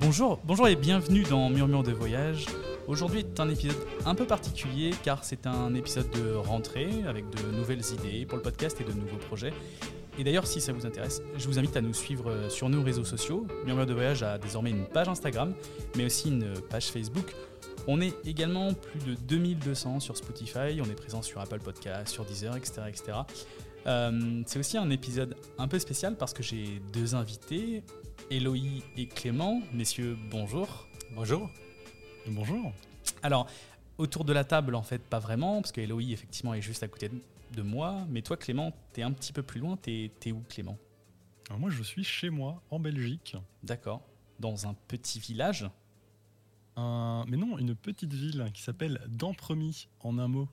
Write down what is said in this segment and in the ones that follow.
Bonjour, bonjour et bienvenue dans Murmure de voyage. Aujourd'hui est un épisode un peu particulier car c'est un épisode de rentrée avec de nouvelles idées pour le podcast et de nouveaux projets. Et d'ailleurs, si ça vous intéresse, je vous invite à nous suivre sur nos réseaux sociaux. Murmure de voyage a désormais une page Instagram, mais aussi une page Facebook. On est également plus de 2200 sur Spotify, on est présent sur Apple Podcasts, sur Deezer, etc. etc. Euh, c'est aussi un épisode un peu spécial parce que j'ai deux invités, Eloï et Clément. Messieurs, bonjour. Bonjour. Bonjour. Alors, autour de la table, en fait, pas vraiment, parce que Eloï, effectivement, est juste à côté de moi. Mais toi, Clément, t'es un petit peu plus loin. T'es es où, Clément? Alors Moi, je suis chez moi, en Belgique. D'accord. Dans un petit village? Mais non, une petite ville qui s'appelle Dampremy, en un mot.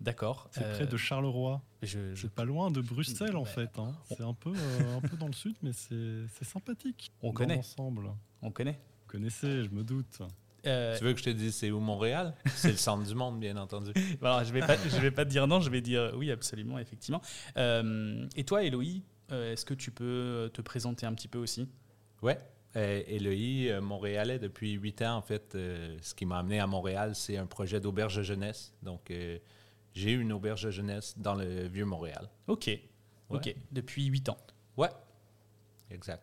D'accord. C'est près de euh, Charleroi. Je, je... pas loin de Bruxelles, en fait. Hein. C'est un peu, euh, un peu dans le sud, mais c'est sympathique. On connaît. Ensemble. On connaît. Vous connaissez, je me doute. Euh, tu veux que je te dise c'est où Montréal? C'est le centre du monde, bien entendu. Alors, je ne vais, pas, je vais pas te dire non, je vais dire oui, absolument, effectivement. et toi, Eloï, est-ce que tu peux te présenter un petit peu aussi? Ouais. Eloï, montréalais depuis 8 ans, en fait. ce qui m'a amené à Montréal, c'est un projet d'auberge jeunesse. Donc, j'ai eu une auberge de jeunesse dans le Vieux-Montréal. OK. OK. Depuis huit ans. Ouais. Exact.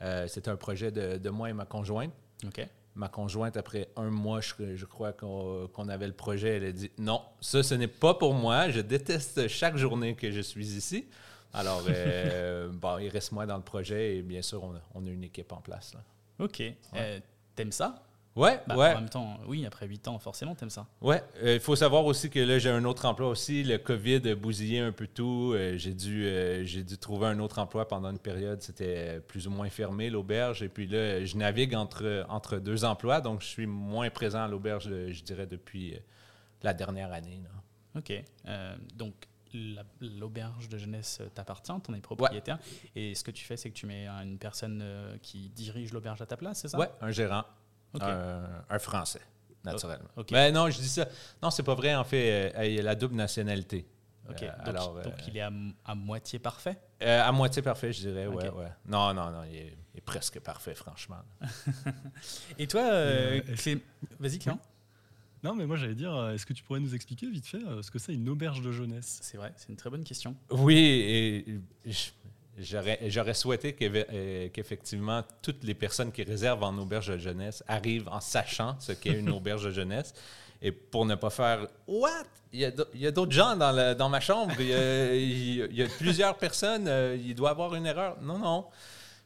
Euh, C'était un projet de, moi et ma conjointe. OK. Ma conjointe, après un mois, je, crois qu'on avait le projet, elle a dit Non, ça, ce n'est pas pour moi. Je déteste chaque journée que je suis ici. Alors, euh, bon, il reste moi dans le projet et bien sûr, on a, une équipe en place. Là. OK. Euh, T'aimes ça? Ouais, bah, ouais. En même temps, oui, après 8 ans, forcément, t'aimes ça. Ouais, euh, il faut savoir aussi que là, j'ai un autre emploi aussi. Le COVID a bousillé un peu tout. Euh, j'ai dû, euh, j'ai dû trouver un autre emploi pendant une période. C'était plus ou moins fermé, l'auberge. Et puis là, je navigue entre, entre deux emplois. Donc, je suis moins présent à l'auberge, je dirais, depuis la dernière année. OK. donc, l'auberge de jeunesse t'appartient, t'en es propriétaire. Et ce que tu fais, c'est que tu mets une personne qui dirige l'auberge à ta place, c'est ça? Ouais, un gérant. Un, Français, naturellement. Mais non, je dis ça. Non, c'est pas vrai. En fait, euh, il a la double nationalité. Euh, donc, alors, donc euh, il est à, moitié parfait? à moitié parfait, je dirais, ouais, ouais. Non, non, non, il est, presque parfait, franchement. Et toi, vas-y, Clément. Non, mais moi j'allais dire, est-ce que tu pourrais nous expliquer vite fait ce que c'est une auberge de jeunesse? C'est vrai, c'est une très bonne question. Oui, et J'aurais souhaité euh, qu'effectivement, toutes les personnes qui réservent en auberge de jeunesse arrivent en sachant ce qu'est une auberge de jeunesse. Et pour ne pas faire What? Il y a d'autres gens dans, dans, ma chambre, il y, a, plusieurs personnes, euh, il doit y avoir une erreur. Non, non.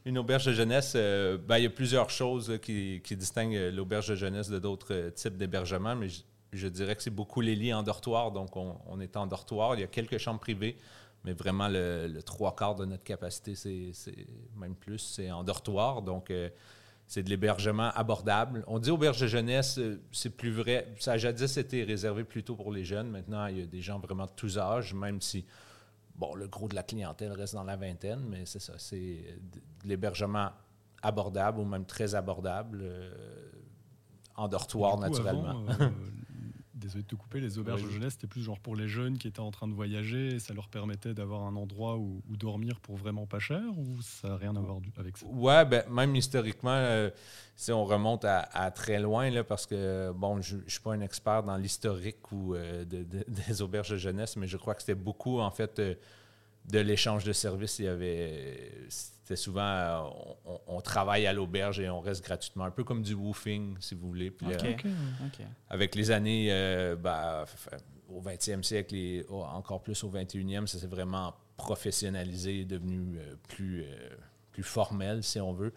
Une auberge de jeunesse, euh, ben, il y a plusieurs choses qui, distinguent l'auberge de jeunesse de d'autres types d'hébergements, mais je, dirais que c'est beaucoup les lits en dortoir. Donc, on, on est en dortoir. Il y a quelques chambres privées mais vraiment, le, trois quarts de notre capacité, c'est même plus, c'est en dortoir. Donc, euh, c'est de l'hébergement abordable. On dit auberge de jeunesse, euh, c'est plus vrai. Ça a jadis été réservé plutôt pour les jeunes. Maintenant, il y a des gens vraiment de tous âges, même si, bon, le gros de la clientèle reste dans la vingtaine, mais c'est ça, c'est de l'hébergement abordable ou même très abordable, euh, en dortoir, naturellement. Désolé de te couper, les auberges de jeunesse, c'était plus genre pour les jeunes qui étaient en train de voyager et ça leur permettait d'avoir un endroit où, dormir pour vraiment pas cher ou ça n'a rien à voir avec ça? Ouais, ben, même historiquement, euh, si on remonte à, très loin, là, parce que, bon, je ne suis pas un expert dans l'historique ou euh, des auberges de jeunesse, mais je crois que c'était beaucoup, en fait, euh, de l'échange de services. Il y avait c'était souvent, euh, on, travaille à l'auberge et on reste gratuitement, un peu comme du woofing, si vous voulez. Puis, euh, avec les années, euh, bah, au 20e siècle et encore plus au 21e, ça s'est vraiment professionnalisé, devenu plus, plus formel, si on veut.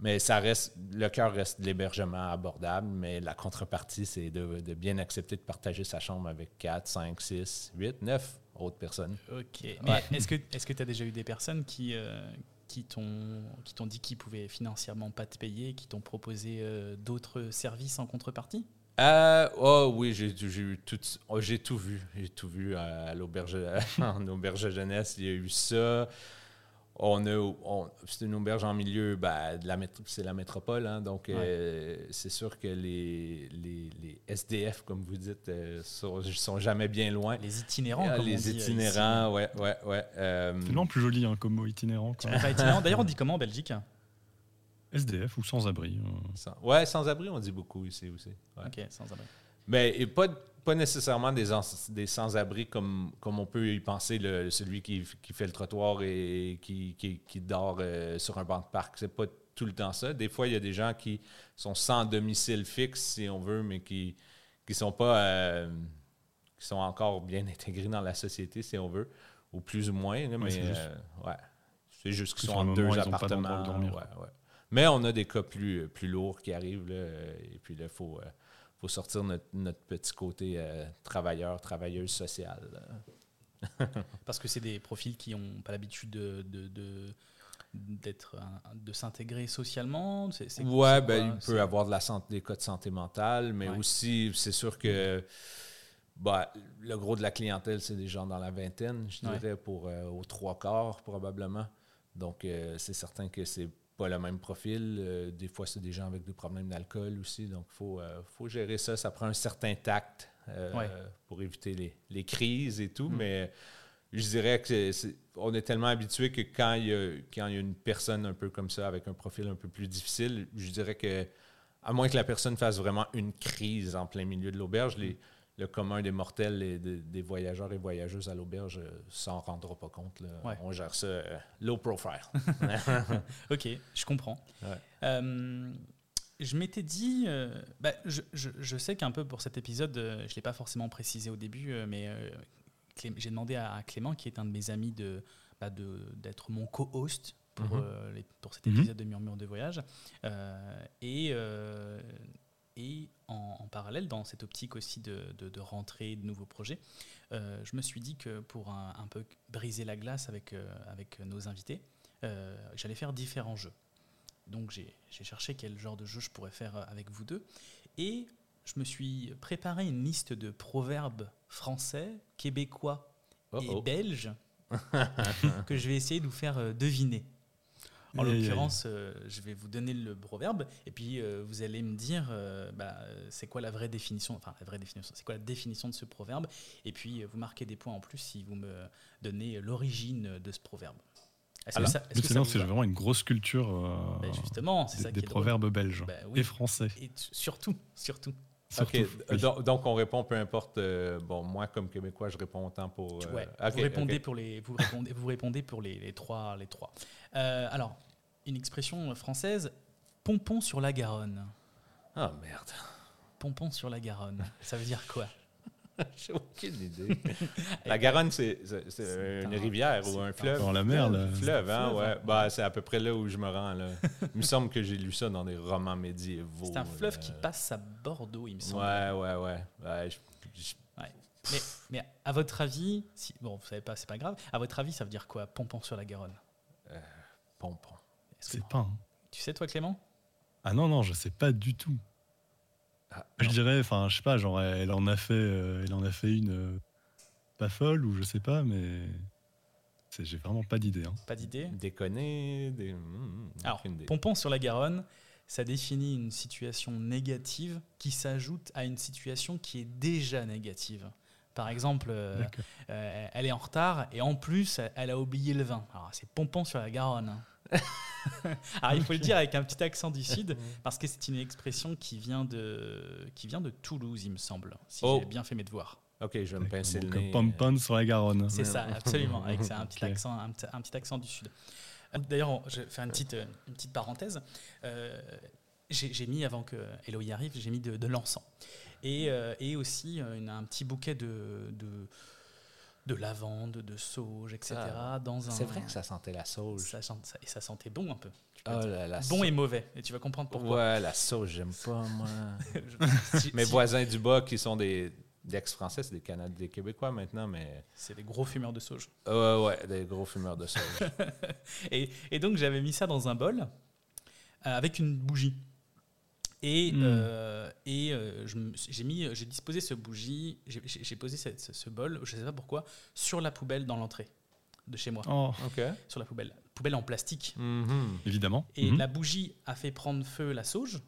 mais ça reste, le cœur reste l'hébergement abordable, mais la contrepartie, c'est de, de, bien accepter de partager sa chambre avec 4, 5, 6, 8, 9 autres personnes. OK. est-ce que est tu as déjà eu des personnes qui, euh, qui t'ont dit qu'ils pouvaient financièrement pas te payer, qui t'ont proposé euh, d'autres services en contrepartie? Euh, oh oui, j'ai eu tout, oh, j'ai tout vu, j'ai tout vu à, l'auberge, en auberge jeunesse. Il y a eu ça. On a, c'est une auberge en milieu, ben, de la c'est la métropole, hein, donc euh, c'est sûr que les, les, SDF, comme vous dites, euh, sont, sont, jamais bien loin. Les itinérants, ah, comme Les on dit itinérants, ouais, ouais, ouais. Euh, c'est non plus joli hein, comme mot itinérant. itinérant. D'ailleurs, on dit comment en Belgique? SDF ou sans-abri. euh. Sans- ouais, sans-abri, on dit beaucoup ici aussi. Ouais. Ok, sans abri. Mais et pas, pas nécessairement des, ans- des sans-abri comme, comme on peut y penser, le, celui qui, qui fait le trottoir et qui, qui, qui dort euh, sur un banc de parc. C'est pas tout le temps ça. Des fois, il y a des gens qui sont sans domicile fixe, si on veut, mais qui qui sont pas euh, qui sont encore bien intégrés dans la société, si on veut, ou plus ou moins. là, mais c'est juste- euh, ouais. C'est juste qu'ils Que sont en deux appartements. ouais, ouais. Mais on a des cas plus, plus lourds qui arrivent, là, euh, et puis là, il faut, euh, faut sortir notre, notre petit côté euh, travailleur, travailleuse sociale. Parce que c'est des profils qui n'ont pas l'habitude de, de, de- d'être de s'intégrer socialement c'est, c'est- Ouais, ben, il peut avoir de la santé, des cas de santé mentale, mais Ouais. aussi, c'est sûr que bah, le gros de la clientèle, c'est des gens dans la vingtaine, je Ouais. dirais, pour, euh, aux trois quarts probablement. Donc, euh, c'est certain que c'est pas le même profil. Euh, des fois, c'est des gens avec des problèmes d'alcool aussi. Donc, il faut, euh, faut gérer ça. Ça prend un certain tact euh, Ouais. pour éviter les, les crises et tout. Mm. Mais je dirais que c'est- c'est- on est tellement habitué que quand il, y a, quand il y a une personne un peu comme ça, avec un profil un peu plus difficile, je dirais que, à moins que la personne fasse vraiment une crise en plein milieu de l'auberge, les- le commun des mortels et des, des voyageurs et voyageuses à l'auberge euh, s'en rendra pas compte. là. Ouais. On gère ça euh, low profile. Ok, je comprends. Ouais. Euh, je m'étais dit, euh, bah, je, je- je sais qu'un peu pour cet épisode, je ne l'ai pas forcément précisé au début, mais j'ai demandé à, Clément, qui est un de mes amis, de, bah, d'être mon co-host pour, Mhm. pour cet Mhm. épisode de Murmure de voyage. Et et en, en parallèle, dans cette optique aussi de, de, de rentrée, de nouveaux projets, euh, je me suis dit que pour un, un peu briser la glace avec, euh, avec nos invités, euh, j'allais faire différents jeux. Donc j'ai cherché quel genre de jeu je pourrais faire avec vous deux. Et je me suis préparé une liste de proverbes français, québécois Oh, et oh. belges que je vais essayer de vous faire deviner. En l'occurrence, euh, je vais vous donner le proverbe et puis euh, vous allez me dire euh, bah, c'est quoi la vraie définition, enfin la vraie définition, c'est quoi la définition de ce proverbe et puis vous marquez des points en plus si vous me donnez l'origine de ce proverbe. Est-ce que Alors, ça, est-ce que ça Excellent, vous c'est vraiment une grosse culture Justement, c'est des, ça qui des est drôle. proverbes belges oui. et français. Et surtout, surtout. Surtout. OK. Oui. Donc, donc, on répond peu importe. euh, bon, moi, comme Québécois, je réponds autant pour. euh, Ouais, vous répondez pour les, vous répondez, vous répondez pour les, les trois, les trois. Euh, alors, une expression française, pompon sur la Garonne. Ah, merde. Pompon sur la Garonne. Ça veut dire quoi? J'ai aucune idée. la Garonne, c'est c'est- c'est C'est une un- rivière c'est ou un un fleuve. Dans la mer, là. Fleuve, hein, fleuve, ouais. hein. Bah, c'est à peu près là où je me rends. Là. Il me semble que j'ai lu ça dans des romans médiévaux. C'est un fleuve là. qui passe à Bordeaux, il me semble. Ouais, ouais, ouais. ouais je- je- Mais, mais à votre avis, si, bon, vous savez pas, c'est pas grave. À votre avis, ça veut dire quoi, pompon sur la Garonne? Pompon. Est-ce que- C'est pas. Tu sais, toi, Clément? Ah non, non, je sais pas du tout. Ah, Je dirais, enfin, je sais pas, genre, elle en a fait, euh, elle en a fait une euh, pas folle ou je sais pas, mais j'ai vraiment pas d'idée. hein. Pas d'idée Déconner. Des... hum, Alors, aucune idée. pompon sur la Garonne, ça définit une situation négative qui s'ajoute à une situation qui est déjà négative. Par exemple, euh, euh, elle est en retard et en plus, elle- elle a oublié le vin. Alors, c'est pompon sur la Garonne. Alors, il faut le dire avec un petit accent du Sud, parce que c'est une expression qui vient de, qui vient de Toulouse, il me semble, si Oh. j'ai bien fait mes devoirs. OK, je vais me pincer le nez. Pompon sur la Garonne. C'est ça, absolument, avec ça, un, petit accent, un, petit- un petit accent du Sud. Euh, D'ailleurs, je vais faire une petite, euh, une petite parenthèse. Euh, j'ai mis, avant que Hello y arrive, j'ai mis de, de l'encens. Et, euh, et aussi euh, une- un petit bouquet de, de, de lavande, de sauge, etc. Ah, dans un, C'est vrai que ça sentait la sauge. ça, et ça sentait bon un peu. Oh dire. là là. bon et mauvais. Et tu vas comprendre pourquoi. Ouais, la sauge, j'aime pas, moi. Si- Mes si- voisins du bas qui sont des ex-français, c'est des Canadiens, des Québécois maintenant, mais. C'est des gros fumeurs de sauge. Ouais, ouais, des gros fumeurs de sauge. Et, et donc j'avais mis ça dans un bol euh, avec une bougie. Et, Hmm. euh, et euh, j'ai mis, j'ai disposé ce bougie, j'ai- posé cette- ce, ce bol, je ne sais pas pourquoi, sur la poubelle dans l'entrée de chez moi, Oh, OK. sur la poubelle, poubelle en plastique. Mhm. évidemment. Et Mhm. la bougie a fait prendre feu la sauge,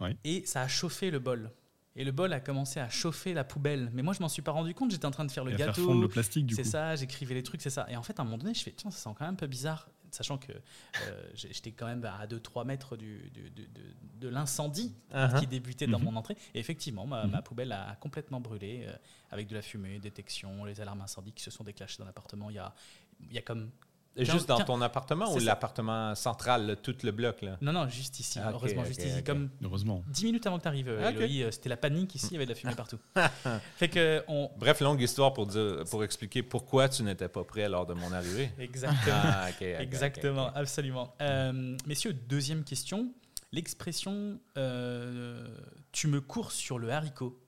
Ouais. et ça a chauffé le bol. Et le bol a commencé à chauffer la poubelle. Mais moi, je m'en suis pas rendu compte. J'étais en train de faire le Et à faire gâteau. fondre le plastique, du C'est ça, j'écrivais les trucs, c'est ça. Et en fait, à un moment donné, je fais, tiens, ça sent quand même un peu bizarre. Sachant que euh, j'étais quand même à 2-3 mètres du, du- du- de, de l'incendie Uh-huh. qui débutait dans Mhm. mon entrée. Et effectivement, ma, Mhm. ma poubelle a complètement brûlé euh, avec de la fumée, détection, les alarmes incendie qui se sont déclenchées dans l'appartement. Il y a, il y a comme. Juste dans ton appartement ou l'appartement central, tout le bloc? Là? Non, non, juste ici. Ah, Heureusement, juste ici. Comme Heureusement. 10 minutes avant que tu arrives, Ok. c'était la panique ici, il y avait de la fumée partout. fait que on. Bref, longue histoire pour, dire, pour expliquer pourquoi tu n'étais pas prêt lors de mon arrivée. Exactement. Ah, Exactement, absolument. Euh, messieurs, deuxième question. L'expression euh, tu me cours sur le haricot.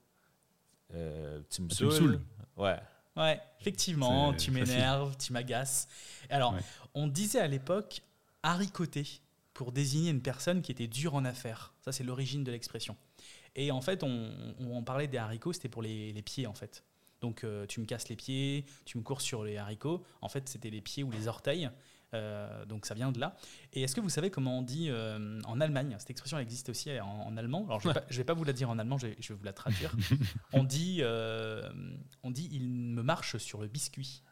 Euh, tu me saoules. Ouais. Ouais, effectivement, tu m'énerves, tu m'agaces. Alors, Ouais. on disait à l'époque haricoter pour désigner une personne qui était dure en affaires. Ça, c'est l'origine de l'expression. Et en fait, on, on- on parlait des haricots, c'était pour les, les pieds, en fait. Donc, euh, tu me casses les pieds, tu me cours sur les haricots. En fait, c'était les pieds ou les orteils. Euh, donc, ça vient de là. Et est-ce que vous savez comment on dit euh, en Allemagne Cette expression elle existe aussi en, en allemand. Alors, je ne vais, pas- je vais pas vous la dire en allemand, je vais, je vais vous la traduire. on, dit, euh, on dit il me marche sur le biscuit.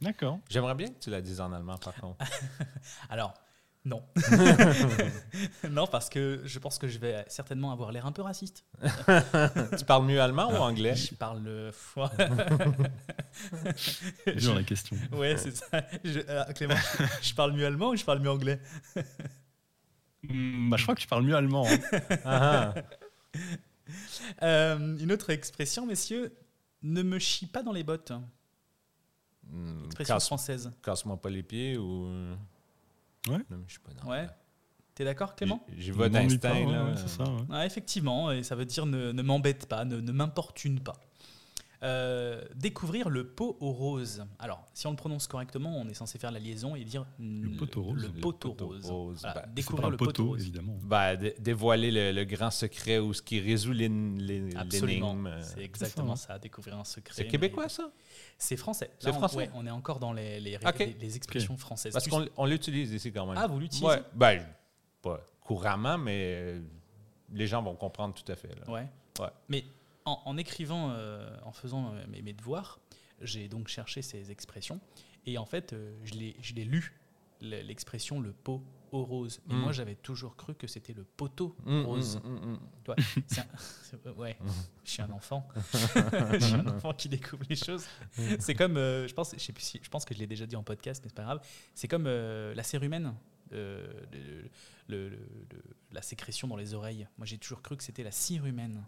D'accord. J'aimerais bien que tu la dises en allemand, par contre. Alors, non. non, parce que je pense que je vais certainement avoir l'air un peu raciste. tu parles mieux allemand ou anglais? Je parle le. Dur la question. ouais, c'est ça. Je- euh, Clément, je parle mieux allemand ou je parle mieux anglais? Hmm, bah, je crois que tu parles mieux allemand. hein. Ah, ah. Euh, Une autre expression, messieurs, ne me chie pas dans les bottes. Hmm, Expression casse- française. Casse-moi pas les pieds ou. Ouais. Non, mais je suis pas dans. Ouais. T'es d'accord, Clément J'y vais M'ennuie pas, ouais, là. ouais, c'est ça. ouais. Ouais, effectivement, et ça veut dire ne, ne m'embête pas, ne, ne m'importune pas. Euh, découvrir le pot aux roses. Alors, si on le prononce correctement, on est censé faire la liaison et dire Le pot aux roses. Le pot aux rose. roses, Voilà, bah, découvrir pas le un pot aux poteau, roses. évidemment. Dé- dévoiler le, le grand secret ou ce qui résout Absolument. l'énigme. C'est exactement ça, découvrir un secret. C'est québécois, ça? C'est français. C'est on- français? ouais, on est encore dans les, les, les- les expressions françaises. Parce qu'on on l'utilise ici quand même. Ah, vous l'utilisez? Ouais. Ben, pas couramment, mais euh, les gens vont comprendre tout à fait. là. Ouais. Ouais. Mais en, en écrivant, euh, en faisant euh, mes, mes devoirs, j'ai donc cherché ces expressions. Et en fait, euh, je l'ai lu, le- l'expression le pot aux roses. Et Mm. moi, j'avais toujours cru que c'était le poteau rose. c'est un- c'est- euh, ouais, je suis un enfant. je suis un enfant qui découvre les choses. C'est comme, euh, je pense, je, sais plus si- je pense que je l'ai déjà dit en podcast, mais c'est pas grave. C'est comme euh, la cérumen, euh, le- le- le- le- la sécrétion dans les oreilles. Moi, j'ai toujours cru que c'était la cérumen.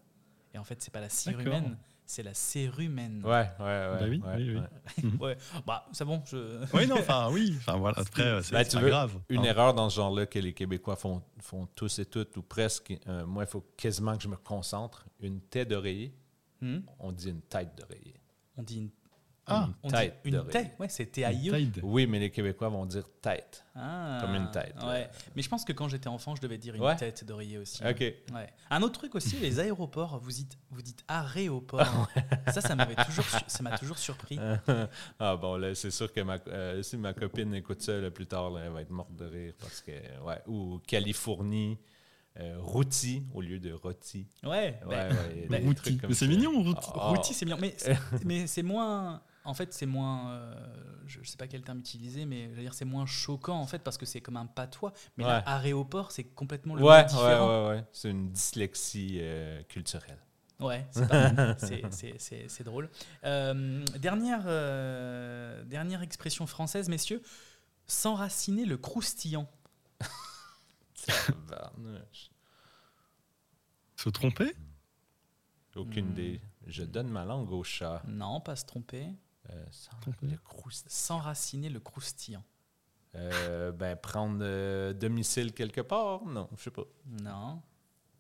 Et en fait, c'est pas la cérumen, c'est la cérumen. Ouais, ouais, ouais. Bah oui, ouais, oui, oui. ouais. Ouais. Bah, c'est bon. Je... Oui, non, enfin, oui. Enfin, voilà, après, euh, c'est tu pas veux grave. Une Hein. erreur dans ce genre-là que les Québécois font, font tous et toutes, ou presque. euh, moi, il faut quasiment que je me concentre. Une tête d'oreiller, Hmm? on dit une tête d'oreiller. On dit une, Ah, on tête une tête. Ouais, c'est T-A-I-E. Oui, mais les Québécois vont dire tête. Ah, Comme une tête, Ouais. ouais. Mais je pense que quand j'étais enfant, je devais dire une Ouais. tête d'oreiller aussi. OK. Ouais. Un autre truc aussi, les aéroports, vous dites, vous dites aéroport. ça, ça m'avait toujours, ça m'a toujours surpris. ah bon, là, c'est sûr que ma, euh, si ma copine écoute ça là, plus tard, là, elle va être morte de rire parce que, ouais, ou Californie, euh, rôti au lieu de rôti. Ouais, Ouais, ben, ouais, ben, Routi. c'est mignon, Routi. Ah, rôti, c'est. Mais c'est, mais c'est moins. En fait, c'est moins. euh, je ne sais pas quel terme utiliser, mais je veux dire, c'est moins choquant en fait parce que c'est comme un patois. Mais là, Ouais. aéroport, c'est complètement le Ouais, ouais, différent. ouais, ouais. C'est une dyslexie euh, culturelle. Ouais, c'est drôle. Euh, dernière, euh, dernière expression française, messieurs. S'enraciner le croustillant. Se tromper? Aucune Hmm. idée. Je donne ma langue au chat. Non, pas se tromper. Euh, sans Tromper. le croustillant. S'enraciner le croustillant. Euh, ben, prendre euh, domicile quelque part? Non, je sais pas. Non.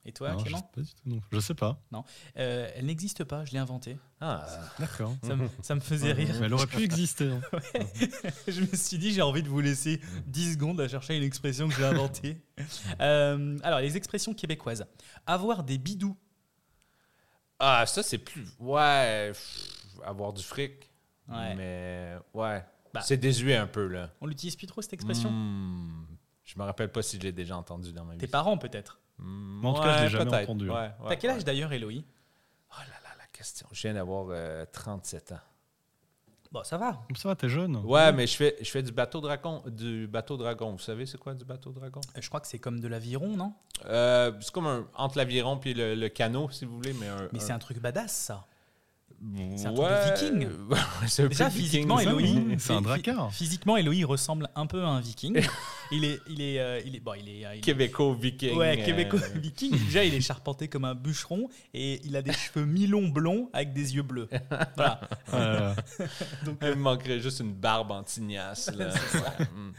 Et toi, Non, je Clément? sais pas du tout, non. Je sais pas. Euh, Elle n'existe pas, je l'ai inventée. Ah, D'accord. Ça, me- ça me faisait rire. Mais elle aurait pu exister. hein. je me suis dit, j'ai envie de vous laisser 10 secondes à chercher une expression que j'ai inventée. Euh, alors, les expressions québécoises. Avoir des bidous. ah ça, c'est plus. Ouais, pff, avoir du fric. Ouais. Mais, ouais. Bah. c'est désuet un peu, là. On l'utilise plus trop, cette expression? Hmm. Je me rappelle pas si je l'ai déjà entendu dans ma vie. Tes parents, peut-être? Mais en tout cas, je l'ai jamais entendu. Ouais, ouais, T'as quel ouais. âge d'ailleurs, Eloï Oh là là, la question. Je viens d'avoir euh, 37 ans. Bon, ça va. Ça va, t'es jeune. Ouais, mais je fais, je fais du bateau dragon. Du bateau dragon. Vous savez, c'est quoi du bateau dragon? Euh, Je crois que c'est comme de l'aviron, non? Euh, c'est comme un, entre l'aviron puis le, le canot, si vous voulez. Mais, un, Mais c'est un truc badass, ça. C'est un ouais, truc de viking. c'est un Déjà, viking, physiquement. Eloï. C'est un dracard. Physiquement, Eloï ressemble un peu à un viking. il est, il est, euh, il est, bon, il est, euh, est- Québéco-viking. Ouais, euh, québécois viking. Déjà, il est charpenté comme un bûcheron et il a des cheveux mi-longs blonds avec des yeux bleus. Voilà. Euh, Il me manquerait juste une barbe en tignasse. là. Ouais, mm.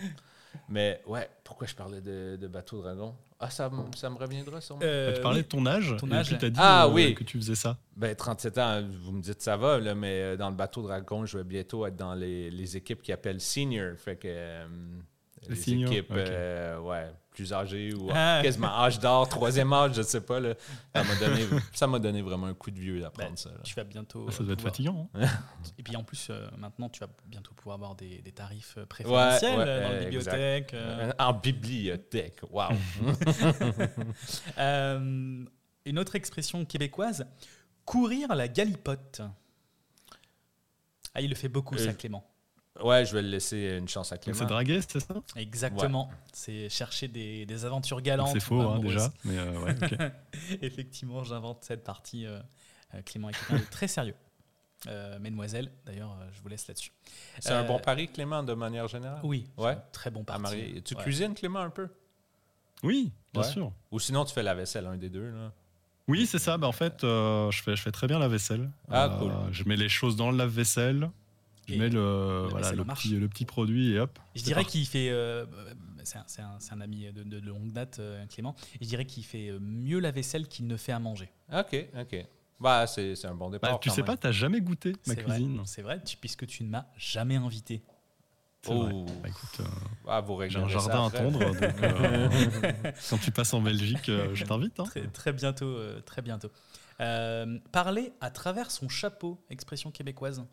Mais ouais, pourquoi je parlais de, de bateau dragon? Ah, ça, me- ça me reviendra sûrement. Euh, tu parlais oui. de ton âge. Ton et âge. puis t'as dit Ah, euh, oui. que tu faisais ça. Ben, 37 ans, vous me dites ça va, là, mais euh, dans le bateau dragon, je vais bientôt être dans les, les équipes qui appellent senior. Fait que euh, Les équipes euh, ouais, plus âgées ou Ah. quasiment âge d'or, troisième âge, je sais pas. Là. Ça m'a donné, ça m'a donné vraiment un coup de vieux d'apprendre Ben, ça. là. Tu vas bientôt. Ah, ça euh, doit être fatigant. hein. Et puis en plus, euh, maintenant, tu vas bientôt pouvoir avoir des, des tarifs euh, Ouais, préférentiels ouais, euh, dans euh, la exact. bibliothèque. euh. En bibliothèque, wow. Euh, une autre expression québécoise courir la galipote. Ah, il le fait beaucoup, ça, Euh, Clément. Ouais, je vais le laisser une chance à Clément. c'est draguer, c'est ça? Exactement. C'est chercher des, des aventures galantes. C'est faux hein, déjà. Mais euh, ouais. Effectivement, j'invente cette partie. euh, euh, Clément est quelqu'un de très sérieux. Euh, mesdemoiselles, d'ailleurs, euh, je vous laisse là-dessus. C'est un bon pari, Clément, de manière générale? Oui, Ouais. un très bon marier. Tu Ouais. cuisines, Clément, un peu? Oui, bien Ouais. sûr. Ou sinon, tu fais la vaisselle, un des deux. Là. Oui, c'est ça. Bah, en fait, euh, je, fais, je fais très bien la vaisselle. Ah, Euh, cool. Je mets les choses dans le lave-vaisselle. Je Et mets le, voilà, le, petit, le petit produit et hop. Je dirais qu'il fait. euh, c'est un, c'est un- c'est un ami de, de- de longue date, euh, Clément. Je dirais qu'il fait euh, mieux la vaisselle qu'il ne fait à manger. OK, OK. Bah, c'est c'est un bon départ. Bah, tu sais même. pas, t'as jamais goûté ma C'est vrai, cuisine. C'est vrai, tu- puisque tu ne m'as jamais invité. Oh. Bah, écoute, euh, Ah, vous j'ai un ça jardin à tondre. donc, euh, quand tu passes en Belgique, euh, je t'invite. hein. Très, très bientôt, euh, très bientôt. Euh, parler à travers son chapeau, expression québécoise.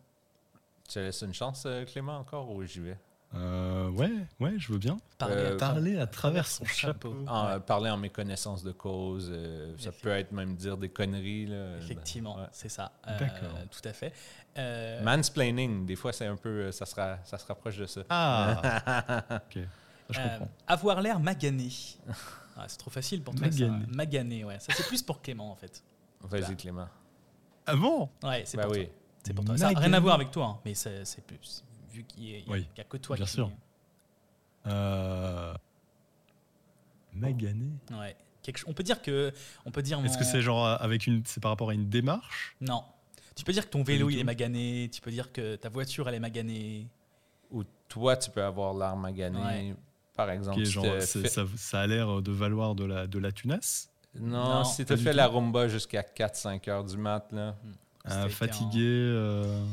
Tu laisses une chance, euh, Clément, encore, ou j'y vais? Euh, ouais, ouais, je veux bien. Parler, Euh, à, Parler à travers son chapeau. chapeau. En, Ouais. euh, Parler en méconnaissance de cause. euh, ça peut être même dire des conneries. Là. Effectivement, Ouais. c'est ça. Euh, D'accord. tout à fait. Euh, Mansplaining, des fois, c'est un peu. Ça se, ra- ça se rapproche de ça. Ah Ok, je euh, comprends. avoir l'air magané. Ah, c'est trop facile pour toi. ça. Magané. Magané, ouais. Ça, c'est plus pour Clément, en fait. Vas-y, Clément. Ah bon? Ouais, c'est Bah pour oui. toi. C'est pour toi. Ça n'a rien à voir avec toi, hein, mais c'est c'est plus. Vu qu'il n'y a, Oui, que toi bien qui. sûr. Euh... Magané Ouais. Quelque on peut dire que. On peut dire. Est-ce que c'est genre avec une, c'est par rapport à une démarche? Non. Tu peux dire que ton vélo il est magané. Tu peux dire que ta voiture elle est maganée. Ou toi, tu peux avoir l'air magané. Ouais. Par exemple, genre, ça, ça a l'air de valoir de la, de la tunasse? Non, Non, si tu tout. la rumba jusqu'à 4-5 heures du mat, là. Euh, C'était Fatigué, euh,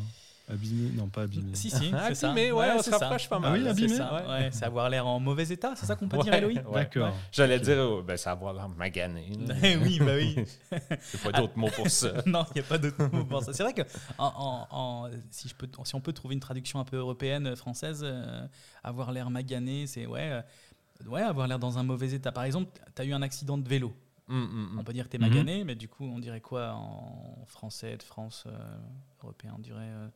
abîmé Non, pas abîmé. Si, si, c'est ça. Abîmé, ouais, on se c'est rapproche pas Ah mal. oui, abîmé. C'est ça, Ouais. ouais, c'est avoir l'air en mauvais état, c'est ça qu'on peut dire, Ouais, Eloï ouais, D'accord. ouais. J'allais dire, oh, ben, ça va l'air magané. là. oui, bah oui. J'ai pas d'autres mots pour ça. non, il n'y a pas d'autre mot pour ça. C'est vrai que en, en- en- si, je peux, si on peut trouver une traduction un peu européenne, française, euh, avoir l'air magané, c'est ouais, euh, ouais, avoir l'air dans un mauvais état. Par exemple, tu as eu un accident de vélo. Hum, hum, On hum. peut dire que tu es Mhm. magané, mais du coup, on dirait quoi en français de France euh, européen On dirait euh,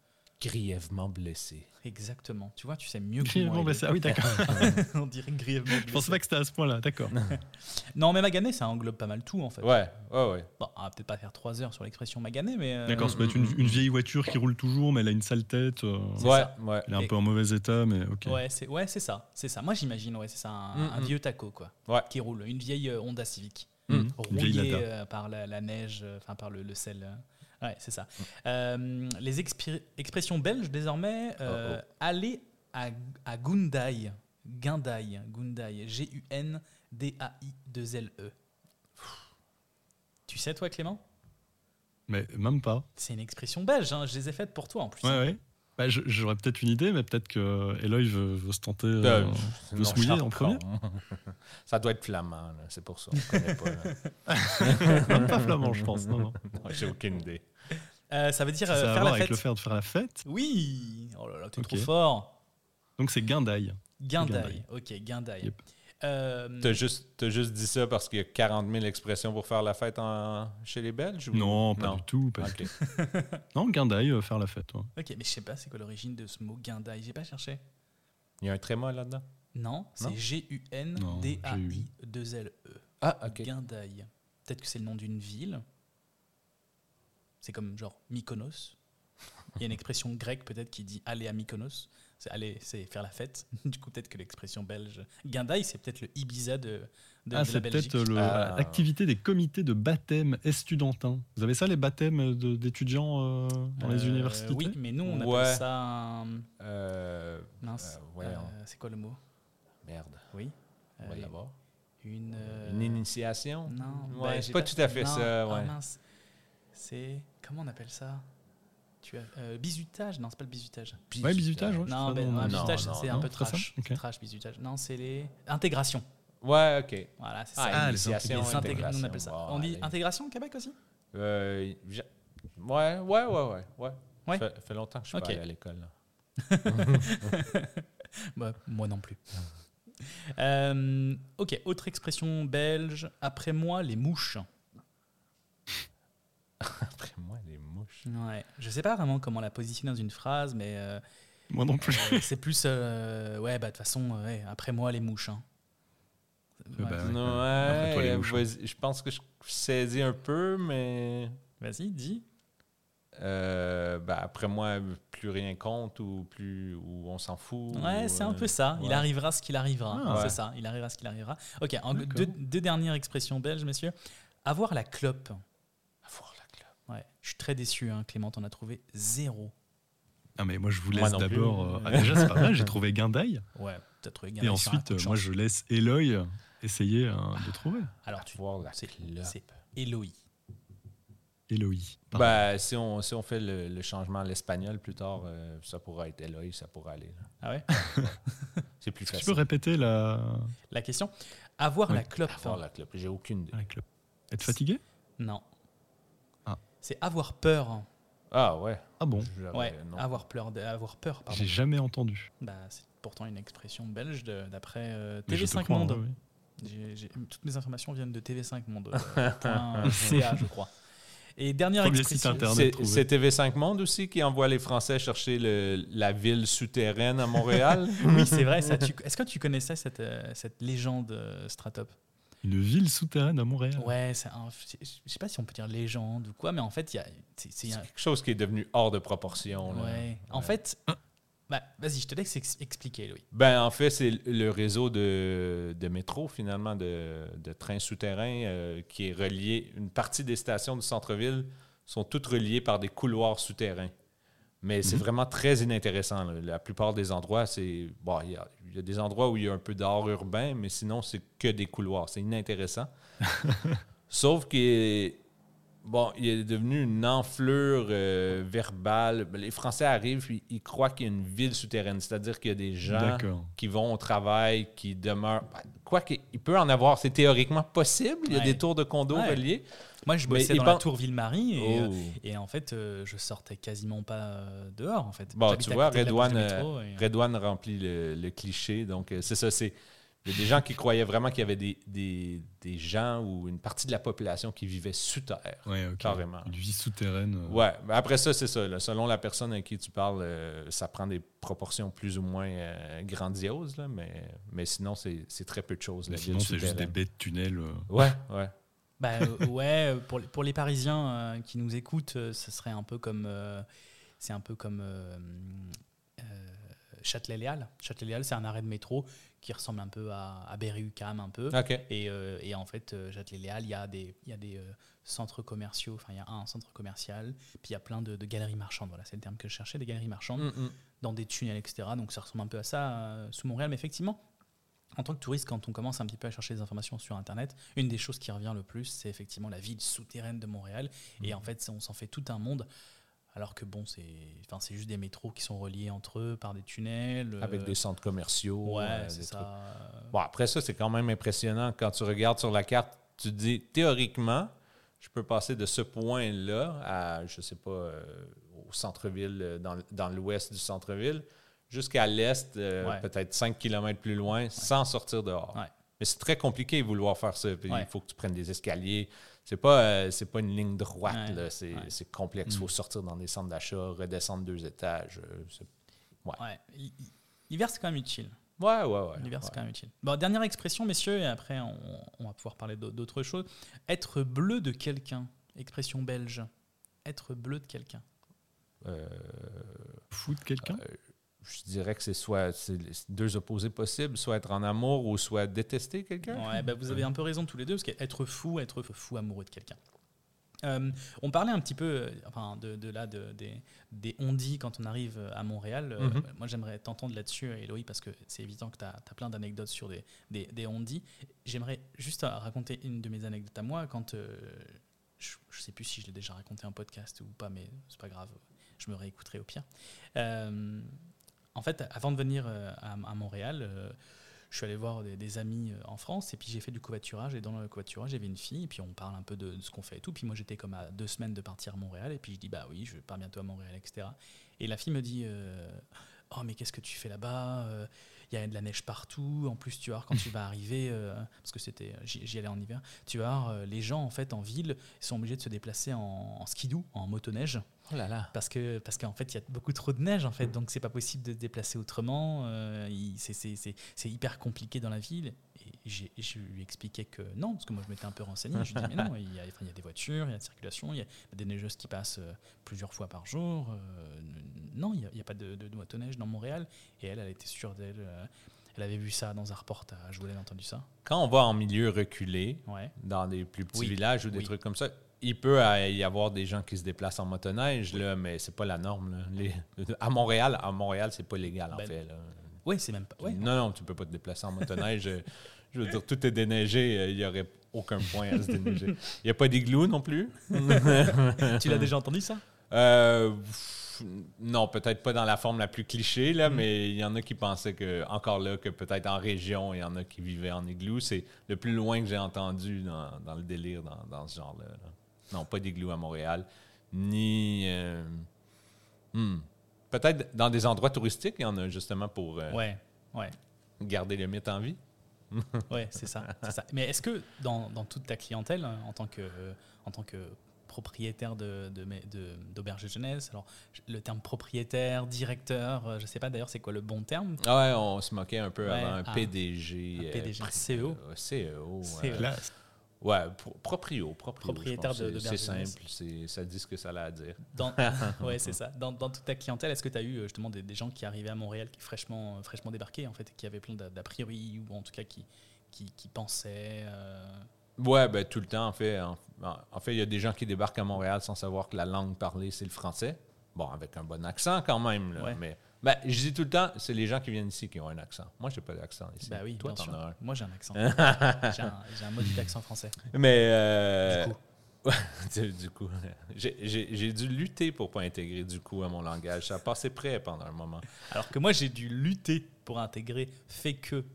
Grièvement blessé. exactement. Tu vois, tu sais mieux que Grièvement moi. blessé. Ah oui, d'accord. On dirait grièvement Je pensais blessé. pas que c'était à ce point-là. D'accord. Non, mais magané, ça englobe pas mal tout en fait. Ouais, ouais, ouais. Bon, on va peut-être pas faire trois heures sur l'expression magané, mais. euh, D'accord, ça peut être une, une vieille voiture qui roule toujours, mais elle a une sale tête. euh, Ouais, ça. ouais. elle est un Et- peu en mauvais état, mais ok. Ouais, c'est ouais, c'est ça, c'est ça. Moi, j'imagine, ouais, c'est ça, un, Mm, un mm. vieux taco, quoi, Ouais. qui roule, une vieille euh, Honda Civic, Rouillée Lada. euh, par la, la neige, euh, enfin par le, le sel. euh. Ouais, c'est ça. Mm. Euh, les expressions belges désormais, euh, Oh, oh. aller à, à Gundai, Gundai, Gundai, G-U-N-D-A-I-2-L-E. Tu sais, toi, Clément? Mais même pas. C'est une expression belge, hein, je les ai faites pour toi en plus. Ouais, ouais. Bah, J'aurais peut-être une idée, mais peut-être que Eloy veut, veut se tenter. euh, Euh, veut non, se mouiller en premier Ça doit être flamand, c'est pour ça. On connaît pas. Même pas flamand, je pense. Non, non. Non, J'ai aucune idée. Euh, ça veut dire Ça euh, faire la avec fête. le fait de faire la fête. Oui Oh là là, t'es Ok. trop fort Donc c'est Guindaille. Guindaille. Guindaille. Ok, Guindaille. Yep. Euh, T'as juste, t'as juste dit ça parce qu'il y a 40 000 expressions pour faire la fête en- chez les Belges? ou- Non, pas du tout. Non, Guindaille, euh, faire la fête. ouais. ok, mais je sais pas c'est quoi l'origine de ce mot guindaille. J'ai pas cherché. Il y a un tréma là-dedans? Non, c'est Non? G-U-N-D-A-I-2-L-E. Ah, ok. Guindaille. Peut-être que c'est le nom d'une ville. C'est comme genre Mykonos. Il y a une expression grecque peut-être qui dit aller à Mykonos. C'est aller, c'est faire la fête. Du coup, peut-être que l'expression belge. Guindaille, c'est peut-être le Ibiza de, de, Ah, de la c'est Belgique. peut-être le- Ah. l'activité des comités de baptême estudantin. Vous avez ça, les baptèmes de- d'étudiants euh, dans les Euh, universités Oui, mais nous, on appelle Ouais. ça un. Euh, Mince. Euh, ouais, Euh, c'est quoi le mot? Merde, Oui. on va Euh, l'avoir. une. euh, Une initiation? Non, Ouais, ben, c'est pas tout à fait non, ça, ah, mince. C'est. Comment on appelle ça? Tu as, euh, Bisutage Non, c'est pas le bisutage. Ouais, bisutage, ouais. Non, c'est ben, non, non, bisutage, c'est un peu trash. Ok. Trash, bisutage. Non, c'est les. Intégration. Ouais, ok. Voilà, c'est Ah, ça. les Les on appelle ça. On dit allez. intégration au Québec aussi? Euh, ouais, ouais, ouais, ouais, ouais. Ouais. Ça fait, fait longtemps que je suis Ok. pas allé à l'école. Bah, Moi non plus. Euh, ok, autre expression belge. Après moi, les mouches. Après moi, les mouches. Ouais. Je sais pas vraiment comment la positionner dans une phrase, mais euh, Moi non plus. euh, c'est plus. euh, ouais, bah de toute façon, ouais, après moi, les mouches. hein. Ouais. bah, ouais. Après toi, les ouais, mouches. vas-y. je pense que je saisis un peu, mais Vas-y, dis. euh, ben, après moi, plus rien compte ou plus ou on s'en fout. Ouais, ou, c'est un euh, peu ça. Il ouais. arrivera ce qu'il arrivera. Ah, c'est ouais. ça. Il arrivera ce qu'il arrivera. Ok, en- D'accord. deux, deux dernières expressions belges, messieurs. Avoir la clope. Avoir la clope. Ouais. Je suis très déçu, hein, Clément, on a trouvé zéro. Ah, mais moi, je vous laisse d'abord. euh, ah, déjà, c'est pas mal, j'ai trouvé Guindaille. Ouais, t'as trouvé Et Guindaille ensuite, euh, moi, je laisse Eloy essayer euh, de trouver. Alors, tu Avoir la c'est. Eloy. pardon. Ben, si on, si on fait le, le changement à l'espagnol plus tard, euh, ça pourra être Eloy, ça pourra aller. là. Ah ouais? C'est plus que tu peux facile. répéter la, La question? Avoir Ouais. la clope. Avoir la clope, j'ai aucune idée. la clope Être fatigué? Non. C'est avoir peur. Ah ouais. Ah bon J'aurais- Ouais, non. avoir peur, de- avoir peur, pardon. J'ai jamais entendu. Bah, c'est pourtant une expression belge de- d'après euh, Mais je te TV5 crois, Monde. ouais, ouais. J'ai- j'ai- toutes mes informations viennent de TV5 Monde. euh, point .ca, je crois. Et dernière Premier expression. internet. C'est trouvé. c'est TV5 Monde aussi qui envoie les Français chercher le- la ville souterraine à Montréal? Oui, c'est vrai. ça. Tu- Est-ce que tu connaissais cette, euh, cette légende euh, Stratop? Une ville souterraine à Montréal. Ouais, c'est un- je sais pas si on peut dire légende ou quoi, mais en fait, il y a. c'est- c'est C'est un- quelque chose qui est devenu hors de proportion. là. ouais. En fait, bah, vas-y, je te laisse ex- expliquer, Louis. Ben, en fait, c'est le réseau de, de métro, finalement, de, de trains souterrains euh, qui est relié. Une partie des stations du centre-ville sont toutes reliées par des couloirs souterrains. Mais c'est Mhm. vraiment très inintéressant. là. La plupart des endroits, c'est. Bon, il y y a des endroits où il y a un peu d'art urbain, mais sinon, c'est que des couloirs. C'est inintéressant. Sauf est. Bon, il est devenu une enflure euh, verbale. Les Français arrivent, puis ils croient qu'il y a une ville souterraine. C'est-à-dire qu'il y a des gens qui vont au travail, qui demeurent. ben, Quoi qu'il il peut en avoir, c'est théoriquement possible. Il y a Ouais. des tours de condos Ouais. reliés. Moi, je Mais bossais il dans la pen- tour Ville-Marie et, euh, Oh. et en fait, euh, je sortais quasiment pas euh, dehors, en fait. Bon, tu vois, Redouane, euh, remplit le, le cliché. Donc, euh, c'est ça. C'est, il y a des gens qui croyaient vraiment qu'il y avait des, des, des gens ou une partie de la population qui vivait sous terre. Ouais, ok. Carrément. Une vie souterraine. euh, Ouais, mais après ça, c'est ça. là. Selon la personne à qui tu parles, euh, ça prend des proportions plus ou moins euh, grandioses, là, mais, mais sinon, c'est, c'est très peu de choses. sinon, c'est juste des baies de tunnels. euh. Ouais, ouais. Euh, ouais, pour, les- pour les Parisiens euh, qui nous écoutent, euh, ce serait un peu comme, euh, c'est un peu comme euh, euh, Châtelet-Léal. Châtelet-Léal, c'est un arrêt de métro qui ressemble un peu à, à Berry-UQAM un peu. Et, euh, et en fait, euh, Châtelet-Léal, il y a des, y a des euh, centres commerciaux. Enfin, il y a un centre commercial, puis il y a plein de, de galeries marchandes. Voilà, c'est le terme que je cherchais, des galeries marchandes Mm, mm. dans des tunnels, etc. Donc ça ressemble un peu à ça euh, sous Montréal. Mais effectivement, en tant que touriste, quand on commence un petit peu à chercher des informations sur Internet, une des choses qui revient le plus, c'est effectivement la ville souterraine de Montréal. Mm. Et en fait, on s'en fait tout un monde. Alors que bon, c'est enfin, c'est juste des métros qui sont reliés entre eux par des tunnels. Avec euh, des centres commerciaux. Ouais, euh, trucs. ça. Bon, après ça, c'est quand même impressionnant. Quand tu regardes sur la carte, tu te dis, théoriquement, je peux passer de ce point-là à, je sais pas, euh, au centre-ville, euh, dans, dans l'ouest du centre-ville, jusqu'à l'est, Ouais. peut-être 5 km plus loin, sans sortir dehors. Mais c'est très compliqué de vouloir faire ça. Il faut que tu prennes des escaliers. C'est pas, euh, c'est pas une ligne droite. Ouais. là. C'est, Ouais. complexe. Il Mm. faut sortir dans des centres d'achat, redescendre deux étages. euh, c'est- Ouais. L'hiver, c'est quand même utile. Ouais, ouais, ouais. L'hiver, c'est ouais. quand même utile. Bon, dernière expression, messieurs, et après, on, on va pouvoir parler d'au- d'autres choses. Être bleu de quelqu'un. Expression belge. Être bleu de quelqu'un. Euh, Fou de quelqu'un je dirais que c'est soit deux opposés possibles, soit être en amour ou soit détester quelqu'un. Ouais, bah, vous avez un peu raison tous les deux, parce qu'être fou, être fou amoureux de quelqu'un. Euh, on parlait un petit peu euh, enfin, de, de là, de, des, des on-dit quand on arrive à Montréal. Euh, Mhm. Moi, j'aimerais t'entendre là-dessus, Eloï, parce que c'est évident que tu as, plein d'anecdotes sur des, des, des on-dit. J'aimerais juste raconter une de mes anecdotes à moi. Quand euh, je ne sais plus si je l'ai déjà raconté en podcast ou pas, mais c'est pas grave, je me réécouterai au pire. En fait, avant de venir euh, à, à Montréal, euh, je suis allé voir des, des amis euh, en France et puis j'ai fait du covoiturage et dans le covoiturage j'avais une fille et puis on parle un peu de, de ce qu'on fait et tout puis moi j'étais comme à deux semaines de partir à Montréal et puis je dis bah oui je pars bientôt à Montréal etc et la fille me dit euh, oh mais qu'est-ce que tu fais là-bas Euh, il y a de la neige partout en plus tu vois quand tu vas arriver euh, parce que c'était j'y allais en hiver. Tu euh, les gens en fait en ville sont obligés de se déplacer en, en skidoo en motoneige Oh là là. parce que parce qu'en fait il y a beaucoup trop de neige en fait. Donc c'est pas possible de se déplacer autrement. Euh, c'est- hyper compliqué dans la ville. Et je lui expliquais que non parce que moi je m'étais un peu renseigné. Je lui dis mais non il y, a, enfin, il y a des voitures il y a de circulation il y a des neigeuses qui passent euh, plusieurs fois par jour. Euh, non il n'y a, pas de, de, de motoneige dans Montréal. Et elle elle était sûre d'elle euh, elle avait vu ça dans un reportage. Vous l'avez entendu ça? Quand on va en milieu reculé, ouais. dans des plus petits Oui. villages ou des Oui. trucs comme ça, il peut y avoir des gens qui se déplacent en motoneige, là, mais c'est pas la norme. là. Les- à Montréal, à Montréal, c'est pas légal en Ben, fait. là. ouais c'est même pas. Non, non, tu peux pas te déplacer en motoneige. Euh, Je veux dire, tout est déneigé, euh, il y aurait aucun point à se déneiger. Il n'y a pas d'igloo non plus? tu l'as déjà entendu ça? Euh, non, peut-être pas dans la forme la plus cliché, là, mais il y en a qui pensaient que, encore là, que peut-être en région, il y en a qui vivaient en igloo. C'est le plus loin que j'ai entendu dans, dans le délire dans, dans ce genre-là. là. Non, pas d'igloo à Montréal. Ni. euh, hmm, Peut-être dans des endroits touristiques, il y en a justement pour euh, ouais ouais garder le mythe en vie. Ouais, c'est ça. Mais est-ce que dans, dans toute ta clientèle, en tant que, en tant que propriétaire de, de, de- d'auberge de jeunesse, alors le terme propriétaire, directeur, euh, je sais pas d'ailleurs c'est quoi le bon terme? Ah ouais, on se moquait un peu Ouais, avant un ah. PDG. Un euh, PDG, pri- CEO. euh, CEO. CEO. euh, Classe. Ouais, pro- proprio, proprio. Propriétaire de- C'est- C'est de jeunesse. simple, c'est- ça dit ce que ça a à dire. dans, Ouais, c'est ça. Dans, dans toute ta clientèle, est-ce que tu as eu euh, justement des, des gens qui arrivaient à Montréal qui fraîchement, euh, fraîchement débarqués en fait, et qui avaient plein d'a d'a priori ou en tout cas qui, qui, qui pensaient euh, Ouais, ben tout le temps, en fait. En, en fait, il y a des gens qui débarquent à Montréal sans savoir que la langue parlée, c'est le français. Bon, avec un bon accent quand même, là, Ouais. mais ben, je dis tout le temps, c'est les gens qui viennent ici qui ont un accent. Moi, j'ai pas d'accent ici. Bah oui, Toi, bien sûr. as un. Moi j'ai un accent. j'ai un, un maudit accent français. Mais euh, Du coup. du, coup, j'ai dû lutter pour pas intégrer du coup à mon langage. Ça a passé près pendant un moment. Alors que moi, j'ai dû lutter pour intégrer fait que.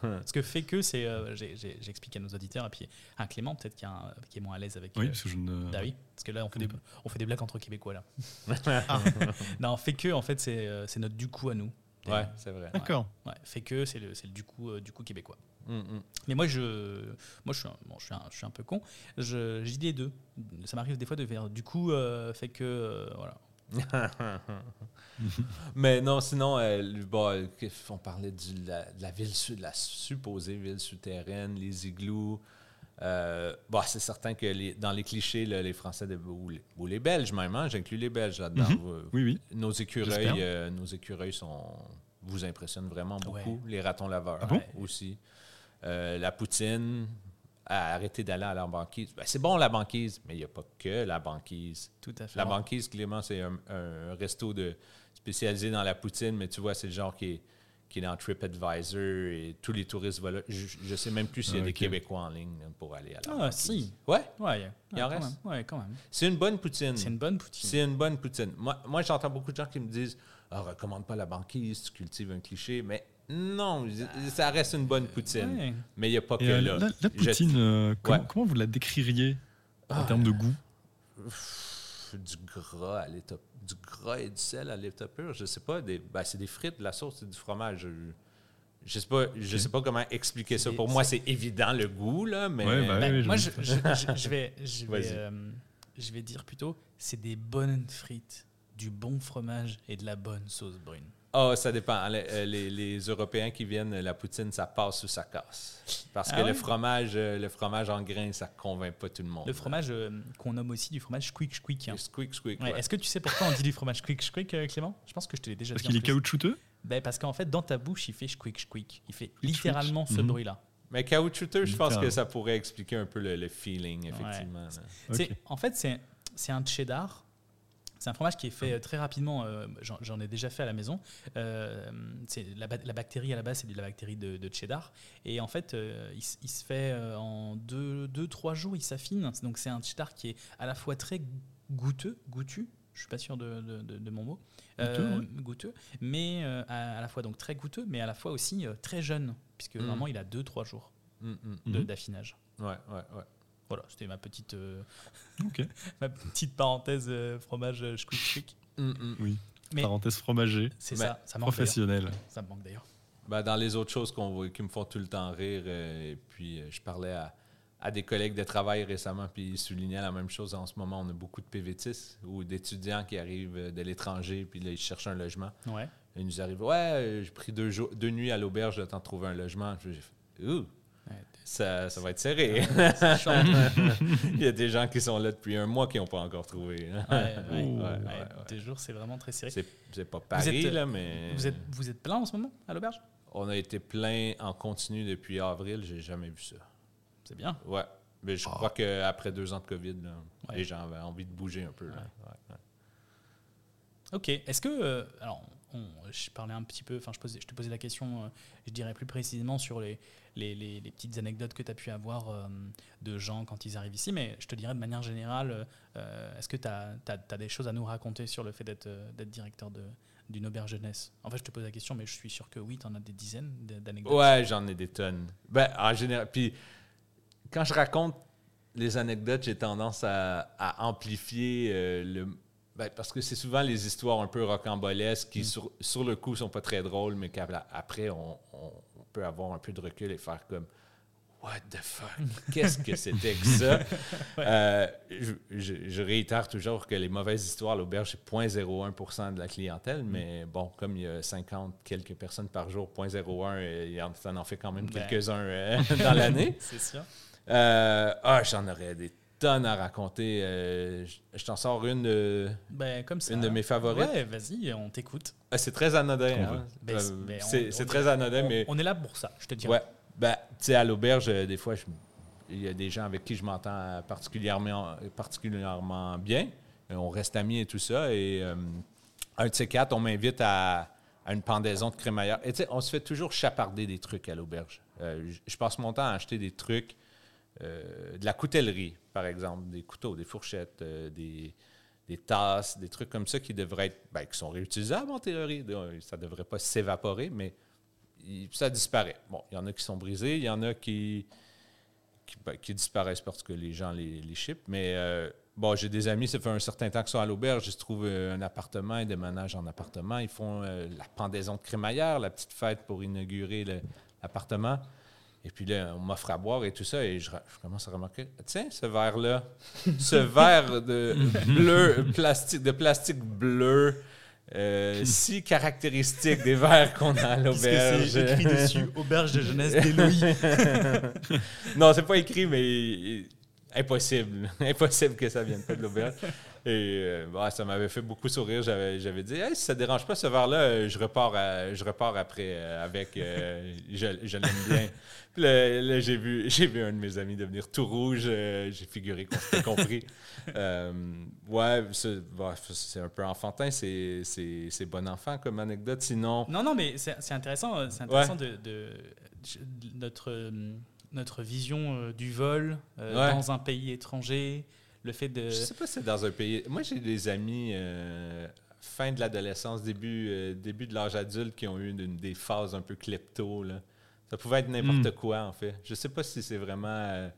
Parce que fait que, c'est. euh, j'ai- j'ai- J'explique à nos auditeurs, et puis un Clément, peut-être, qui, est un- qui est moins à l'aise avec. Oui, euh, parce que je ne. bah oui, parce que là, on fait, des, on fait des blagues entre Québécois, là. Ah. non, fait que, en fait, c'est euh, c'est notre du coup à nous. Ouais, c'est vrai. D'accord. Ouais, fait que, c'est le, c'est le du coup, euh, du coup québécois. Mm, mm. Mais moi, je, moi, je suis, un, bon, je suis, un, je suis un peu con. Je, j'ai dit les deux. Ça m'arrive des fois de faire du coup, euh, fait que, euh, voilà. Mais non, sinon, euh, bon, euh, on parlait du- la- de la ville, su- de la supposée ville souterraine, les igloos. Euh, bon, c'est certain que les- dans les clichés, là, les Français de- ou, les, ou les Belges même, hein, j'inclus les Belges là-dedans. Mhm. Oui, oui. Nos écureuils, euh, nos écureuils sont, vous impressionnent vraiment beaucoup. Ouais. Les ratons laveurs Ah bon? aussi. Euh, la poutine, à arrêter d'aller à la banquise. Ben, c'est bon la banquise, mais il n'y a pas que la banquise. Tout à fait. La banquise, Clément, c'est un, un resto de, spécialisé dans la poutine, mais tu vois, c'est le genre qui est, qui est dans TripAdvisor et tous les touristes vont là. Je ne sais même plus s'il y a des. Québécois en ligne là, pour aller à la Ah, banquise. si. Ouais, Ouais, Il en ouais, quand reste? même. Ouais, quand même. c'est une bonne poutine. C'est une bonne poutine. C'est une bonne poutine. Moi, moi j'entends beaucoup de gens qui me disent ah, recommande pas la banquise, tu cultives un cliché, mais non, ça reste une bonne poutine. Ouais. Mais il n'y a pas que euh, là. la, la Je- poutine, euh, comment, Ouais. comment vous la décririez en Ah. termes de goût? Pff, du gras à l'état du gras et du sel à l'état pur je sais pas des ben, c'est des frites de la sauce c'est du fromage Je- Je sais pas, je sais pas comment expliquer ça. Pour moi, c'est- évident le goût, là, mais. Ouais, Ben, oui, je moi, je, doute. je- je- je vais, je, vais, Vas-y. euh, je vais dire plutôt, c'est des bonnes frites, du bon fromage et de la bonne sauce brune. Ah, ça dépend. Les, euh, les- les Européens qui viennent, la poutine, ça passe ou ça casse. Parce Ah que le fromage, euh, le fromage en grains, ça convainc pas tout le monde. Le fromage euh, qu'on nomme aussi du fromage squeak squeak. hein. Squeak, squeak. Ouais, ouais. Est-ce que tu sais pourquoi on dit du fromage squeak squeak, euh, Clément? Je pense que je te l'ai déjà Parce dit. qu'il en est caoutchouteux? Ben, parce qu'en fait, dans ta bouche, il fait squeak squeak. Il fait littéralement ce Mhm. bruit-là. Mais caoutchouteux, je pense que ça pourrait expliquer un peu le, le feeling, effectivement. En fait, c'est c'est un cheddar. C'est un fromage qui est fait euh, très rapidement. euh, J'en ai déjà fait à la maison. Euh, la, ba- la bactérie à la base, c'est de la bactérie de, de cheddar. Et en fait, euh, il, se fait en 2-3 jours, il s'affine. Donc c'est un cheddar qui est à la fois très goûteux, goûtu. Je suis pas sûr de, de- de- de mon mot. Euh, Goûteux, goûteux, mais euh, à, à la fois donc très goûteux, mais à la fois aussi euh, très jeune, puisque Mm. vraiment il a 2-3 jours Mm, mm. Mhm. d'affinage. Ouais, ouais, ouais. Voilà, c'était ma petite, euh, ma petite parenthèse euh, fromage euh, squeak. Mm, mm. Oui. Mais Parenthèse fromagée. c'est ça, ça manque. Professionnelle. Ça me manque d'ailleurs. Ben, dans les autres choses qu'on qui me font tout le temps rire, euh, et puis euh, je parlais à, à des collègues de travail récemment, puis ils soulignaient la même chose. En ce moment, on a beaucoup de PVTistes ou d'étudiants qui arrivent de l'étranger, puis là, ils cherchent un logement. Ouais. Ils nous arrivent, ouais, j'ai pris deux, jours, deux nuits à l'auberge le temps de trouver un logement. Puis J'ai fait, ouh. Ça, ça va être serré. Chiant. Il y a des gens qui sont là depuis un mois qui n'ont pas encore trouvé. hein. Ouais, ouais, Oh. ouais, Ouais, ouais. ouais, Deux jours, c'est vraiment très serré. C'est, pas Paris, êtes- là, mais Vous êtes, vous êtes plein en ce moment à l'auberge? On a été plein en continu depuis avril. J'ai jamais vu ça. C'est bien. Ouais. Mais je crois qu'après deux ans de COVID, là, Ouais. les gens avaient envie de bouger un peu. là. Ouais. Ouais, ouais. Ok. Est-ce que. euh, alors, on- je parlais un petit peu. Enfin, je te posais la question, euh, je dirais plus précisément sur les, les, les- les petites anecdotes que tu as pu avoir euh, de gens quand ils arrivent ici. Mais je te dirais de manière générale, euh, est-ce que tu as, des choses à nous raconter sur le fait d'être euh, directeur d'une auberge jeunesse? En fait, je te pose la question, mais je suis sûr que oui, tu en as des dizaines d'anecdotes. Ouais, j'en ai des tonnes. Ben, en général. Puis, quand je raconte les anecdotes, j'ai tendance à, à amplifier euh, le. ben, parce que c'est souvent les histoires un peu rocambolesques qui, sur, sur le coup, sont pas très drôles, mais qu'après, on, on- avoir un peu de recul et faire comme. What the fuck? Qu'est-ce que c'était que ça? Euh, je, je- je réitère toujours que les mauvaises histoires à l'auberge, c'est 0,01% de la clientèle, mais bon, comme il y a 50 quelques personnes par jour, 0,01, euh, il y en- ça en fait quand même Ben. quelques-uns euh, dans l'année. C'est sûr. Euh, ah, j'en aurais des tonnes à raconter. Euh, je je t'en sors une. euh, Ben, comme ça. Une de mes favorites. Ouais, vas-y, on t'écoute. ah, c'est très anodin. Hein. Ben, c'est- ben, c'est très anodin, on, mais. on est là pour ça, je te dis. Ouais. Ben, tu sais, à l'auberge, euh, des fois, il y a des gens avec qui je m'entends particulièrement, particulièrement bien. Euh, On reste amis et tout ça. Et euh, un de ces quatre, on m'invite à, à une pendaison de crémaillère. Et tu sais, on se fait toujours chaparder des trucs à l'auberge. Euh, je- je passe mon temps à acheter des trucs, euh, de la coutellerie, par exemple, des couteaux, des fourchettes, euh, des, des tasses, des trucs comme ça qui devraient être, ben, qui sont réutilisables en théorie. Ça ne devrait pas s'évaporer, mais ça disparaît. Bon, il y en a qui sont brisés, il y en a qui, qui, ben, disparaissent parce que les gens les, les. Mais euh, bon, j'ai des amis, ça fait un certain temps qu'ils sont à l'auberge, ils se trouvent euh, un appartement, ils déménagent en appartement, ils font la pendaison de crémaillère, la petite fête pour inaugurer l'appartement. Et puis là, on m'offre à boire et tout ça, et je, je commence à remarquer, tiens, ce verre-là, ce verre de bleu, plastique, de plastique bleu, euh, si caractéristique des verres qu'on a à l'auberge. c'est écrit dessus? Auberge de jeunesse d'Eloï. non, c'est pas écrit, mais impossible. impossible que ça vienne pas de l'auberge. Et euh, ouais, ça m'avait fait beaucoup sourire. J'avais, j'avais dit, hey, si ça dérange pas ce verre-là, euh, je repars, à- je repars après euh, avec. euh, je, je l'aime bien. Puis là, là, j'ai, vu, j'ai vu un de mes amis devenir tout rouge. euh, j'ai figuré qu'on s'était compris. Euh, ouais, c'est, ouais, c'est un peu enfantin. C'est, c'est, c'est bon enfant comme anecdote. Sinon. Non, non, mais c'est c'est intéressant, c'est intéressant de, de- de- notre, notre vision du vol Ouais. dans un pays étranger, le fait de. Je sais pas si c'est dans un pays. Moi, j'ai des amis euh, fin de l'adolescence, début, euh, début de l'âge adulte qui ont eu une, une des phases un peu klepto. Là. Ça pouvait être n'importe Mm. quoi, en fait. Je sais pas si c'est vraiment euh,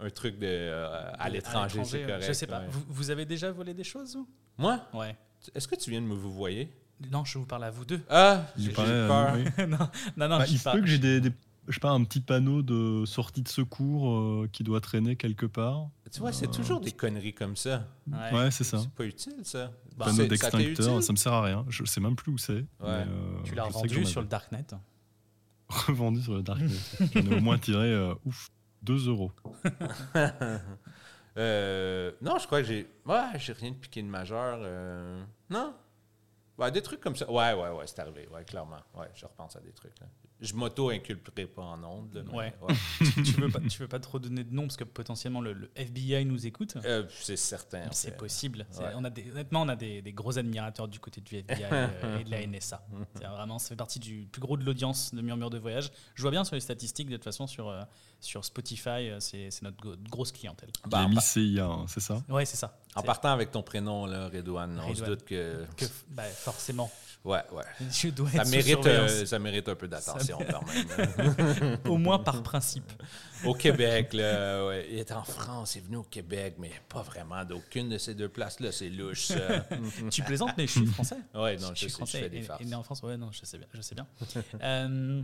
un truc de, euh, à l'étranger, c'est correct. Je sais pas. ouais. Vous, vous avez déjà volé des choses, vous? Moi, Ouais. est-ce que tu viens de me vous voyez? Non, je vous parle à vous deux. Ah, j'ai peur. oui. non, non, non, Bah, je il se pas- peut que j'ai des, des- je sais pas, un petit panneau de sortie de secours euh, qui doit traîner quelque part. Tu vois, c'est toujours des conneries comme ça. Ouais. Ouais, c'est ça. C'est pas utile, ça. Bah, panneau ça d'extincteur, utile? ça me sert à rien. Je sais même plus où c'est. euh, Tu l'as revendu sur le Darknet. revendu sur le Darknet. J'en ai au moins tiré, euh, ouf, 2 euros. Euh, non, je crois que j'ai. Ouais, j'ai rien de piqué de majeur. euh, Non. Ouais, des trucs comme ça. Ouais, ouais, ouais, c'est arrivé. Ouais, clairement. Ouais, je repense à des trucs. Là. Je m'auto-inculperai pas en ondes. là, mais Ouais. ouais. tu, tu veux pas, tu veux pas trop donner de nom parce que potentiellement le, le FBI nous écoute. Euh, c'est certain. C'est possible. Ouais. On a des, honnêtement, on a des, des gros admirateurs du côté du FBI euh, et de la NSA. C'est vraiment, ça fait partie du plus gros de l'audience de Murmure de Voyage. Je vois bien sur les statistiques, de toute façon, sur, euh, sur Spotify, c'est c'est notre grosse clientèle. Bah, mis CIA, hein, c'est ça? Ouais, c'est ça. en partant avec ton prénom, là, Redouane, on se Redouane. doute que. que, bah, forcément, Ouais, ouais. je dois Ça être mérite, euh, ça mérite un peu d'attention quand même. Au moins par principe. Au Québec, là, ouais. il est en France, il est venu au Québec, mais pas vraiment d'aucune de ces deux places-là, c'est louche. ça. tu plaisantes, mais je suis français. ouais, non, je je, suis sais, français je fais des farces. et né en France. Ouais, non, je sais bien. Je sais bien. Euh,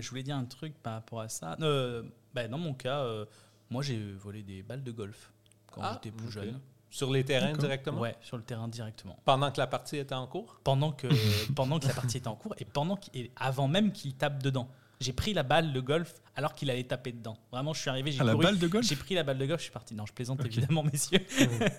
je voulais dire un truc par rapport à ça. Euh, bah, dans mon cas, euh, moi j'ai volé des balles de golf quand Ah, j'étais plus jeune. Sur les terrains directement? Ouais, sur le terrain directement. Pendant que la partie était en cours? Pendant que, pendant que la partie était en cours et, pendant et avant même qu'il tape dedans. J'ai pris la balle de golf alors qu'il allait taper dedans. Vraiment, je suis arrivé, j'ai Ah, la couru, balle de golf? J'ai pris la balle de golf, je suis parti. Non, je plaisante évidemment, messieurs.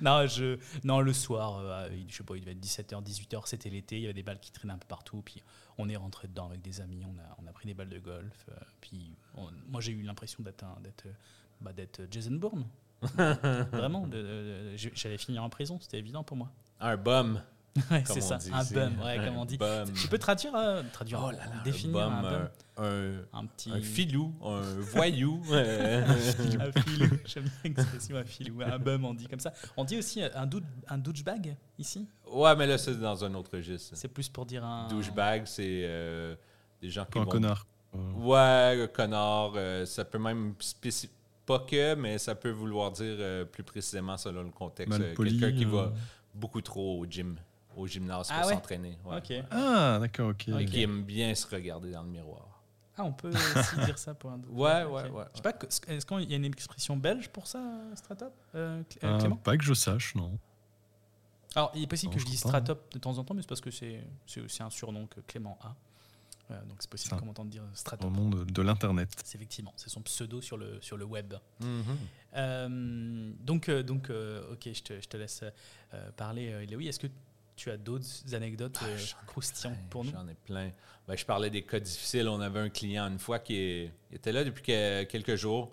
non, je, non, le soir, euh, il- je sais pas, il devait être 17h, 18h, c'était l'été, il y avait des balles qui traînaient un peu partout. Puis on est rentré dedans avec des amis, on a, on a pris des balles de golf. euh, puis on- moi, j'ai eu l'impression d'être bah, d'être Jason Bourne. Vraiment, j'allais finir en prison, c'était évident pour moi. Un bum, Ouais, comme c'est on ça, dit un bum, ouais, comme on dit. bum. Tu peux traduire, euh, traduire, Oh là là, définir un un bum, un, un petit, un filou, un voyou. euh, un filou. J'aime bien l'expression un filou, un bum, on dit comme ça. On dit aussi euh, un, dou- un douchebag ici? ouais, mais là, c'est dans un autre registre. C'est plus pour dire un. Douchebag, c'est euh, des gens qui un vont... connard. Euh, Ouais, un connard. euh, ça peut même spécifier... Pas que, mais ça peut vouloir dire euh, plus précisément selon le contexte. euh. Quelqu'un qui euh. va beaucoup trop au gym, au gymnase Ah pour ouais? s'entraîner. ouais. Ok. Ah, d'accord, ok. Ok. Qui aime bien se regarder dans le miroir. Ah, on peut aussi dire ça pour un Ouais, ouais, ouais. Je sais pas, est-ce qu'il y a une expression belge pour ça, Stratop? Euh, Cl- Clément? pas que je sache, non. Alors, il est possible non, que je je dise. Stratop de temps en temps, mais c'est parce que c'est c'est aussi un surnom que Clément a. Donc, c'est possible Ça. qu'on m'entende dire Dans Stratop. le monde de l'Internet. C'est effectivement, c'est son pseudo sur le, sur le web. Mhm. Euh, donc, euh, donc euh, ok, je te, je te laisse euh, parler, Louis. Est-ce que tu as d'autres anecdotes Ah, croustillantes plein, pour nous? J'en ai plein. Ben, je parlais des cas difficiles. On avait un client une fois qui est- était là depuis que- quelques jours.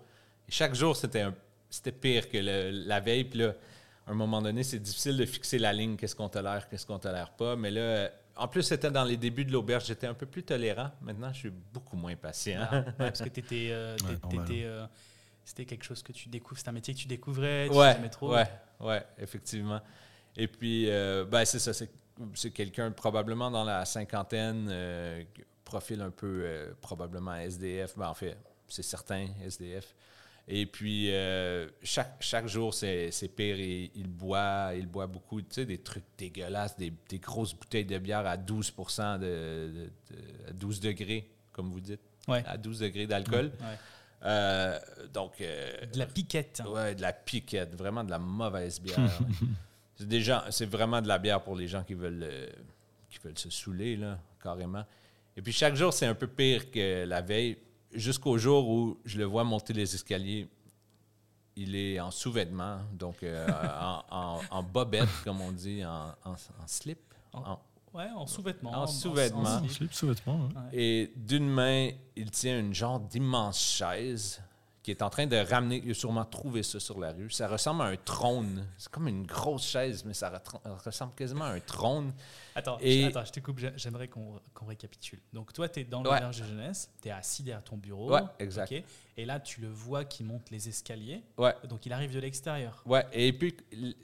Et chaque jour, c'était un- c'était pire que le- la veille. Puis là, à un moment donné, c'est difficile de fixer la ligne. Qu'est-ce qu'on tolère, qu'est-ce qu'on tolère pas? Mais là, en plus, c'était dans les débuts de l'auberge. J'étais un peu plus tolérant. Maintenant, je suis beaucoup moins patient. Ah, ouais, Parce que euh, Ouais, t'é- normal. t'étais, euh, c'était quelque chose que tu découvres, c'est un métier que tu découvrais, tu ouais, trop. ouais, ouais, effectivement. Et puis, euh, ben, c'est ça, c'est, quelqu'un probablement dans la cinquantaine, euh, profil un peu euh, probablement SDF, ben, en fait, c'est certain, SDF. Et puis, euh, chaque, chaque jour, c'est, pire. Il, il boit, il boit beaucoup, tu sais, des trucs dégueulasses, des, des grosses bouteilles de bière à 12 de, de- de- à 12 degrés, comme vous dites, Ouais. à 12 degrés d'alcool. Ouais. Euh, donc, euh, De la piquette. Ouais, de la piquette, vraiment de la mauvaise bière. c'est des gens, c'est vraiment de la bière pour les gens qui veulent, euh, qui veulent se saouler là, carrément. Et puis chaque jour, c'est un peu pire que la veille, jusqu'au jour où je le vois monter les escaliers. Il est en sous-vêtements, donc euh, en, en- en bobette, comme on dit, en, en- en slip. En- En- Ouais, en sous-vêtements. En sous-vêtements. en slip. slip sous-vêtements. hein. Et d'une main, il tient une genre d'immense chaise qui est en train de ramener. Il a sûrement trouvé ça sur la rue. Ça ressemble à un trône. C'est comme une grosse chaise, mais ça ressemble quasiment à un trône. Attends, Et- je, attends, je te coupe, j'ai- j'aimerais qu'on récapitule. Donc toi, tu es dans Ouais. l'auberge de jeunesse, tu es assis derrière ton bureau. Ouais, exact. Et là, tu le vois qui monte les escaliers. Ouais. Donc il arrive de l'extérieur. Ouais, et puis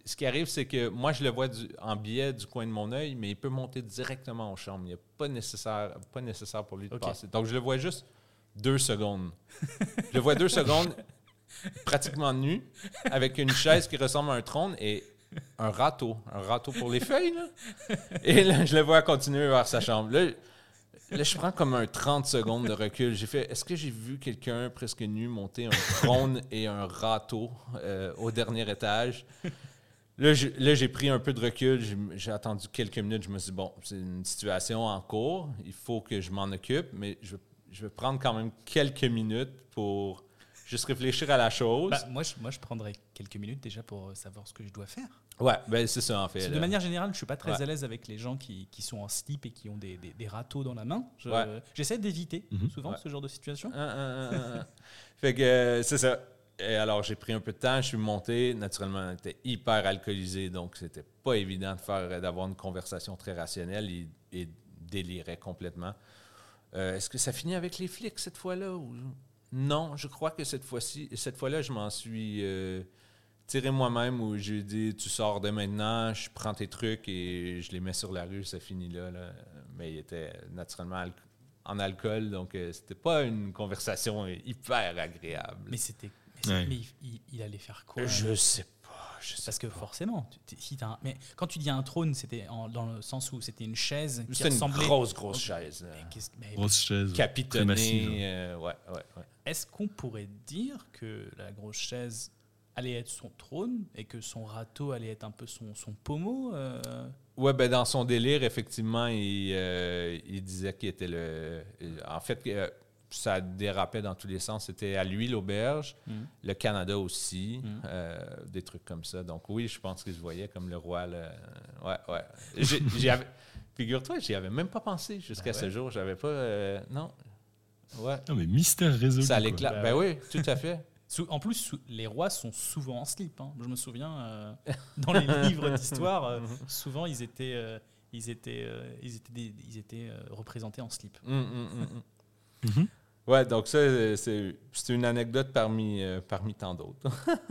ce qui arrive, c'est que moi, je le vois du- en biais du coin de mon œil, mais il peut monter directement aux chambres. Il n'est pas nécessaire, pas nécessaire pour lui de passer. Donc, je le vois juste deux secondes. je le vois deux secondes, pratiquement nu, avec une chaise qui ressemble à un trône, et un râteau. Un râteau pour les feuilles, là. Et là, je le vois continuer vers sa chambre. Là, là, je prends comme un 30 secondes de recul. J'ai fait, est-ce que j'ai vu quelqu'un presque nu monter un trône et un râteau euh, au dernier étage? Là, j'ai pris un peu de recul. J'ai- attendu quelques minutes. Je me suis dit, bon, c'est une situation en cours. Il faut que je m'en occupe, mais je, je vais prendre quand même quelques minutes pour juste réfléchir à la chose. Bah, moi, je, moi, je prendrais quelques minutes déjà pour savoir ce que je dois faire. ouais, ben c'est ça en fait. De manière générale, je suis pas très Ouais. à l'aise avec les gens qui, qui sont en slip et qui ont des, des, des râteaux dans la main. Je- Ouais. J'essaie d'éviter Mhm. souvent Ouais. ce genre de situation. Hein, hein, hein. fait que euh, c'est ça. Et alors, j'ai pris un peu de temps, je suis monté. Naturellement, on était hyper alcoolisé, donc c'était pas évident de faire, d'avoir une conversation très rationnelle. Il, il délirait complètement. Euh, Est-ce que ça finit avec les flics cette fois-là? ou- Non, je crois que cette fois-ci, cette fois-là, je m'en suis euh, tiré moi-même où j'ai dit tu sors de maintenant, je prends tes trucs et je les mets sur la rue, ça finit là. là. Mais il était naturellement al- en alcool, donc euh, c'était pas une conversation hyper agréable. Mais c'était. Mais, c'est- Ouais. mais il, il- il allait faire quoi? Je sais pas. Parce que pas. forcément, tu- si un- mais quand tu dis un trône, c'était dans le sens où c'était une chaise qui C'était une ressemblait. grosse, grosse chaise. Mais mais Grosse chaise. Capitonnée. euh, ouais, ouais, ouais. Est-ce qu'on pourrait dire que la grosse chaise allait être son trône et que son râteau allait être un peu son, son pommeau euh, Ouais, ben dans son délire, effectivement, il, euh, il disait qu'il était le. euh, En fait, euh, ça dérapait dans tous les sens. C'était à lui l'auberge, Mhm. le Canada aussi, Mhm. euh, des trucs comme ça. Donc oui, je pense qu'il se voyait comme le roi. Ouais, ouais. J'ai- j'y avais- Figure-toi, j'y avais même pas pensé jusqu'à Ben ce jour. J'avais pas. euh, non. Ouais. Non, mais mystère résolu. Ça l'éclate. Bah Ben oui, tout à fait. En plus, les rois sont souvent en slip. hein. Je me souviens, euh, dans les livres d'histoire, euh, souvent ils étaient, euh, ils étaient, euh, ils étaient, des- ils étaient euh, représentés en slip. Mhm. Ouais, donc ça, c'est une anecdote parmi, euh, parmi tant d'autres.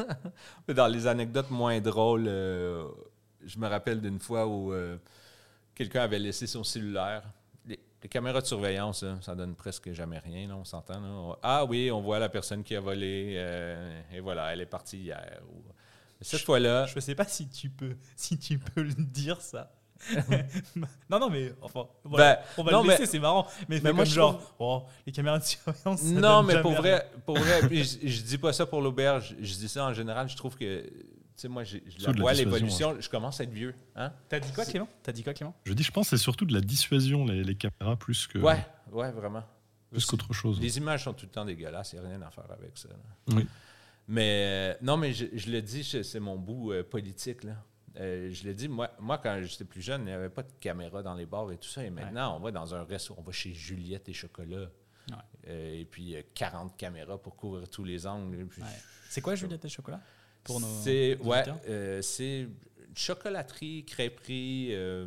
Dans les anecdotes moins drôles, euh, je me rappelle d'une fois où euh, quelqu'un avait laissé son cellulaire. Les, les caméras de surveillance, là, ça donne presque jamais rien, là, on s'entend. On- Ah oui, on voit la personne qui a volé, et voilà, elle est partie hier. Ou- Cette fois-là, Je sais pas si tu peux, si tu peux le dire ça. non, non, mais enfin, voilà, Ben, on va non, le laisser, mais- c'est marrant. Mais, moi, comme je genre, oh, les caméras de surveillance. ça Non, donne mais pour vrai, pour vrai puis je, je dis pas ça pour l'auberge, je dis ça en général, je trouve que, tu sais, moi, je la vois l'évolution, je commence à être vieux. Hein? T'as dit quoi, Clément? T'as dit quoi, Clément? Je dis, je pense que c'est surtout de la dissuasion, les, les caméras, plus que Ouais, ouais, vraiment. plus qu'autre chose. Les images sont tout le temps dégueulasses, il n'y a rien à faire avec ça. là. Oui. Mais euh, non, mais je, je le dis, c'est mon bout euh, politique. Là. Euh, je le dis, moi, moi quand j'étais plus jeune, il n'y avait pas de caméra dans les bars et tout ça. Et maintenant, on va dans un resto, on va chez Juliette et Chocolat. Ouais. Euh, et puis, euh, 40 caméras pour couvrir tous les angles. Ouais. C'est quoi Juliette et chocolat? Pour nos C'est euh, chocolaterie, crêperie, euh,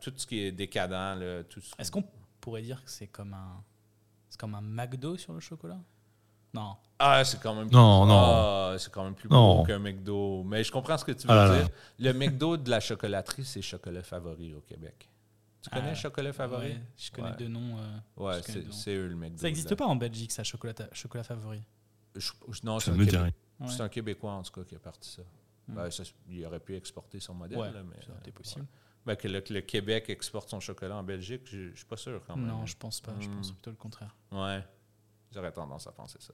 tout ce qui est décadent. Est-ce qu'on pourrait dire que c'est comme un, c'est comme un McDo sur le chocolat? Non. Ah, c'est quand même Non, non. Ah, c'est quand même plus Non. beau qu'un McDo. Mais je comprends ce que tu veux Ah là. dire. Le McDo de la chocolaterie, c'est chocolat favori au Québec. Tu connais Ah, chocolat favori? Ouais, Je connais Ouais. deux noms. euh, Ouais, c'est eux le McDo. Ça n'existe pas en Belgique, ça, chocolat, chocolat favori? Je- je- non, c'est Ça un, me Québé- rien. Ouais. c'est un Québécois, en tout cas, qui a parti ça. Hmm. Ben, ça, il aurait pu exporter son modèle. Ouais, là, mais, ça aurait été euh, possible. ouais. Ben, que, le, que le Québec exporte son chocolat en Belgique, je je suis pas sûr quand même. Non, je pense pas. Je Hmm. pense plutôt le contraire. Ouais. J'aurais tendance à penser ça.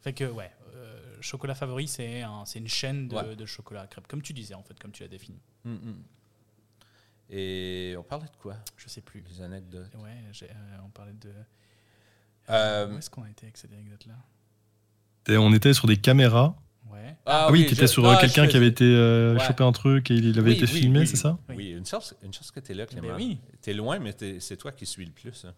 Fait que, ouais, euh, chocolat favori, c'est un, c'est une chaîne de, Ouais. de chocolat à crêpes, comme tu disais, en fait, comme tu l'as défini. Hum, hum. Et on parlait de quoi? Je sais plus. Les anecdotes. Ouais, euh, on parlait de. Euh, Où est-ce qu'on a été avec cette anecdote-là? Et on était sur des caméras. Ouais. Ah, oui, tu étais je- sur ah, je quelqu'un qui avait été euh, Ouais. chopé un truc et il avait Oui, été oui, filmé, oui. c'est ça? Oui, une chance, une chance que tu es là, Clément. Ben oui. Tu es loin, mais c'est toi qui suis le plus. hein.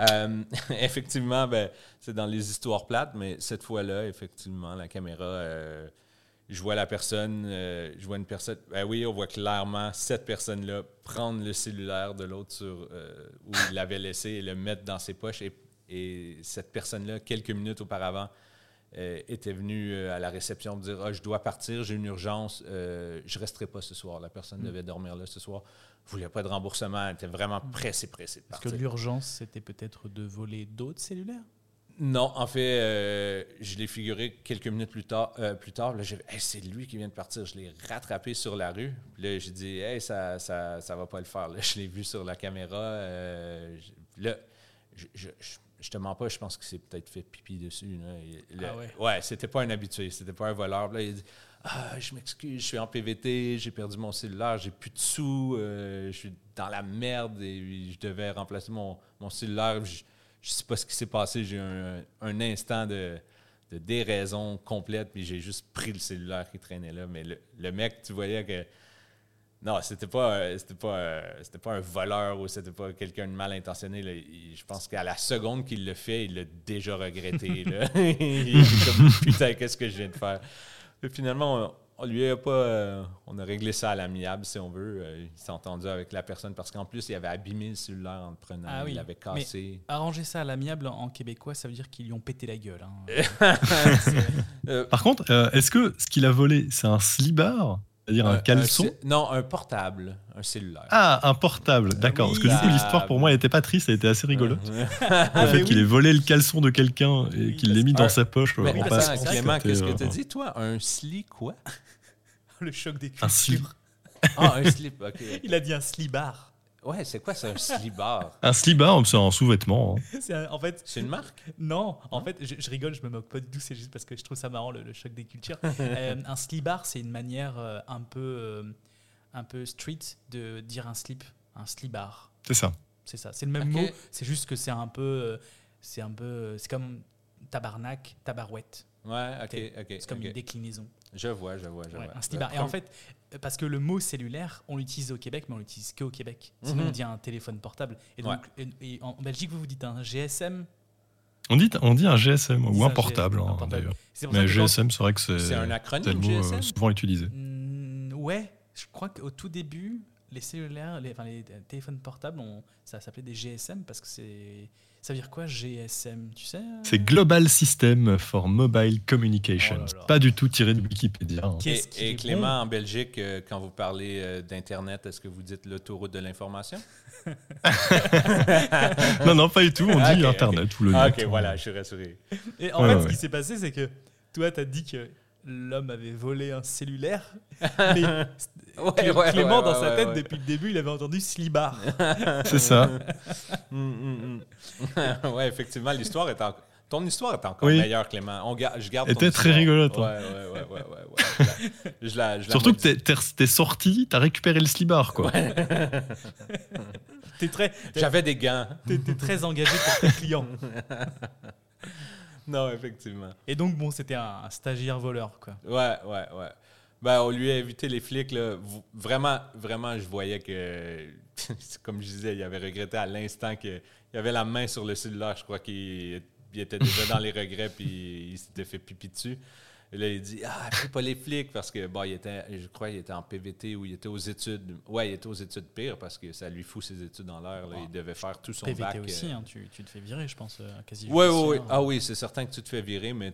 Euh, effectivement, ben, c'est dans les histoires plates, mais cette fois-là, effectivement, la caméra, euh, je vois la personne, euh, je vois une personne. Ben oui, on voit clairement cette personne-là prendre le cellulaire de l'autre sur où il l'avait laissé et le mettre dans ses poches. Et, et cette personne-là, quelques minutes auparavant, était venue euh, à la réception me dire ah, Je dois partir, j'ai une urgence, euh, je ne resterai pas ce soir. La personne Mm. devait dormir là ce soir. ne voulait pas de remboursement, elle était vraiment pressée, pressée de Parce partir. que l'urgence, c'était peut-être de voler d'autres cellulaires? Non, en fait, euh, je l'ai figuré quelques minutes plus tard. euh, plus tard là, j'ai hey, c'est lui qui vient de partir. Je l'ai rattrapé sur la rue. Puis Là, j'ai dit, hey, ça, ça, ça va pas le faire. Là, je l'ai vu sur la caméra. euh, là, je, je, je- je te mens pas, je pense qu'il s'est peut-être fait pipi dessus. là. Ah ouais? ouais, c'était pas un habitué, c'était pas un voleur. Là, il a dit, ah, je m'excuse, je suis en PVT, j'ai perdu mon cellulaire, j'ai plus de sous, euh, je suis dans la merde et je devais remplacer mon, mon cellulaire. Je, je sais pas ce qui s'est passé, j'ai eu un, un instant de, de déraison complète, puis j'ai juste pris le cellulaire qui traînait là. Mais le, le mec, tu voyais que. Non, c'était pas, euh, c'était pas, euh, c'était pas un voleur ou c'était pas quelqu'un de mal intentionné. là. Je pense qu'à la seconde qu'il le fait, il l'a déjà regretté. là. il est comme putain, qu'est-ce que je viens de faire? Puis finalement, on, on lui a pas, euh, on a réglé ça à l'amiable si on veut. Il s'est entendu avec la personne parce qu'en plus, il avait abîmé le cellulaire en le prenant, Ah oui. il l'avait cassé. Arranger ça à l'amiable en québécois, ça veut dire qu'ils lui ont pété la gueule. hein. Euh, Par contre, euh, est-ce que ce qu'il a volé, c'est un slibard C'est-à-dire un un- caleçon Non, un portable, un cellulaire. Ah, un portable, d'accord. oui, Parce que du coup, l'histoire pour moi, elle était pas triste, elle était assez rigolote. Ah, le fait mais qu'il ait volé le caleçon de quelqu'un et qu'il l'ait mis dans sa poche. Mais on passe Clément, qu'est-ce que euh, tu dis, toi? Un sli quoi? Le choc des Un slip. cultures. Ah, un slip, ok. Il a dit un slibar. Ouais, c'est quoi ça, un slibard? Un slibard, c'est un sous-vêtement. hein. C'est un- en fait, C'est une marque? non, en fait, je, je rigole, je me moque pas du tout, c'est juste parce que je trouve ça marrant le, le choc des cultures. Euh, un slibar, c'est une manière euh, un peu, euh, un peu street de dire un slip, un slibar. C'est ça. C'est ça, c'est le même Ok. mot, c'est juste que c'est un peu, euh, c'est un peu, euh, c'est comme tabarnak, tabarouette. Ouais, ok, C'est- ok. C'est comme ok. une déclinaison. Je vois, je vois, je Ouais, vois. un slibard. Et en fait, parce que le mot cellulaire, on l'utilise au Québec, mais on l'utilise que au Québec. Sinon, Mhm. on dit un téléphone portable. Et donc, et- et en Belgique, vous vous dites un GSM. On dit, on dit un GSM ou un portable, hein, portable. d'ailleurs. Mais GSM, c'est vrai que c'est un acronyme, mot euh, GSM? souvent utilisé. Mm, ouais, je crois qu'au tout début, les cellulaires, les, enfin, les téléphones portables, on- ça s'appelait des GSM parce que c'est. Ça veut dire quoi, GSM Tu sais euh, C'est Global System for Mobile Communications. Oh. Pas du tout tiré de Wikipédia. hein. Et, Clément, en Belgique, euh, quand vous parlez euh, d'Internet, est-ce que vous dites l'autoroute de l'information? non, non, pas du tout. On Ah, dit ok, Internet ou le Ah, net. ok, voilà, je suis rassuré. Et en Ouais, fait, ouais, ce qui s'est passé, c'est que toi, tu as dit que l'homme avait volé un cellulaire. mais Ouais, Clé- ouais, Clément, ouais, dans ouais, sa tête, ouais. depuis le début, il avait entendu slibar. C'est ça. Mm, mm, mm. ouais, effectivement, l'histoire est encore. Ton histoire est encore Oui. meilleure, Clément. On ga- je garde Était très histoire. rigolote, hein. Ouais, ouais, ouais, ouais, ouais, ouais. Je la- je Surtout que t'es- t'es sorti, t'as récupéré le slibard, quoi. T'es très, J'avais des t'es- t'es très engagé pour tes clients. Non, effectivement. Et donc, bon, c'était un, un stagiaire voleur, quoi. Ouais, ouais, ouais. Ben, on lui a évité les flics. Là. Vraiment, vraiment, je voyais que, comme je disais, il avait regretté à l'instant qu'il avait la main sur le cellulaire. Je crois qu'il il était déjà dans les regrets, puis il s'était fait pipi dessus. Et là, il dit Ah, appelez pas les flics, parce que, bon, il était, je crois qu'il était en PVT ou il était aux études. Ouais, il était aux études pires, parce que ça lui fout ses études en l'air. Il devait faire tout son PVT bac. aussi, euh, hein, tu, tu te fais virer, je pense, euh, quasi. oui, oui, oui. Ah oui, c'est certain que tu te fais virer, mais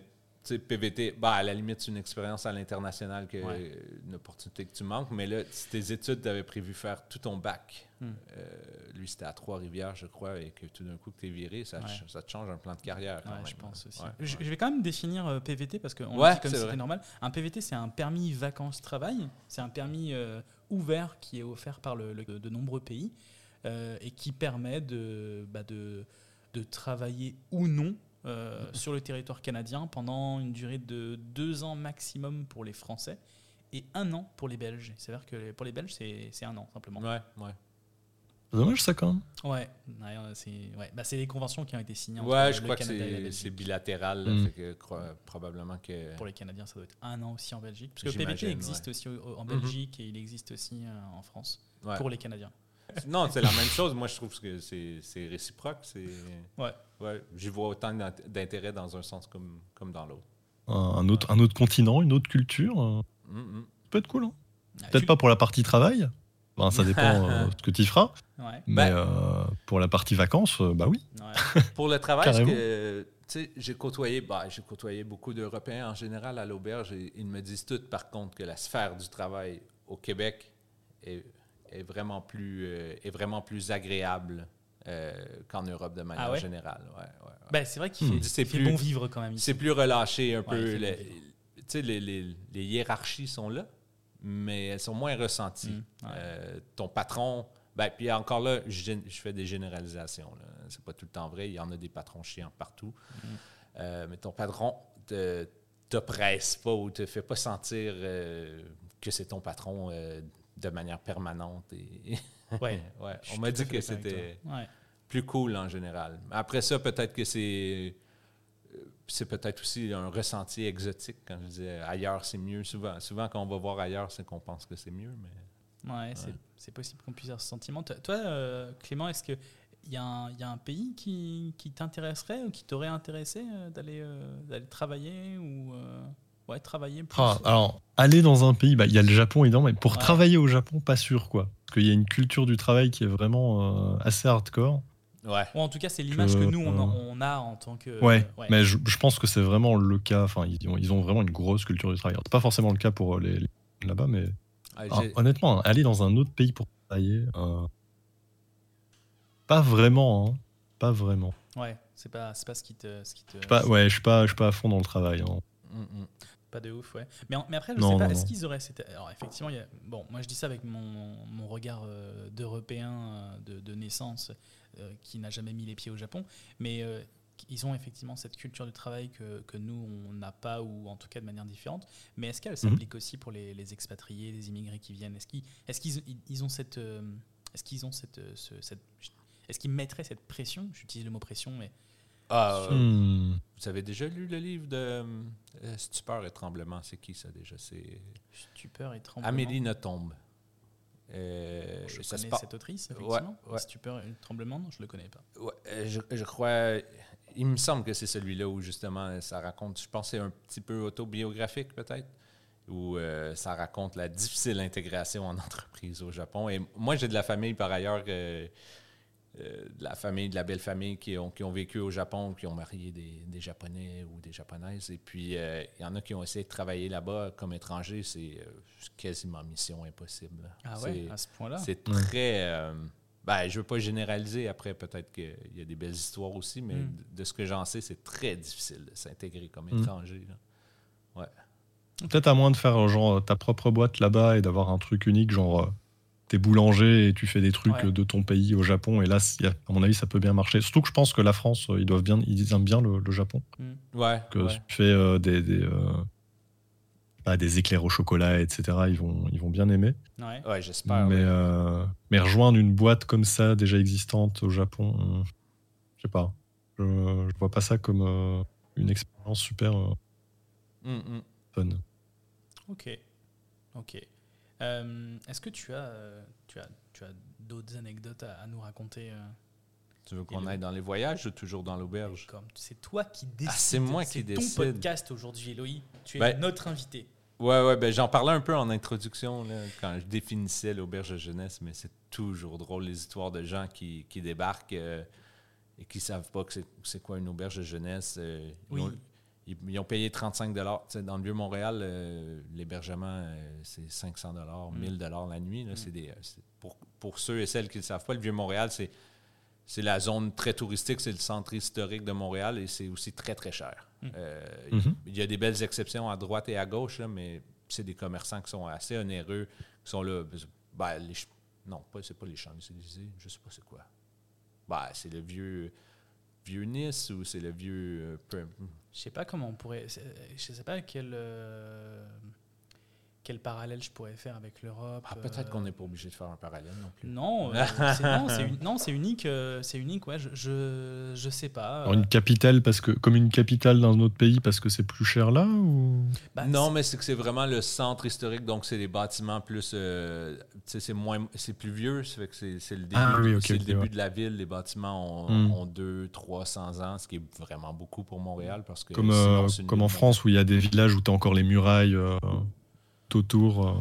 PVT, bah, à la limite, c'est une expérience à l'international, que, Ouais. une opportunité que tu manques. Mais là, si tes études, tu avais prévu faire tout ton bac, Hmm. euh, lui, c'était à Trois-Rivières, je crois, et que tout d'un coup, que tu es viré, ça, te- Ouais. ça te change un plan de carrière. quand Ouais, même. je pense aussi. Ouais, je, vais quand même définir euh, PVT parce qu'on dit comme c'est c'était normal. Un PVT, c'est un permis vacances-travail. C'est un permis euh, ouvert qui est offert par le, le- de nombreux pays et qui permet de, bah, de, de travailler ou non euh, sur le territoire canadien pendant une durée de deux ans maximum pour les Français et un an pour les Belges. C'est-à-dire que pour les Belges, c'est c'est un an simplement. Ouais, ouais. C'est dommage, ça, quand même. Ouais, ouais, c'est ouais. Bah, les conventions qui ont été signées entre Ouais, je le crois que Canada la c'est- bilatéral, Hmm. fait que cro- probablement que. Pour les Canadiens, ça doit être un an aussi en Belgique. Parce que le PVT existe aussi au- en Mhm. Belgique et il existe aussi euh, en France Ouais. pour les Canadiens. Non, c'est la même chose. Moi, je trouve que c'est réciproque. Ouais. Ouais, J'y vois autant d'int- d'intérêt dans un sens comme, comme dans l'autre. Un, autre, un autre continent, une autre culture. euh, Mm, mm. ça peut être cool. hein. Ah, Peut-être tu- pas pour la partie travail. Ben, ça dépend euh, ce que tu feras. Ouais, Mais Ben- euh, pour la partie vacances, euh, bah oui. ouais. Pour le travail, que, tu sais, j'ai côtoyé, bah, j'ai côtoyé beaucoup d'Européens en général à l'auberge et ils me disent tous, par contre, que la sphère du travail au Québec est, est vraiment plus, euh, est vraiment plus agréable euh, qu'en Europe de manière Ah ouais? générale. Ouais, ouais, ouais. Ben, c'est vrai qu'il Hmm. fait, C'est il fait plus- bon vivre quand même. ici. C'est plus relâché un Ouais, peu. bon les- les hiérarchies sont là, mais elles sont moins ressenties. Mm, ouais. Euh, ton patron, ben, puis encore là, je, fais des généralisations. C'est pas tout le temps vrai. Il y en a des patrons chiants partout. Mm. Euh, mais ton patron te, te presse pas ou te fait pas sentir euh, que c'est ton patron de manière permanente. Et... Ouais. Ouais. On m'a dit que c'était. Ouais. plus cool en général. Après ça, peut-être que c'est c'est peut-être aussi un ressenti exotique quand je disais ailleurs c'est mieux. Souvent, souvent quand on va voir ailleurs, c'est qu'on pense que c'est mieux, mais Ouais, c'est- c'est possible qu'on puisse avoir ce sentiment. Toi, toi, euh, Clément, est-ce qu'il y, a un- il y a un pays qui, qui t'intéresserait ou qui t'aurait intéressé euh, d'aller euh, d'aller travailler ou euh, ouais, travailler plus? Ah, alors, aller dans un pays, bah, il y a le Japon évidemment, mais pour Ouais. travailler au Japon, pas sûr quoi. Parce qu'il y a une culture du travail qui est vraiment euh, assez hardcore. Ouais. Ou en tout cas, c'est l'image que, Que, nous, on, en- euh, on a en tant que. ouais, ouais. mais je, je pense que c'est vraiment le cas. Enfin, ils ont, ils ont vraiment une grosse culture du C'est pas forcément le cas pour euh, les, les là-bas, mais Ah, ah, honnêtement, aller dans un autre pays pour travailler, euh, pas vraiment, hein. pas vraiment. Ouais, c'est pas, c'est pas ce qui te. Ce qui te Je pas, ouais, je suis pas, je suis pas à fond dans le travail. hein. Mm, mm. Pas de ouf, ouais. Mais, en- mais après, je Non, sais pas, est-ce qu'ils auraient. cette- Alors, effectivement, il y a... bon, moi je dis ça avec mon, mon regard euh, d'Européen euh, de, de naissance euh, qui n'a jamais mis les pieds au Japon, mais euh, ils ont effectivement cette culture du travail que, que nous, on n'a pas, ou en tout cas de manière différente. Mais est-ce qu'elle s'applique aussi pour les, les expatriés, les immigrés qui viennent? Est-ce qu'ils est qu'ils ils- ils ont cette. euh, Est-ce qu'ils ont cette. euh, ce- cette est-ce qu'ils mettraient cette pression? J'utilise le mot pression, mais. Ah, euh, Hmm. Vous avez déjà lu le livre de euh, Stupeur et Tremblement? C'est qui ça déjà? C'est Stupeur et tremblement. Amélie Nothomb. Euh, Je ça connais cette autrice, effectivement. ouais. Stupeur et tremblement, non, je le connais pas. Ouais, euh, je, je crois. Il me semble que c'est celui-là où justement ça raconte. Je pense que c'est un petit peu autobiographique peut-être, où euh, ça raconte la difficile intégration en entreprise au Japon. Et moi, j'ai de la famille par ailleurs, euh, euh, de la famille, de la belle famille qui ont, qui ont vécu au Japon, qui ont marié des, des Japonais ou des Japonaises. Et puis, euh, il y en a qui ont essayé de travailler là-bas comme étrangers. C'est euh, quasiment mission impossible. Ah C'est- ouais, à ce point-là? c'est Ouais. très. euh, ben, je veux pas généraliser. Après, peut-être qu'il y a des belles histoires aussi, mais Mm. de, de ce que j'en sais, c'est très difficile de s'intégrer comme Mm. étranger. là. Peut-être à moins de faire genre ta propre boîte là-bas et d'avoir un truc unique, genre euh, t'es boulanger et tu fais des trucs Ouais. de ton pays au Japon. Et là, à mon avis, ça peut bien marcher. Surtout que je pense que la France, euh, ils doivent bien, ils aiment bien le, le Japon. Hmm. Ouais. Que ouais. tu fais euh, des, des, euh, bah, des éclairs au chocolat, etc., ils vont, ils vont bien aimer. Ouais. Ouais, j'espère. mais, euh, rejoindre une boîte comme ça, déjà existante au Japon, je sais pas. Je, je vois pas ça comme une expérience super Mm, mm. fun. Ok. Ok. Euh, Est-ce que tu as, euh, tu as, tu as d'autres anecdotes à, à nous raconter euh, Tu veux qu'on aille dans les voyages ou toujours dans l'auberge? C'est toi qui décides. Ah, c'est moi qui C'est décide. ton podcast aujourd'hui, Eloï. Tu es Ben- notre invité. Ouais, ouais, ben j'en parlais un peu en introduction là, quand je définissais l'auberge de jeunesse, mais c'est toujours drôle les histoires de gens qui, qui débarquent euh, et qui savent pas que c'est- quoi une auberge de jeunesse. euh, Oui. Ils- ils ont payé 35 dollars. Dans le Vieux-Montréal, euh, l'hébergement, euh, c'est 500 dollars, Mm. 1000 dollars la nuit. Là, Mm. c'est des, euh, c'est- pour, pour ceux et celles qui ne le savent pas, le Vieux-Montréal, c'est c'est la zone très touristique, c'est le centre historique de Montréal et c'est aussi très, très cher. Mm. Euh, Mhm. Il y a des belles exceptions à droite et à gauche, là, mais c'est des commerçants qui sont assez onéreux, qui sont là. Ben, les ch- non, pas, c'est pas les Champs-Élysées, je sais pas c'est quoi. Ben, c'est le vieux, vieux Nice ou c'est le vieux. euh, Je sais pas comment on pourrait. Je sais pas quel, euh, quel parallèle je pourrais faire avec l'Europe. Ah, peut-être euh, qu'on n'est pas obligé de faire un parallèle non plus. Non, euh, c'est unique. euh, c'est unique, ouais. Je, je, je sais pas. Alors euh, une capitale parce que comme une capitale dans un autre pays parce que c'est plus cher là ou? Bah, non, mais c'est que c'est vraiment le centre historique, donc c'est des bâtiments plus. euh, tu sais, c'est moins, c'est plus vieux, ça fait que c'est c'est le début, Ah oui, c'est le début ouais. de la ville. Les bâtiments ont, Hmm. ont 200, 300 ans, ce qui est vraiment beaucoup pour Montréal parce que comme sinon, euh, en France où il y a des villages où tu as encore les murailles euh, autour. euh.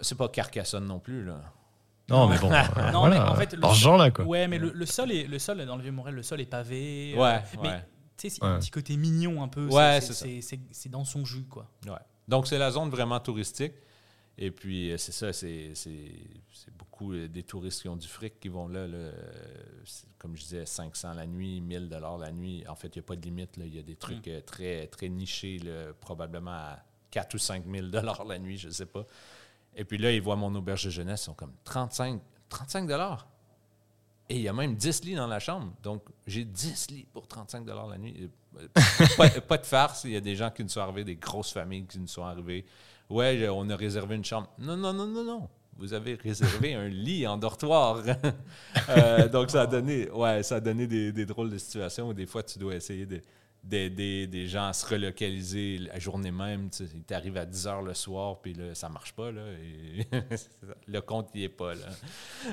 C'est pas Carcassonne non plus là. Non, mais bon, euh, Non, voilà, mais en fait, le- genre-là quoi. Ouais, mais le, le sol est le sol dans le vieux Montréal, le sol est pavé. euh, Ouais, mais ouais. tu sais, c'est un petit côté mignon un peu. Ouais, c'est- dans son jus, quoi. Ouais. Donc, c'est la zone vraiment touristique. Et puis, euh, c'est ça, c'est c'est beaucoup des touristes qui ont du fric qui vont là. là comme je disais, 500 la nuit, 1000 dollars la nuit. En fait, il n'y a pas de limite. Là. Il y a des trucs euh, très, très nichés, là, probablement à 4 ou 5 000 dollars la nuit, je ne sais pas. Et puis là, ils voient mon auberge de jeunesse, ils sont comme 35, 35 dollars. Et il y a même 10 lits dans la chambre. Donc, j'ai 10 lits pour 35 dollars la nuit. Euh, pas, de farce. Il y a des gens qui nous sont arrivés, des grosses familles qui nous sont arrivées. Ouais, on a réservé une chambre. Non, non, non, non, non. Vous avez réservé un lit en dortoir. Euh, donc, ça a donné, ouais, ça a donné des, des drôles de situations où des fois, tu dois essayer de- d'aider des gens à se relocaliser la journée même. Tu t'arrive à 10 heures le soir, puis là, ça marche pas. Là, et le compte, il est pas là.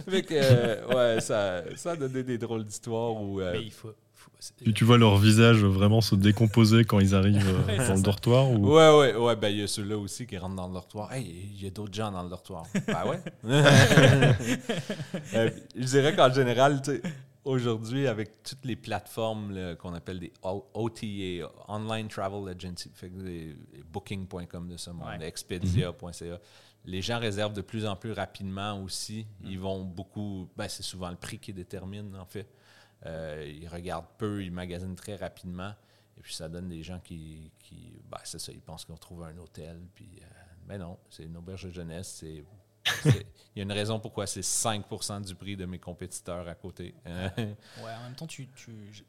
Fait que, euh, ouais, ça, ça a donné des drôles d'histoires où. euh, Mais il faut. faut- c'est- Puis tu vois leur visage vraiment se décomposer quand ils arrivent euh, Ouais, dans le ça. dortoir. Ou... Ouais, ouais, ouais. Ben, il y a ceux-là aussi qui rentrent dans le dortoir. Hey, il y a d'autres gens dans le dortoir. Ben ouais. Euh, je dirais qu'en général, tu sais, aujourd'hui, avec toutes les plateformes qu'on appelle des OTA, Online Travel Agency, Booking.com de ce monde, Ouais. Expedia.ca, les gens réservent de plus en plus rapidement aussi. Ils vont beaucoup. Ben, c'est souvent le prix qui détermine, en fait. Euh, ils regardent peu, ils magasinent très rapidement. Et puis ça donne des gens qui, qui ben, c'est ça, ils pensent qu'on trouve un hôtel. Puis, euh, ben non, c'est une auberge de jeunesse. C'est- il y a une raison pourquoi c'est 5 du prix de mes compétiteurs à côté. Euh, Ouais, en même temps, tu,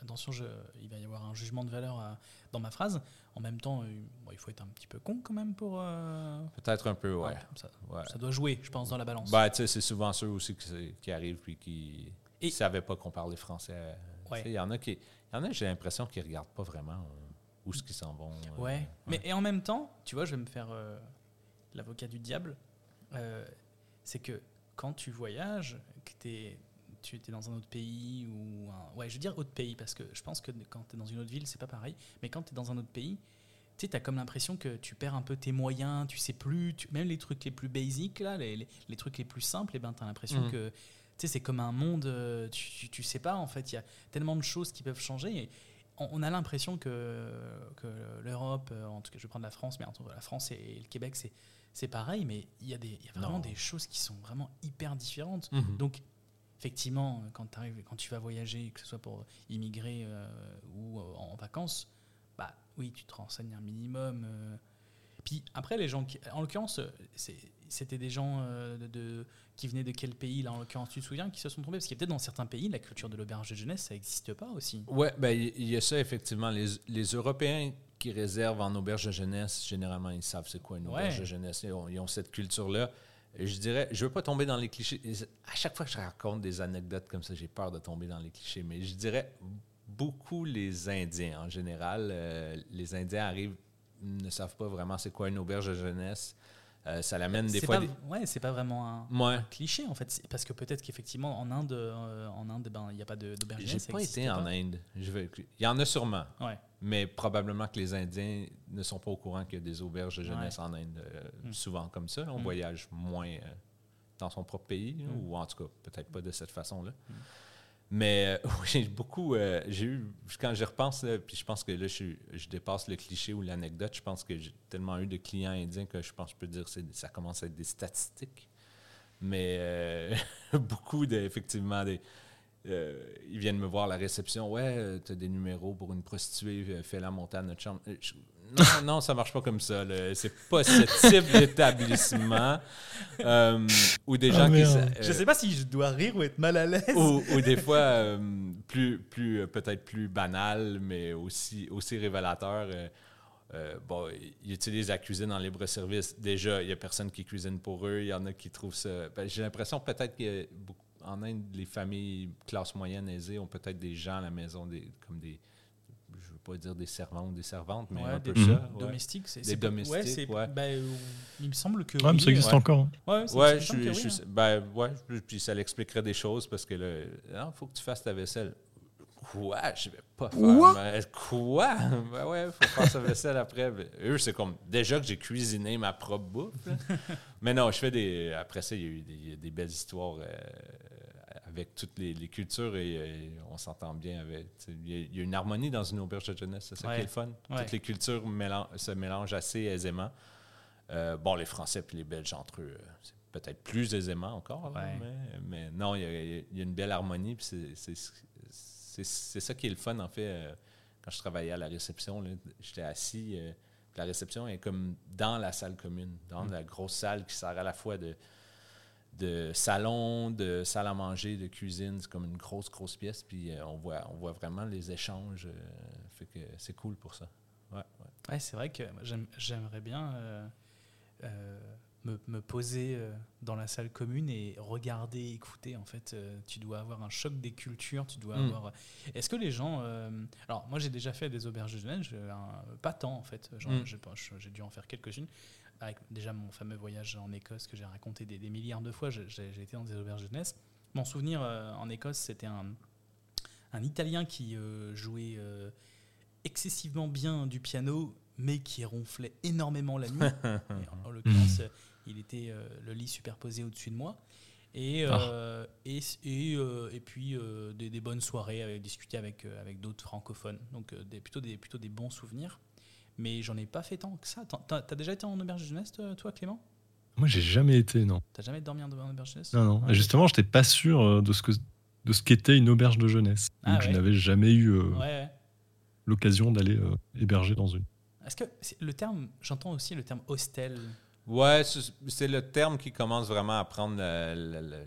attention, je, il va y avoir un jugement de valeur à- dans ma phrase. En même temps, euh, bon, il faut être un petit peu con quand même pour. euh, Peut-être un peu, ouais. ouais, ça, ouais. ça doit jouer, je pense, dans la balance. Ben, sais, c'est souvent ceux aussi qui, arrivent puis qui ne savaient pas qu'on parlait français. Ouais. Il y en a qui. Il y en a, j'ai l'impression qu'ils ne regardent pas vraiment euh, où est-ce qu'ils s'en vont. euh, Ouais. Mais et en même temps, tu vois, je vais me faire euh, l'avocat du diable. C'est que quand tu voyages, que t'es- tu es dans un autre pays ou un, ouais, je veux dire autre pays parce que je pense que quand tu es dans une autre ville, c'est pas pareil. Mais quand tu es dans un autre pays, tu as comme l'impression que tu perds un peu tes moyens, tu sais plus, tu- même les trucs les plus basiques là, les, les- les trucs les plus simples, et ben tu as l'impression que c'est comme un monde, euh, tu, tu, tu sais pas en fait, il y a tellement de choses qui peuvent changer. Et on, on a l'impression que, que l'Europe, euh, en tout cas je vais prendre la France, mais entre la France et le Québec, c'est, c'est pareil, mais il y a, des, y a vraiment Non. des choses qui sont vraiment hyper différentes. Mhm. Donc, effectivement, quand, quand tu vas voyager, que ce soit pour immigrer euh, ou euh, en vacances, bah oui, tu te renseignes un minimum. euh. Puis après, les gens, qui, en l'occurrence, c'était des gens de, de- qui venaient de quel pays, là, en l'occurrence, tu te souviens, qui se sont trompés? Parce qu'il y a peut-être dans certains pays, la culture de l'auberge de jeunesse, ça n'existe pas aussi. Ouais, ben il il y a ça effectivement. Les, les Européens qui réservent en auberge de jeunesse, généralement, ils savent c'est quoi une Ouais. auberge de jeunesse. Ils ont, ils ont cette culture-là. Je dirais, je veux pas tomber dans les clichés. À chaque fois que je raconte des anecdotes comme ça, j'ai peur de tomber dans les clichés. Mais je dirais beaucoup les Indiens en général. euh, les Indiens arrivent, ne savent pas vraiment c'est quoi une auberge de jeunesse. Euh, ça l'amène des fois. pas, des- ouais, c'est pas vraiment un Ouais. cliché en fait, parce que peut-être qu'effectivement en Inde, euh, en Inde, ben il n'y a pas de J'ai pas été en Inde. Je vais- Il y en a sûrement. Ouais. Mais probablement que les Indiens ne sont pas au courant qu'il y a des auberges de jeunesse Ouais. en Inde. euh, Mm. Souvent comme ça. On Mm. voyage moins dans son propre pays, là, Mm. ou en tout cas, peut-être pas de cette façon-là. Mais euh, oui, j'ai beaucoup. euh, j'ai eu. Quand j'y repense, puis je pense que là, je, je dépasse le cliché ou l'anecdote, je pense que j'ai tellement eu de clients indiens que je pense que je peux dire que ça commence à être des statistiques. Mais euh, beaucoup, de, effectivement, euh, ils viennent me voir à la réception. Ouais, tu as des numéros pour une prostituée, fais-la monter à notre chambre. Non, non, ça marche pas comme ça. C'est pas ce type d'établissement. Euh, ou des Ah, gens qui. euh, Je sais pas si je dois rire ou être mal à l'aise. ou, ou des fois euh, plus, plus euh, peut-être plus banal, mais aussi, aussi révélateur. euh, euh, bon, ils utilisent la cuisine en libre-service. Déjà, il n'y a personne qui cuisine pour eux. Il y en a qui trouvent ça. ben, J'ai l'impression peut-être qu'en Inde, les familles classe moyenne aisées ont peut-être des gens à la maison, des, comme des. Pas dire des servants ou des servantes, mais Ouais, un des peu ça. ouais. domestiques, c'est Des c'est- domestiques, Ouais, c'est- ouais. euh, il me semble que. Ouais, mais oui, ça existe ouais. encore. hein. Ouais, ça- je je oui, hein. ben, ouais, puis- puis ça l'expliquerait des choses parce que là, il faut que tu fasses ta vaisselle. Quoi? Je vais pas faire. Quoi? ma- Quoi? Ben ouais, faut faire sa vaisselle après. Ben, eux, c'est comme déjà que j'ai cuisiné ma propre bouffe. Mais non, je fais des. Après ça, il y a eu des belles histoires euh, avec toutes les, les cultures et on s'entend bien avec. Il y, a, il y a une harmonie dans une auberge de jeunesse, c'est ça qui est le fun. Ouais. Toutes les cultures se mélangent assez aisément. Euh, bon, les Français et les Belges entre eux, euh, c'est peut-être plus aisément encore, là, Ouais. mais, mais non, il y, a, il y a une belle harmonie. puis c'est- ça qui est le fun, en fait. euh, quand je travaillais à la réception, j'étais assis. euh, puis la réception est comme dans la salle commune, dans Mm. la grosse salle qui sert à la fois de, de salon, de salle à manger, de cuisine. C'est comme une grosse, grosse pièce. Puis euh, on, voit, on voit vraiment les échanges. euh, fait que c'est cool pour ça. Ouais, ouais. Ouais, c'est vrai que j'aime- j'aimerais bien euh, me, me poser dans la salle commune et regarder, écouter. En fait, tu dois avoir un choc des cultures. Tu dois Mm. avoir. Est-ce que les gens. alors, moi, j'ai déjà fait des auberges de jeunesse. pas tant, en fait. Mm. j'ai pas- je- J'ai dû en faire quelques-unes. Avec déjà mon fameux voyage en Écosse que j'ai raconté des, des milliards de fois. J'ai été dans des auberges de jeunesse. Mon souvenir euh, en Écosse, c'était un, un Italien qui euh, jouait euh, excessivement bien du piano, mais qui ronflait énormément la nuit. En, en l'occurrence, il était le lit superposé au-dessus de moi. Et, euh, et, et, et puis des, des bonnes soirées, avec, discuter avec, avec d'autres francophones. Donc des, plutôt, des, plutôt des bons souvenirs. Mais j'en ai pas fait tant que ça. T'as déjà été en auberge de jeunesse, toi, Clément? Moi, j'ai jamais été, non. T'as jamais dormi en auberge de jeunesse? Non, non. Ouais. Et justement, j'étais pas sûr euh, de ce que de ce qu'était une auberge de jeunesse. Ah Donc, je n'avais jamais eu euh, Ouais, ouais. l'occasion d'aller euh, héberger dans une. Est-ce que le terme, j'entends aussi le terme hostel. Ouais, c'est c'est le terme qui commence vraiment à prendre le, le- le-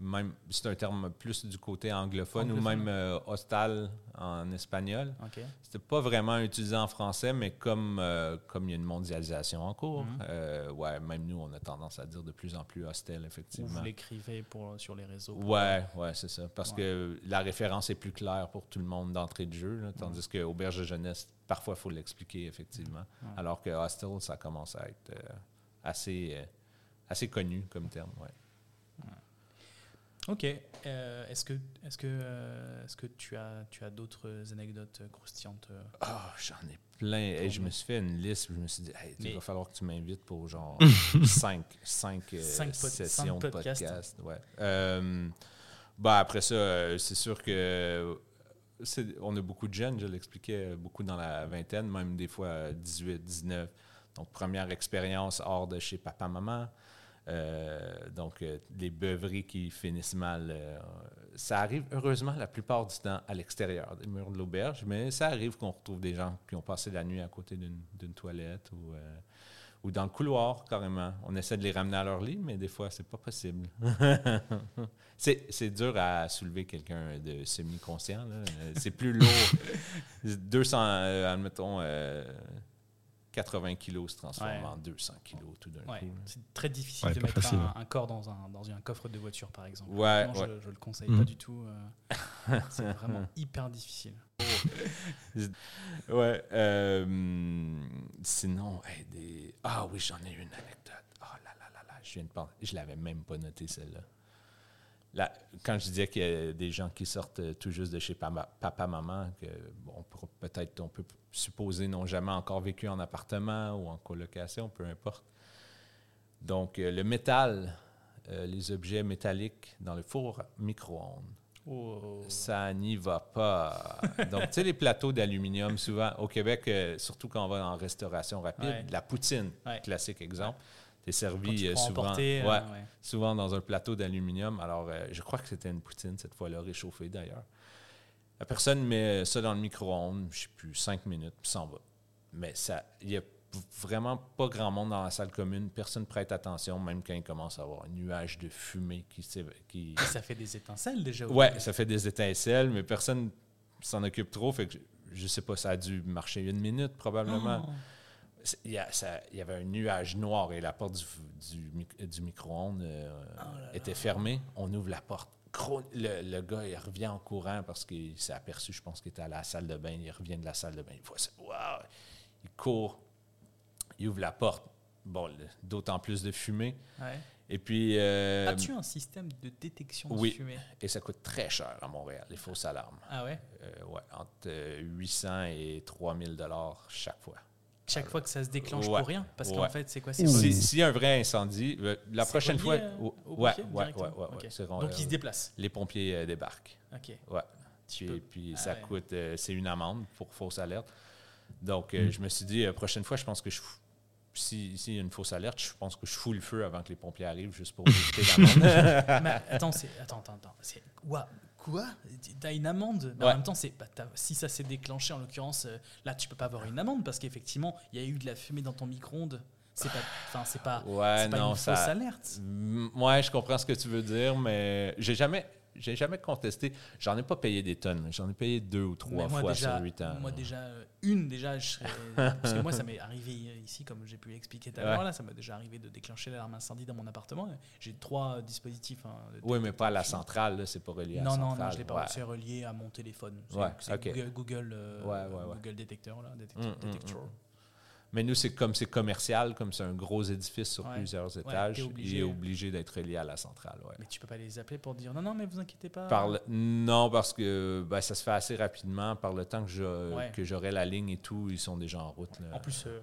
même c'est un terme plus du côté anglophone, ou même euh, hostal en espagnol. Ok. C'était pas vraiment utilisé en français, mais comme euh, comme il y a une mondialisation en cours, Mhm. euh, ouais, même nous on a tendance à dire de plus en plus hostel Ou effectivement. vous l'écrivez sur les réseaux. Ouais, ouais, c'est ça. Parce Ouais. que la référence est plus claire pour tout le monde d'entrée de jeu, là, tandis que auberge de jeunesse, parfois, il faut l'expliquer, effectivement. Alors que hostel, ça commence à être euh, assez, assez connu comme terme. Ouais. Ok. Euh, est-ce que, est-ce que, euh, est-ce que tu as, tu as d'autres anecdotes croustillantes Ah, j'en ai plein. Et je me suis fait une liste. Je me suis dit, hey, il va falloir que tu m'invites pour genre cinq, cinq, sessions de podcast. Ouais. Euh, bah, après ça, c'est sûr que on a beaucoup de jeunes, je l'expliquais, beaucoup dans la vingtaine, même des fois euh, 18, 19. Donc, première expérience hors de chez papa-maman. Euh, donc, euh, les beuveries qui finissent mal. euh, ça arrive, heureusement, la plupart du temps à l'extérieur des murs de l'auberge, mais ça arrive qu'on retrouve des gens qui ont passé la nuit à côté d'une toilette ou, euh, ou dans le couloir, carrément. On essaie de les ramener à leur lit, mais des fois, c'est pas possible. c'est dur à soulever quelqu'un de semi-conscient. C'est plus lourd. 200, euh, admettons, 80 kilos se transforment Ouais. en 200 kilos tout d'un Ouais. coup. C'est très difficile Ouais, de mettre facile. un, un corps dans un, dans un coffre de voiture, par exemple. Ouais, Non, ouais. Je, je le conseille Mhm. pas du tout. euh, c'est vraiment hyper difficile. Ouais. euh, sinon, hey, des... ah oui, j'en ai une anecdote. Oh là là là là, je viens de penser. Je l'avais même pas noté celle-là. Quand je disais qu'il y a des gens qui sortent euh, tout juste de chez papa, papa bon, peut-être on peut supposer n'ont jamais encore vécu en appartement ou en colocation, peu importe. Donc, euh, le métal, euh, les objets métalliques dans le four micro-ondes. Oh. Ça n'y va pas. Donc, tu sais, les plateaux d'aluminium, souvent, au Québec, euh, surtout quand on va en restauration rapide, Ouais. la poutine, Ouais. classique exemple, Quand servi euh, souvent, emporter, ouais, ouais. souvent dans un plateau d'aluminium. Alors, euh, je crois que c'était une poutine cette fois-là, réchauffée d'ailleurs. La personne met ça dans le micro-ondes, je sais plus, cinq minutes, puis s'en va. Mais ça, il y a vraiment pas grand monde dans la salle commune. Personne prête attention, même quand il commence à avoir un nuage de fumée qui... qui Ça fait des étincelles déjà. Ouais, début. ça fait des étincelles, mais personne s'en occupe trop. Fait que je, je sais pas, ça a dû marcher une minute probablement. Oh. Il y, avait un nuage noir et la porte du, du, mic- du micro-ondes euh, était fermée. On ouvre la porte. Le, le gars, il revient en courant parce qu'il s'est aperçu, je pense qu'il était à la salle de bain. Il revient de la salle de bain. Il voit ça. Wow! Il court. Il ouvre la porte. Bon, d'autant plus de fumée. Ouais. Et puis. euh, As-tu un système de détection de oui. fumée? Et ça coûte très cher à Montréal, les fausses alarmes. Ah ouais? Euh, ouais, entre euh, 800 et 3000 dollars chaque fois. Chaque fois que ça se déclenche Ouais. pour rien Parce qu'en fait, c'est quoi c'est Si- S'il y a un vrai incendie, euh, la prochaine fois. relié, euh, ouais, Donc, ils se euh, déplacent. Les pompiers euh, débarquent. Ok. Ouais. Tu Puis, puis Ah ça ouais. coûte, euh, c'est une amende pour fausse alerte. Donc, euh, je me suis dit, euh, prochaine fois, je pense que je, si- s'il y a une fausse alerte, je pense que je fous le feu avant que les pompiers arrivent juste pour éviter l'amende. Mais attends, c'est attends, attends, attends. C'est quoi Quoi T'as une amende? Mais Ouais. En même temps, bah, si ça s'est déclenché en l'occurrence, euh, là tu peux pas avoir une amende parce qu'effectivement il y a eu de la fumée dans ton micro-ondes. C'est pas, enfin c'est pas, Ouais, c'est pas non, une ça. fausse alerte. Ouais, je comprends ce que tu veux dire, mais j'ai jamais, j'ai jamais contesté. J'en ai pas payé des tonnes. J'en ai payé deux ou trois fois déjà, sur huit ans. moi déjà euh, une déjà, je serais parce que moi ça m'est arrivé ici comme j'ai pu l'expliquer tout à l'heure là, ça m'est déjà arrivé de déclencher l'alarme incendie dans mon appartement. J'ai trois dispositifs. hein, de- Oui, mais pas à la centrale, c'est pas relié à la Non, non, centrale. non, je l'ai pas. C'est relié à mon téléphone. C'est. Google, Google, euh, Ouais, ouais, ouais. Google Detector, là, détect- Mm, mm, Detector. mm. Mais nous, c'est comme c'est commercial, comme c'est un gros édifice sur Ouais. plusieurs étages, obligé. il est obligé d'être relié à la centrale. Ouais. Mais tu peux pas les appeler pour dire non, non, mais vous inquiétez pas. Par le- Non, parce que ben, ça se fait assez rapidement. Par le temps que je- Ouais. que j'aurai la ligne et tout, ils sont déjà en route. là. En plus, euh,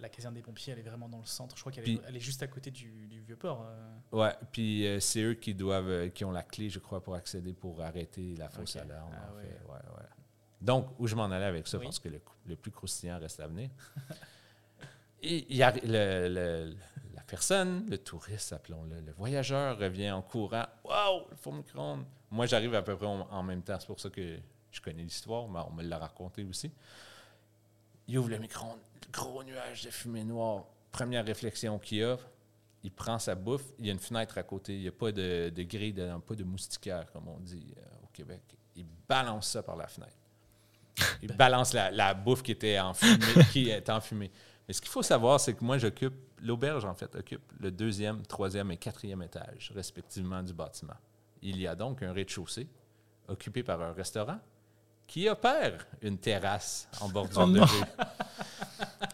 la caserne des pompiers, elle est vraiment dans le centre. Je crois qu'elle est, elle est juste à côté du, du vieux port. euh. Ouais, puis euh, c'est eux qui doivent, euh, qui ont la clé, je crois, pour accéder, pour arrêter la fausse Ok. alarme. Ah en fait. Donc, où je m'en allais avec ça, Oui. parce que le, le plus croustillant reste à venir. Il y a- le- le- la personne, le touriste, appelons-le, le voyageur, revient en courant. Waouh, le four micro-ondes. Moi, j'arrive à peu près en, en même temps. C'est pour ça que je connais l'histoire, mais on me l'a raconté aussi. Il ouvre le micro-ondes, le gros nuage de fumée noire. Première réflexion qu'il a, il prend sa bouffe. Il y a une fenêtre à côté. Il n'y a pas de, de grille, de- pas de moustiquaire, comme on dit euh, au Québec. Il balance ça par la fenêtre. Il balance la, la bouffe qui était en fumée, qui est en fumée. Mais ce qu'il faut savoir, c'est que moi, j'occupe, l'auberge, en fait, occupe le deuxième, troisième et quatrième étage, respectivement, du bâtiment. Il y a donc un rez-de-chaussée occupé par un restaurant qui opère une terrasse en bordure Oh de rue.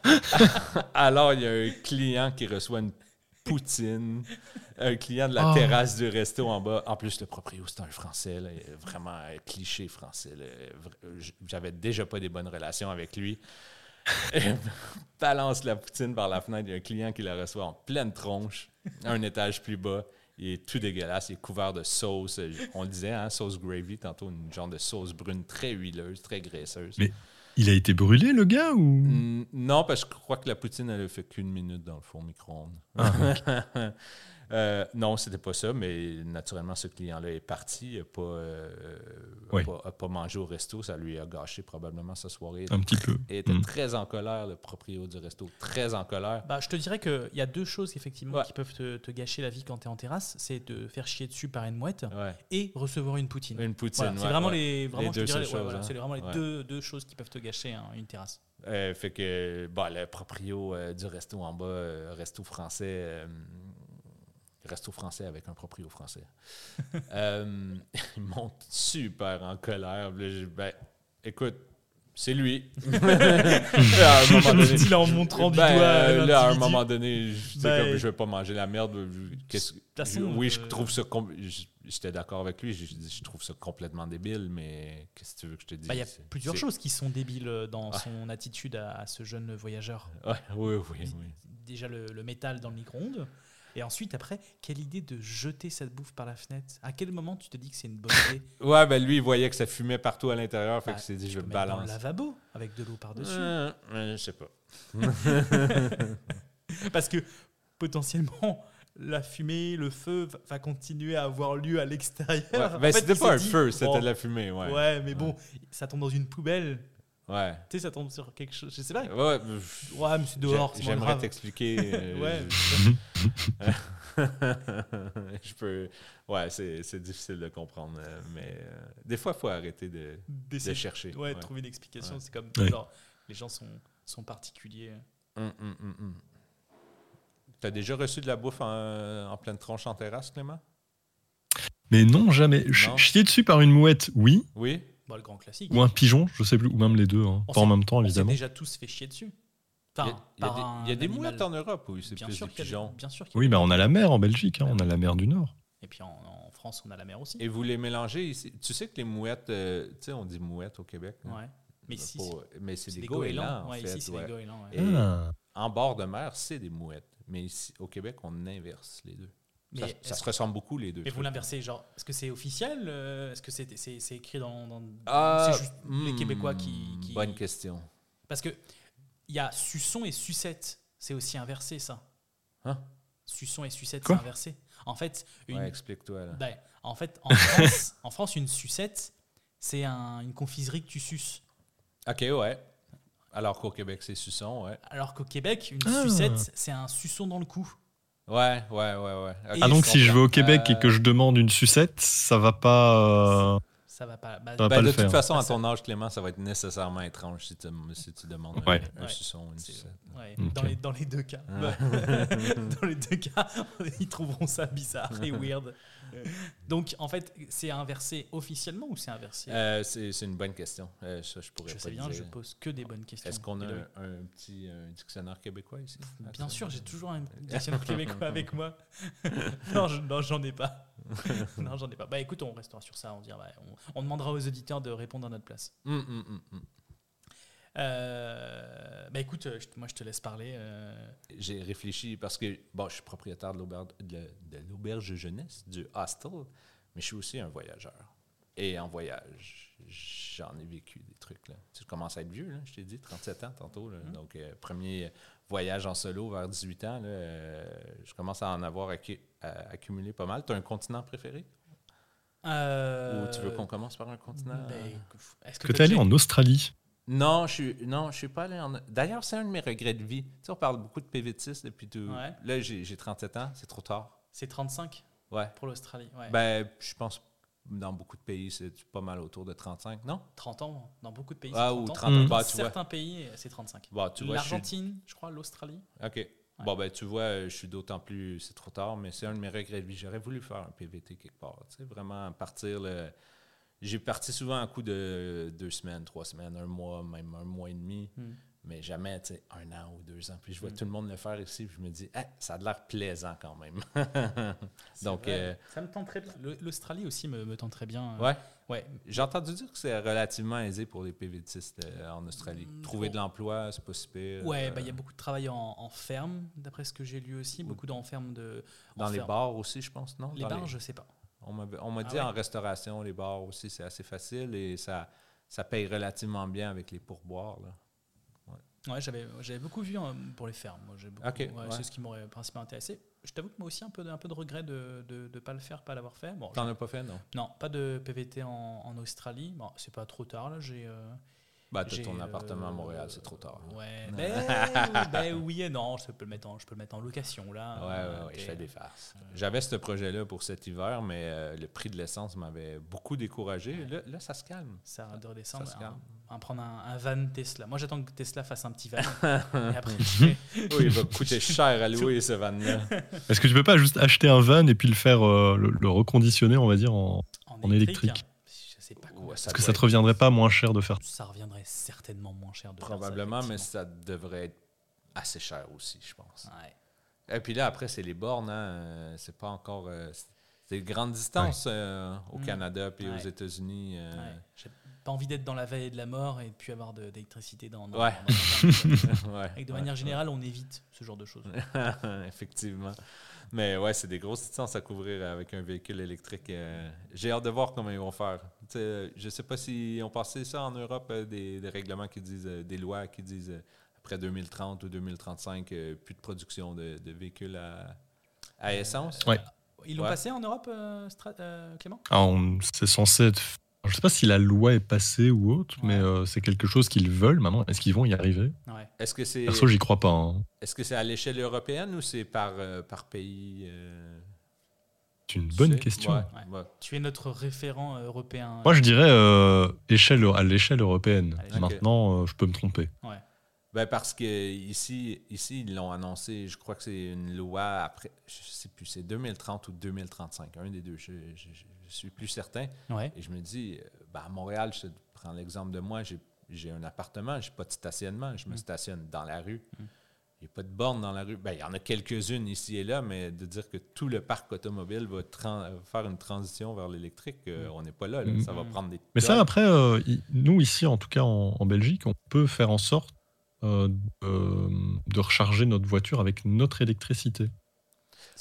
Alors, il y a un client qui reçoit une poutine, un client de la Oh. terrasse du resto en bas. En plus, le proprio, c'est un Français, là, vraiment un cliché français. j- J'avais déjà pas des bonnes relations avec lui. Balance la poutine par la fenêtre. Il y a un client qui la reçoit en pleine tronche, un étage plus bas. Il est tout dégueulasse. Il est couvert de sauce. On le disait, hein, sauce gravy, tantôt, une genre de sauce brune très huileuse, très graisseuse. Mais- Il a été brûlé, le gars, ou? Mm, Non, parce que je crois que la poutine, elle a fait qu'une minute dans le four micro-ondes. Euh, non, c'était pas ça, mais naturellement, ce client-là est parti. Il n'a pas, euh, Oui. pas, a pas mangé au resto. Ça lui a gâché probablement sa soirée. Un petit peu. Il était Mm. très en colère, le proprio du resto. Très en colère. Bah, je te dirais qu'il y a deux choses effectivement Ouais. qui peuvent te, te gâcher la vie quand tu es en terrasse c'est de faire chier dessus par une mouette Ouais. et recevoir une poutine. Une poutine. Voilà, c'est vraiment ouais. les, vraiment, je te deux dirais, seules ouais, choses, voilà, hein. c'est vraiment les Ouais. deux, deux choses qui peuvent te gâcher hein, une terrasse. Euh, fait que bah, le proprio euh, du resto en bas, euh, resto français, euh, resto français avec un proprio français, euh, il monte super en colère. Là, ben, écoute, c'est lui. à un moment donné, Il en montrant du ben, doigt. euh, là, à un moment donné, je Ben, comme je vais pas manger la merde. je- je- oui, je euh, trouve ça. je- J'étais d'accord avec lui. Je, je je trouve ça complètement débile, mais qu'est-ce que tu veux que je te dise? Bah, Il y a plusieurs choses qui sont débiles euh, dans Ouais. son attitude à, à ce jeune voyageur. Ouais, oui, oui, oui. Déjà le, le métal dans le micro-ondes. Et ensuite, après, quelle idée de jeter cette bouffe par la fenêtre? À quel moment tu te dis que c'est une bonne idée? Ouais, ben lui, il voyait que ça fumait partout à l'intérieur, fait Bah, qu'il s'est dit, je le mettre Dans le balance. lavabo avec de l'eau par-dessus. Euh, je sais pas. Parce que potentiellement, la fumée, le feu va- continuer à avoir lieu à l'extérieur. Ouais, En ben c'était pas un dit, feu, c'était de la fumée, ouais. Ouais, mais bon, ça tombe dans une poubelle. Ouais. Tu sais, ça tombe sur quelque chose. Je sais pas. Ouais, je- Ouais, mais c'est dehors. J'aimerais t'expliquer. euh, Ouais. je... peux. Ouais, c'est c'est difficile de comprendre, euh, mais euh, des fois, il faut arrêter de, de chercher. Ouais, Ouais. trouver une explication. Ouais. C'est comme Ouais. genre, les gens sont, sont particuliers. Hum, hum, hum, hum. T'as déjà reçu de la bouffe en, en pleine tronche en terrasse, Clément? Mais non, jamais. Ch- Non? Chier dessus par une mouette, oui. Oui? Bon, le grand classique. Ou un pigeon, je sais plus. Ou même les deux. hein. On Pas en même temps, On évidemment. déjà tous fait chier dessus. Il y Enfin, a, il y a par des, un il y a des animal. mouettes en Europe, oui, c'est plus sûr des pigeons. Bien sûr Oui, mais on a la mer en Belgique. hein, On a la mer du Nord. Et puis en, en France, on a la mer aussi. Et vous les mélangez ici. Tu sais que les mouettes, euh, tu sais, on dit mouettes au Québec. hein? Ouais. Mais ici, mais c'est des goélands, en Ouais, fait. ici, c'est ouais. des goélands. ouais. Et Ah. en bord de mer, c'est des mouettes. Mais ici, au Québec, on inverse les deux. Mais ça, ça se ressemble beaucoup, les deux. Mais vous l'inversez, genre, est-ce que c'est officiel euh, Est-ce que c'est écrit dans. dans- Ah, c'est juste les hmm, Québécois qui. qui- Bonne question. Parce que il y a suçon et sucette. c'est aussi inversé, ça. Hein? Suçon et sucette, c'est inversé. En fait, une, Ouais, explique-toi. là. ben, en, fait en, France, en France, une sucette, c'est un- une confiserie que tu suces. OK, ouais. Alors qu'au Québec, c'est suçon, ouais. Alors qu'au Québec, une Ah. sucette, c'est un suçon dans le cou. Ouais, ouais, ouais, ouais. Ah donc si je vais au. Québec et que Euh, je demande une sucette, ça va pas. euh, Ça va pas. bah, Ça va Ben, pas de le toute faire. façon, à ton âge, Clément, ça va être nécessairement étrange si tu, si tu demandes un- Ouais. un, Ouais. suçon ou une sucette. ouais, Ok. dans, les, dans les deux cas. Ah. dans les deux cas, ils trouveront ça bizarre et weird. Donc, en fait, c'est inversé officiellement ou c'est inversé? Euh, c'est, une bonne question. Euh, ça, je pourrais Je pas sais bien, dire. je pose que des bonnes questions. Est-ce qu'on a un, un petit un dictionnaire québécois ici? Bien sûr, j'ai toujours un dictionnaire québécois avec moi. non, je- ai pas. non, j'en ai pas. Bah écoute, on restera sur ça. On, dira, bah, on, on demandera aux auditeurs de répondre à notre place. Hum, hum, hum. Euh, bah écoute, euh, je- moi je te laisse parler. euh, J'ai réfléchi parce que bon, je suis propriétaire de l'auberge de, de l'auberge jeunesse, du hostel, mais je suis aussi un voyageur. Et en voyage, j'en ai vécu des trucs. Là. Tu commences à être vieux, là, je t'ai dit, 37 ans tantôt. là. Donc, euh, premier voyage en solo vers 18 ans, là, euh, je commence à en avoir accu- à accumulé pas mal. Tu as un continent préféré? euh, Ou tu veux qu'on commence par un continent? ben, Est-ce Que que t'es t'as allé en Australie Non, je suis non, je suis pas allé en. D'ailleurs, c'est un de mes regrets de vie. Tu sais, on parle beaucoup de PV6 depuis tout. Ouais. Là, j'ai j'ai 37 ans, c'est trop tard. C'est 35 Ouais. pour l'Australie. Ouais. Ben, je pense dans beaucoup de pays, c'est pas mal autour de 35, non? 30 ans, dans beaucoup de pays. Ah, c'est ou 30 ans. 30 ans. Dans Bah, vois. certains pays, c'est 35. Bon, tu vois, je L'Argentine, je crois, l'Australie. OK. Bon, ben, tu vois, je suis d'autant plus. C'est trop tard, mais c'est un de mes regrets de vie. J'aurais voulu faire un PVT quelque part. Tu sais, vraiment partir. le- J'ai parti souvent un coup de deux semaines, trois semaines, un mois, même un mois et demi. Hmm. Mais jamais, tu sais, un an ou deux ans. Puis je vois Mm. tout le monde le faire ici, puis je me dis, ça a l'air plaisant quand même. Donc, euh, ça me tente très bien. L'Australie aussi me, me tente très bien. ouais. Ouais. J'ai entendu dire que c'est relativement aisé pour les PVTistes euh, en Australie. Mm, Trouver de l'emploi, c'est pas si pire. Ouais, Euh, bah, il y a beaucoup de travail en, en ferme, d'après ce que j'ai lu aussi. Beaucoup d'en ferme de. en Dans les bars aussi, je pense, non? Les Dans bars, je sais pas. On m'a, Ah dit ouais? en restauration, les bars aussi, c'est assez facile et ça, ça paye relativement bien avec les pourboires. Là. Ouais, j'avais, j'avais beaucoup vu hein, pour les fermes. Moi, j'ai beaucoup, Ok, ouais, ouais. C'est ce qui m'aurait principalement intéressé. Je t'avoue que moi aussi, un peu de, un peu de regret de ne de, de pas le faire, pas l'avoir fait. Bon, T'en as pas fait, non? Non, pas de PVT en, en Australie. Bon, c'est pas trop tard là. J'ai. euh, Bah, t'as ton euh, appartement à Montréal, c'est trop tard. Ouais. ben, ben oui et non. Je peux le mettre en, je peux le mettre en location là. Ouais, ouais, Euh, ouais, je fais des farces. J'avais ce projet-là pour cet hiver, mais euh, le prix de l'essence m'avait beaucoup découragé. Là, là, ça se calme. Ça de redescendre. Ça se un- calme. un- prendre un, un van Tesla. Moi, j'attends que Tesla fasse un petit van. et après, Oui, il va coûter cher à louer ce van-là. Est-ce que tu peux pas juste acheter un van et puis le faire, euh, le, le reconditionner, on va dire, en... en, En électrique? Ouais, Est-ce que ça te être- reviendrait pas moins cher de faire Ça reviendrait certainement moins cher de faire ça, Probablement, mais ça devrait être assez cher aussi, je pense. Ouais. Et puis là, après, c'est les bornes. Hein. C'est pas encore. euh, c'est- des grandes distances euh, au Mm. Canada puis aux Ouais. États-Unis. euh, Ouais. Pas envie d'être dans la vallée de la mort et de plus avoir de- d'électricité dans, dans- Ouais. dans- dans- ouais, Et de ouais, manière ouais. générale, on évite ce genre de choses. Effectivement. Mais ouais, c'est des grosses distances à couvrir avec un véhicule électrique. euh, J'ai hâte de voir comment ils vont faire. Je sais pas s'ils ont passé ça en Europe, euh, des, des règlements qui disent, euh, des lois qui disent après 2030 ou 2035, euh, plus de production de, de véhicules à, à essence. Ouais. Ils l'ont Ouais. passé en Europe, euh, euh, Clément? Ah, on- C'est censé être. Je sais pas si la loi est passée ou autre, mais euh, c'est quelque chose qu'ils veulent maintenant. Est-ce qu'ils vont y arriver? Ouais. Est-ce que c'est Perso, j'y crois pas. hein. est-ce que c'est à l'échelle européenne ou c'est par, euh, par pays euh, C'est une bonne question. Ouais, Ouais. ouais. Tu es notre référent euh, européen. Moi, je dirais euh, échelle, à l'échelle européenne. À. Maintenant, euh, je peux me tromper. Ouais. Ben parce que ici, ici ils l'ont annoncé, je crois que c'est une loi après, je sais plus, c'est 2030 ou 2035, un des deux, je, je suis plus certain. Ouais. Et je me dis, euh, ben à Montréal, je prends l'exemple de moi, j'ai j'ai un appartement, j'ai pas de stationnement, je me Mm. stationne dans la rue. Mm. Il n'y a pas de borne dans la rue. Ben, il y en a quelques-unes ici et là, mais de dire que tout le parc automobile va tran- faire une transition vers l'électrique, euh, Mm. on n'est pas là. là. Mm. Ça va prendre des Mais ça, après, euh, nous, ici, en tout cas en, en Belgique, on peut faire en sorte euh, de, de recharger notre voiture avec notre électricité.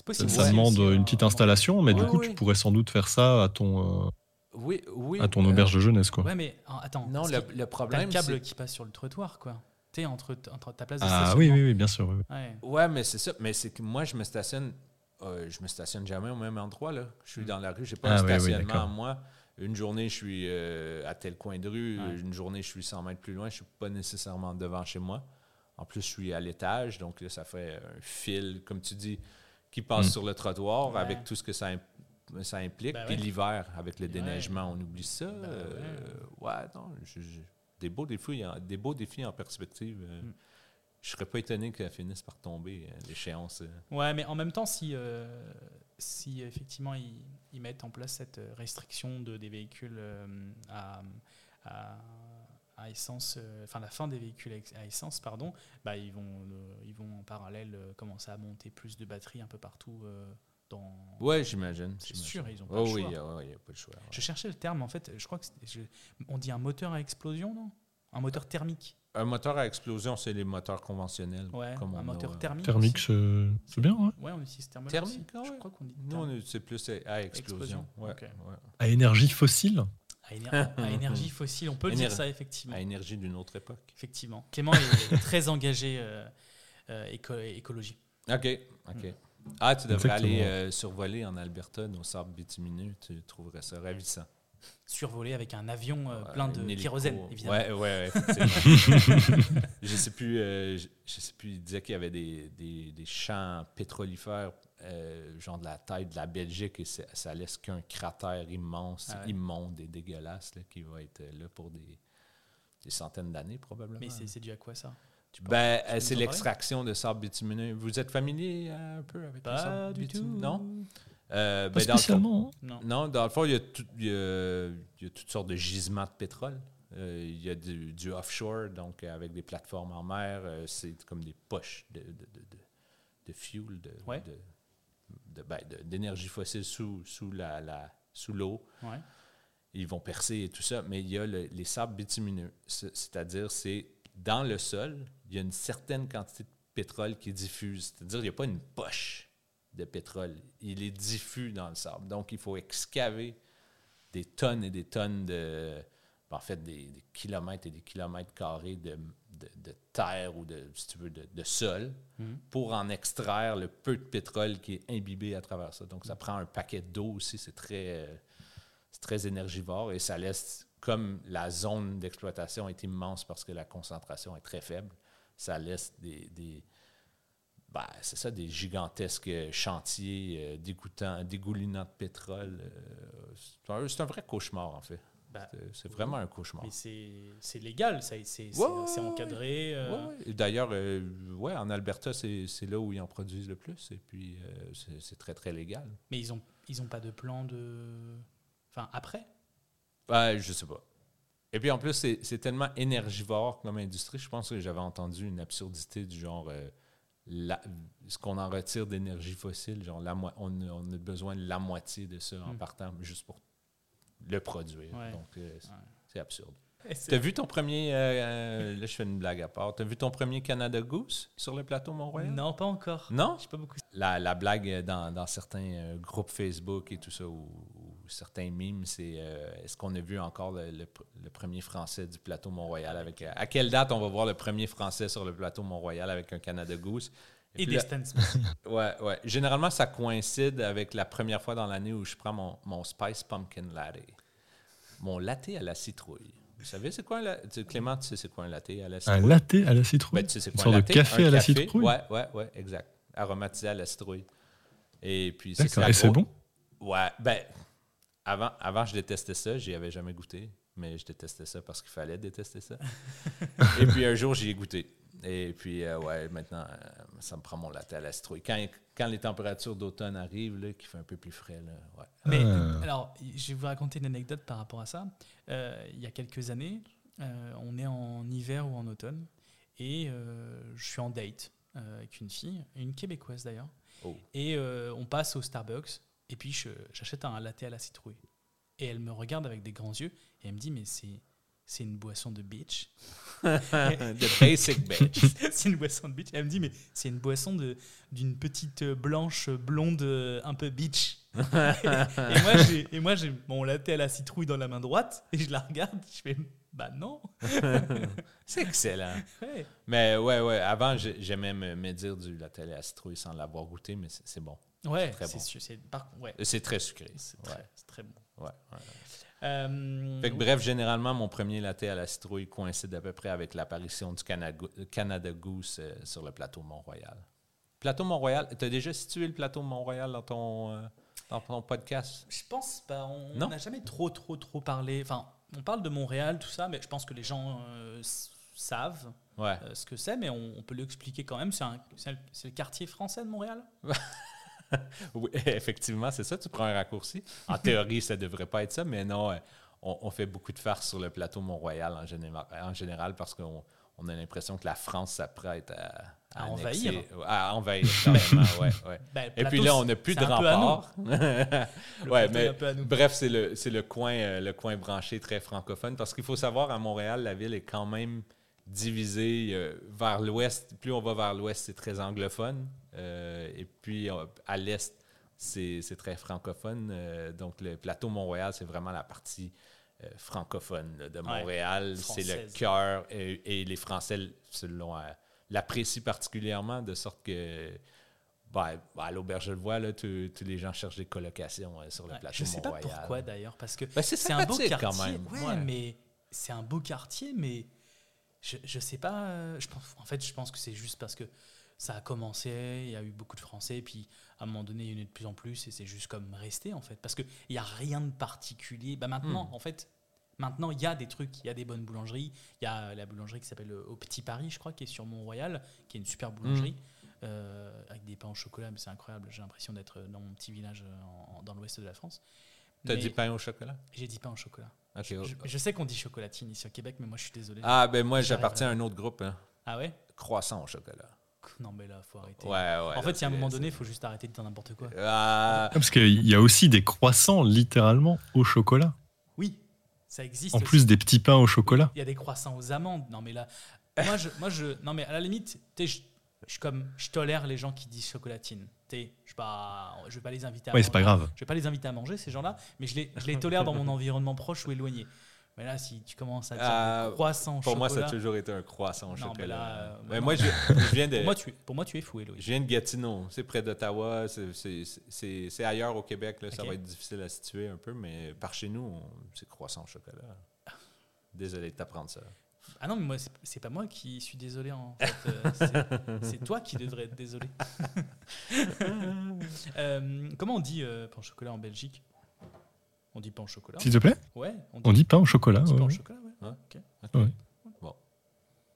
Possible. ça demande une euh, petite installation, mais Ouais, du coup, ouais. tu pourrais sans doute faire ça à ton, euh, Oui, oui. à ton euh, auberge de jeunesse. Quoi. Ouais, mais attends. Non, le, problème, le câble qui passe sur le trottoir, quoi. tu entre, entre ta place de Ah stationnement. oui, oui, oui, bien sûr. Ouais. Ouais, mais c'est ça. Mais c'est que moi, je me stationne. euh, je me stationne jamais au même endroit. Là. Je suis Mm. dans la rue. J'ai pas Ah un oui, oui, stationnement à moi. Une journée, je suis euh, à tel coin de rue. Ouais. Une journée, je suis 100 mètres plus loin. Je suis pas nécessairement devant chez moi. En plus, je suis à l'étage. Donc là, ça fait un fil, comme tu dis, qui passe Mm. sur le trottoir Ouais. avec tout ce que ça, imp- ça implique. Ben Puis ouais. l'hiver, avec le déneigement, on oublie ça. Ben Euh, ouais, non. je- je- des, beaux défis, en- des beaux défis en perspective. euh, Mm. Je serais pas étonné qu'elle finisse par tomber, euh, l'échéance. Ouais, mais en même temps, si, euh, si effectivement ils, ils mettent en place cette restriction de, des véhicules euh, à, à, à essence, euh, enfin la fin des véhicules à essence, pardon, bah, ils, vont, euh, ils vont en parallèle commencer à monter plus de batteries un peu partout dans. Ouais, j'imagine. C'est sûr, ils ont pas Oh le oui, choix. il n'y a, ouais, il y a pas le choix. ouais. Je cherchais le terme, en fait, je crois que je- on dit un moteur à explosion, non? Un moteur thermique. Un moteur à explosion, c'est les moteurs conventionnels. Ouais, comme un a, moteur thermique. Thermique, c'est c'est bien. ouais. Ouais, on utilise thermique. Thermique, aussi. ah Je crois qu'on dit Nous, c'est plus à explosion. Explosion, Ouais, ok. ouais. À énergie fossile À, éner- à énergie fossile, on peut le dire Éner- ça, effectivement. À énergie d'une autre époque. Effectivement. Clément est très engagé euh, euh, éco- écologie. OK. OK. Ah, tu devrais Exactement. aller euh, survoler en Alberta nos sables bitumineux. Tu trouverais ça ravissant. Survolé avec un avion euh, plein de kérosène, évidemment. Ouais, ouais, ouais, je sais plus, euh, je, je sais plus, il disait qu'il y avait des, des, des champs pétrolifères, euh, genre de la taille de la Belgique, et ça, laisse qu'un cratère immense, Ah ouais. immonde et dégueulasse, là, qui va être là pour des, des centaines d'années, probablement. Mais c'est dû à quoi ça? Ben, c'est l'extraction de sable bitumineux. Vous êtes familier un peu avec le Pas sable du tout. bitumineux? Non? Euh, Pas ben, dans le fond- spécialement. hein? Non. non, dans le fond, il y a, tout- il y a- il y a toutes sortes de gisements de pétrole. Euh, il y a du, du offshore, donc euh, avec des plateformes en mer. euh, c'est comme des poches de, de, de, de- de fuel, de, Ouais. de- de- ben, de- d'énergie fossile sous, sous la, la- sous l'eau. Ouais. Ils vont percer et tout ça, mais il y a le- les sables bitumineux. C'est- C'est-à-dire, c'est dans le sol, il y a une certaine quantité de pétrole qui est diffuse. C'est-à-dire, il n'y a pas une poche de pétrole. Il est diffus dans le sable. Donc, il faut excaver des tonnes et des tonnes de. En fait, des, des kilomètres et des kilomètres carrés de, de- de terre ou de, si tu veux, de, de sol Mhm. pour en extraire le peu de pétrole qui est imbibé à travers ça. Donc, ça prend un paquet d'eau aussi. C'est très, euh, c'est très énergivore et ça laisse, comme la zone d'exploitation est immense parce que la concentration est très faible, ça laisse des. des ben, c'est ça, des gigantesques chantiers euh, dégoûtants, dégoulinants de pétrole. euh, c'est un- vrai cauchemar, en fait. Bah, C'est- vraiment un cauchemar. Mais c'est légal, ça, c'est Ouais, encadré. euh, Ouais, D'ailleurs, euh, ouais, en Alberta, c'est là où ils en produisent le plus. Et puis, euh, c'est très, très légal. Mais ils ont, ils ont pas de plan de. Enfin, après? Ouais, je sais pas. Et puis en plus, c'est tellement énergivore comme industrie. Je pense que j'avais entendu une absurdité du genre euh, la- ce qu'on en retire d'énergie fossile, genre la on, a- on a besoin de la moitié de ça en Mm. partant juste pour le produire. Ouais. Donc euh, c'est- Ouais. absurde. T'as vu ton premier, euh, euh, là je fais une blague à part, t'as vu ton premier Canada Goose sur le plateau Mont-Royal? Non, pas encore. Non? Je sais pas beaucoup. La, la blague dans, dans certains groupes Facebook et tout ça, certains memes, c'est euh, est-ce qu'on a vu encore le, le pr- le premier Français du plateau Mont-Royal avec. euh, à quelle date on va voir le premier Français sur le plateau Mont-Royal avec un Canada Goose? Et, puis des Stan. Ouais, ouais. Généralement, ça coïncide avec la première fois dans l'année où je prends mon, mon Spice Pumpkin Latte. Mon latte à la citrouille. Vous savez, c'est quoi un latte? Clément, tu sais c'est quoi un latte à la citrouille? Un latte à la citrouille? Ben, tu sais, c'est Une quoi sorte un de latte? café Un à la café, citrouille? Ouais, ouais, ouais, exact. Aromatisé à la citrouille. Et puis, D'accord. Et c'est gros- bon? Ouais, ben, avant, avant, je détestais ça. J'y avais jamais goûté. Mais je détestais ça parce qu'il fallait détester ça. Et puis, un jour, j'y ai goûté. Et puis, euh, ouais, maintenant, euh, ça me prend mon latte à la citrouille. Quand, quand les températures d'automne arrivent, là, qu'il fait un peu plus frais, là, ouais. Mais Ah. alors, je vais vous raconter une anecdote par rapport à ça. Euh, il y a quelques années, euh, on est en hiver ou en automne, et euh, je suis en date euh, avec une fille, une québécoise d'ailleurs, Oh. et euh, on passe au Starbucks, et puis je- j'achète un latte à la citrouille. Et elle me regarde avec des grands yeux, et elle me dit, mais c'est c'est une boisson de bitch. The basic bitch. c'est une boisson de bitch. Elle me dit, mais c'est une boisson de- d'une petite blanche blonde un peu bitch. et, moi, j'ai, et moi, j'ai mon latte à la citrouille dans la main droite et je la regarde. Je fais bah non. c'est excellent. Ouais. Mais ouais, ouais. Avant, j'ai- j'aimais me, me dire du latte à la citrouille sans l'avoir goûté, mais c'est bon. Ouais, Très c'est bon. sûr, c'est, très sucré. c'est très, Ouais, très bon. ouais. Euh, Fait que bref, généralement, mon premier latte à la citrouille coïncide à peu près avec l'apparition du Canada, Canada Goose euh, sur le plateau Mont-Royal. Plateau Mont-Royal, tu as déjà situé le plateau Mont-Royal dans ton, euh, dans ton podcast? Je pense pas. On n'a jamais trop, trop, trop parlé. Enfin, on parle de Montréal, tout ça, mais je pense que les gens savent Ouais. ce que c'est, mais on, on peut l'expliquer quand même. C'est le quartier français de Montréal? Oui, effectivement, c'est ça, tu prends un raccourci. En théorie, ça devrait pas être ça, mais non, euh, on, on fait beaucoup de farces sur le plateau Mont-Royal en général, en général parce qu'on on a l'impression que la France s'apprête à, envahir. À envahir, carrément, ouais, ouais. Ben, Et puis là, on n'a plus de rempart. Ouais, mais bref, c'est le, le, coin, euh, le coin branché très francophone parce qu'il faut savoir, à Montréal, la ville est quand même divisée euh, vers l'ouest. Plus on va vers l'ouest, c'est très anglophone. Euh, et puis euh, à l'est, c'est très francophone. Euh, donc le plateau Montréal, c'est vraiment la partie francophone là, de Montréal. c'est le cœur et, et les Français, l'apprécient particulièrement, de sorte que ben, ben, à l'auberge de voix, tous les gens cherchent des colocations sur le Ouais, plateau je sais pas pourquoi d'ailleurs, parce que Ben, c'est un beau quartier. quand même. Ouais. mais c'est un beau quartier, mais je, je sais pas. euh, Je pense, en fait, je pense que c'est juste parce que ça a commencé, il y a eu beaucoup de Français, puis à un moment donné, il y en a de plus en plus, et c'est juste comme resté en fait, parce que il y a rien de particulier. Bah maintenant, Hmm. en fait. Maintenant, il y a des trucs, il y a des bonnes boulangeries. Il y a la boulangerie qui s'appelle euh, Au Petit Paris, je crois, qui est sur Mont-Royal, qui est une super boulangerie, Hmm. euh, avec des pains au chocolat, mais c'est incroyable. J'ai l'impression d'être dans mon petit village en- dans l'ouest de la France. T'as dit pain au chocolat? j'ai dit pain au chocolat. Ok, Je, oh. je sais qu'on dit chocolatine ici au Québec, mais moi je suis désolé. Ah, ben moi, j'appartiens à un autre groupe. hein. Ah ouais? Croissant au chocolat. Non mais là, faut arrêter. Ouais, ouais. en fait, il y a un moment donné, il faut juste arrêter de dire n'importe quoi. Ah, Parce qu'il y a aussi des croissants littéralement au chocolat. Oui, ça existe. En aussi. plus des petits pains au chocolat. il y a des croissants aux amandes. Non mais là, moi je, moi je, non mais à la limite, tu sais, je, je comme, je tolère les gens qui disent chocolatine. Je vais pas, je vais pas les inviter à. Oui, c'est pas manger. grave. Je vais pas les inviter à manger ces gens-là, mais je les, je les tolère dans mon environnement proche ou éloigné. Mais là, si tu commences à dire des croissants au pour moi, ça a toujours été un croissant mais chocolat. là, euh, Mais non. moi, je, je viens de. pour moi, tu, es- pour moi, tu es fou, Héloïse. Je viens de Gatineau, c'est près d'Ottawa, c'est- c'est- c'est c'est ailleurs au Québec, là, ça va être difficile à situer un peu, mais par chez nous, c'est croissant chocolat. Désolé de t'apprendre ça. Ah non, mais moi, c'est- pas moi qui suis désolé. En fait. Euh, c'est- toi qui devrais être désolé. Euh, comment on dit euh, pain au chocolat en Belgique? On dit pain au chocolat S'il te plaît? Ouais, on On dit pain au chocolat. on dit pain ouais, au ouais. chocolat, ouais. Ouais. Ok. Ok. Ouais. Bon.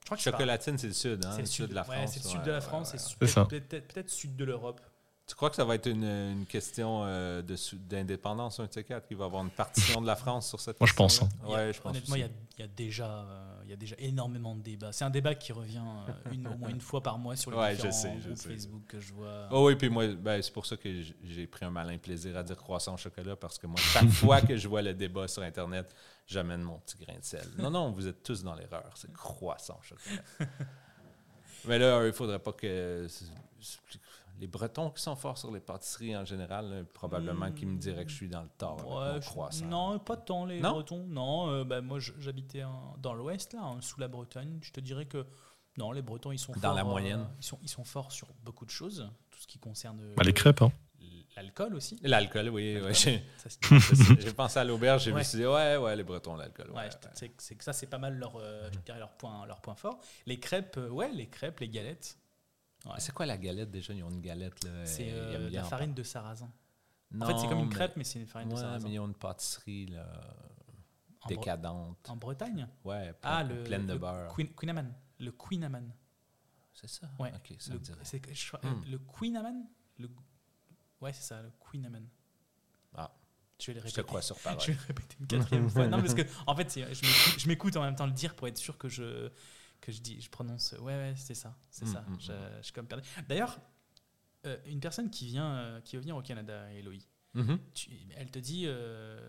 Je crois que Chocolatine, c'est le sud, hein? c'est le sud de la ouais, France. c'est le sud ouais, de la ouais, France, C'est ça. peut-être peut-être sud de l'Europe. Tu crois que ça va être une, une question euh, d'indépendance, un de ces quatre, qu'il va y avoir une partition de la France sur cette Moi, je pense, a- Ouais, je pense Honnêtement, il y, a, aussi. il y a déjà, euh, il y a déjà énormément de débats. C'est un débat qui revient euh, une, au moins une fois par mois sur les Ouais, je différents sais, je groupes sais. Facebook que je vois. Oh oui, puis moi, ben, c'est pour ça que j'ai pris un malin plaisir à dire croissant au chocolat, parce que moi, chaque fois que je vois le débat sur Internet, j'amène mon petit grain de sel. Non, non, vous êtes tous dans l'erreur. C'est croissant au chocolat. Mais là, il faudrait pas que. Les Bretons qui sont forts sur les pâtisseries en général, là, probablement qu'ils me diraient que je suis dans le tort avec Ouais, mon je- croissant. non, pas tant les Non? Bretons. Non, euh, bah, moi je- j'habitais dans l'Ouest, là, hein, sous la Bretagne. Je te dirais que non, les Bretons ils sont Dans forts, la euh, moyenne. ils, sont, ils sont forts sur beaucoup de choses, tout ce qui concerne euh, Bah, les crêpes, hein. l'alcool aussi. L'alcool, oui. ouais, j'ai pensé à l'auberge, j'ai Ouais. vu, dit, ouais, ouais, les Bretons, l'alcool. ouais, je c'est que- c'est que ça c'est pas mal leur, euh, je dirais leur point, leur point fort. Les crêpes, ouais, les crêpes, les galettes. Ouais. C'est quoi la galette déjà? Ils ont une galette. là. C'est euh, bien la en farine de sarrasin. Non, en fait, c'est comme une crêpe, mais c'est une farine de sarrasin. mais ils ont une pâtisserie là, En, décadente. en Bretagne? Ouais, pleine, Ah, le, pleine de le beurre. Queen, Queenaman. Le Queenaman. C'est ça? Ouais. Ok, ça Le, me dirait. je Hmm. euh, le Queenaman? Le, Ouais, c'est ça, le Queenaman. Ah. Je vais le Je répéter. te crois sur parole. Je vais le répéter une quatrième fois. Non, parce que, en fait, je je m'écoute en même temps le dire pour être sûr que je, que je, dis, je prononce. Ouais, ouais, c'est ça. C'est Mm, ça. mm, Je, mm. je suis comme perdu. D'ailleurs, euh, une personne qui vient, euh, qui va venir au Canada, Eloï, Mhm. tu- elle te dit euh,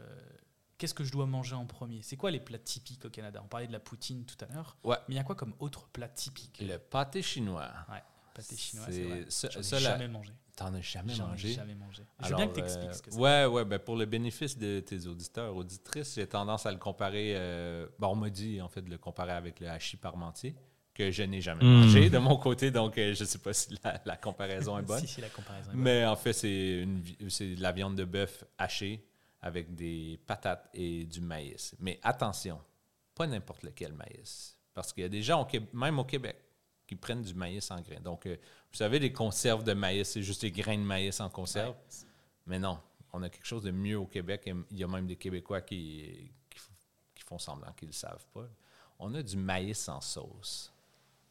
qu'est-ce que je dois manger en premier? C'est quoi les plats typiques au Canada? On parlait de la poutine tout à l'heure. Ouais. Mais il y a quoi comme autre plat typique? Le pâté chinois. Ouais. Pâté chinois, C'est- vrai. ça, la- jamais mangé. T'en as jamais J'en ai mangé? jamais mangé. Je veux Alors, bien que tu expliques euh, ce que c'est. Ouais, ouais, ben pour le bénéfice de tes auditeurs, auditrices, j'ai tendance à le comparer. euh, bon, on m'a dit en fait de le comparer avec le hachis parmentier, que je n'ai jamais Mm. mangé de mon côté, donc euh, je ne sais pas si la, la comparaison est bonne. Si, si, la comparaison est bonne. Mais en fait, c'est de la viande de bœuf hachée avec des patates et du maïs. Mais attention, pas n'importe lequel maïs. Parce qu'il y a des gens, au Québec- même au Québec, qui prennent du maïs en grains. Donc, euh, vous savez, les conserves de maïs, c'est juste des grains de maïs en conserve. Ouais. Mais non, on a quelque chose de mieux au Québec. et Il y a même des Québécois qui, qui, f- qui font semblant qu'ils ne le savent pas. On a du maïs en sauce.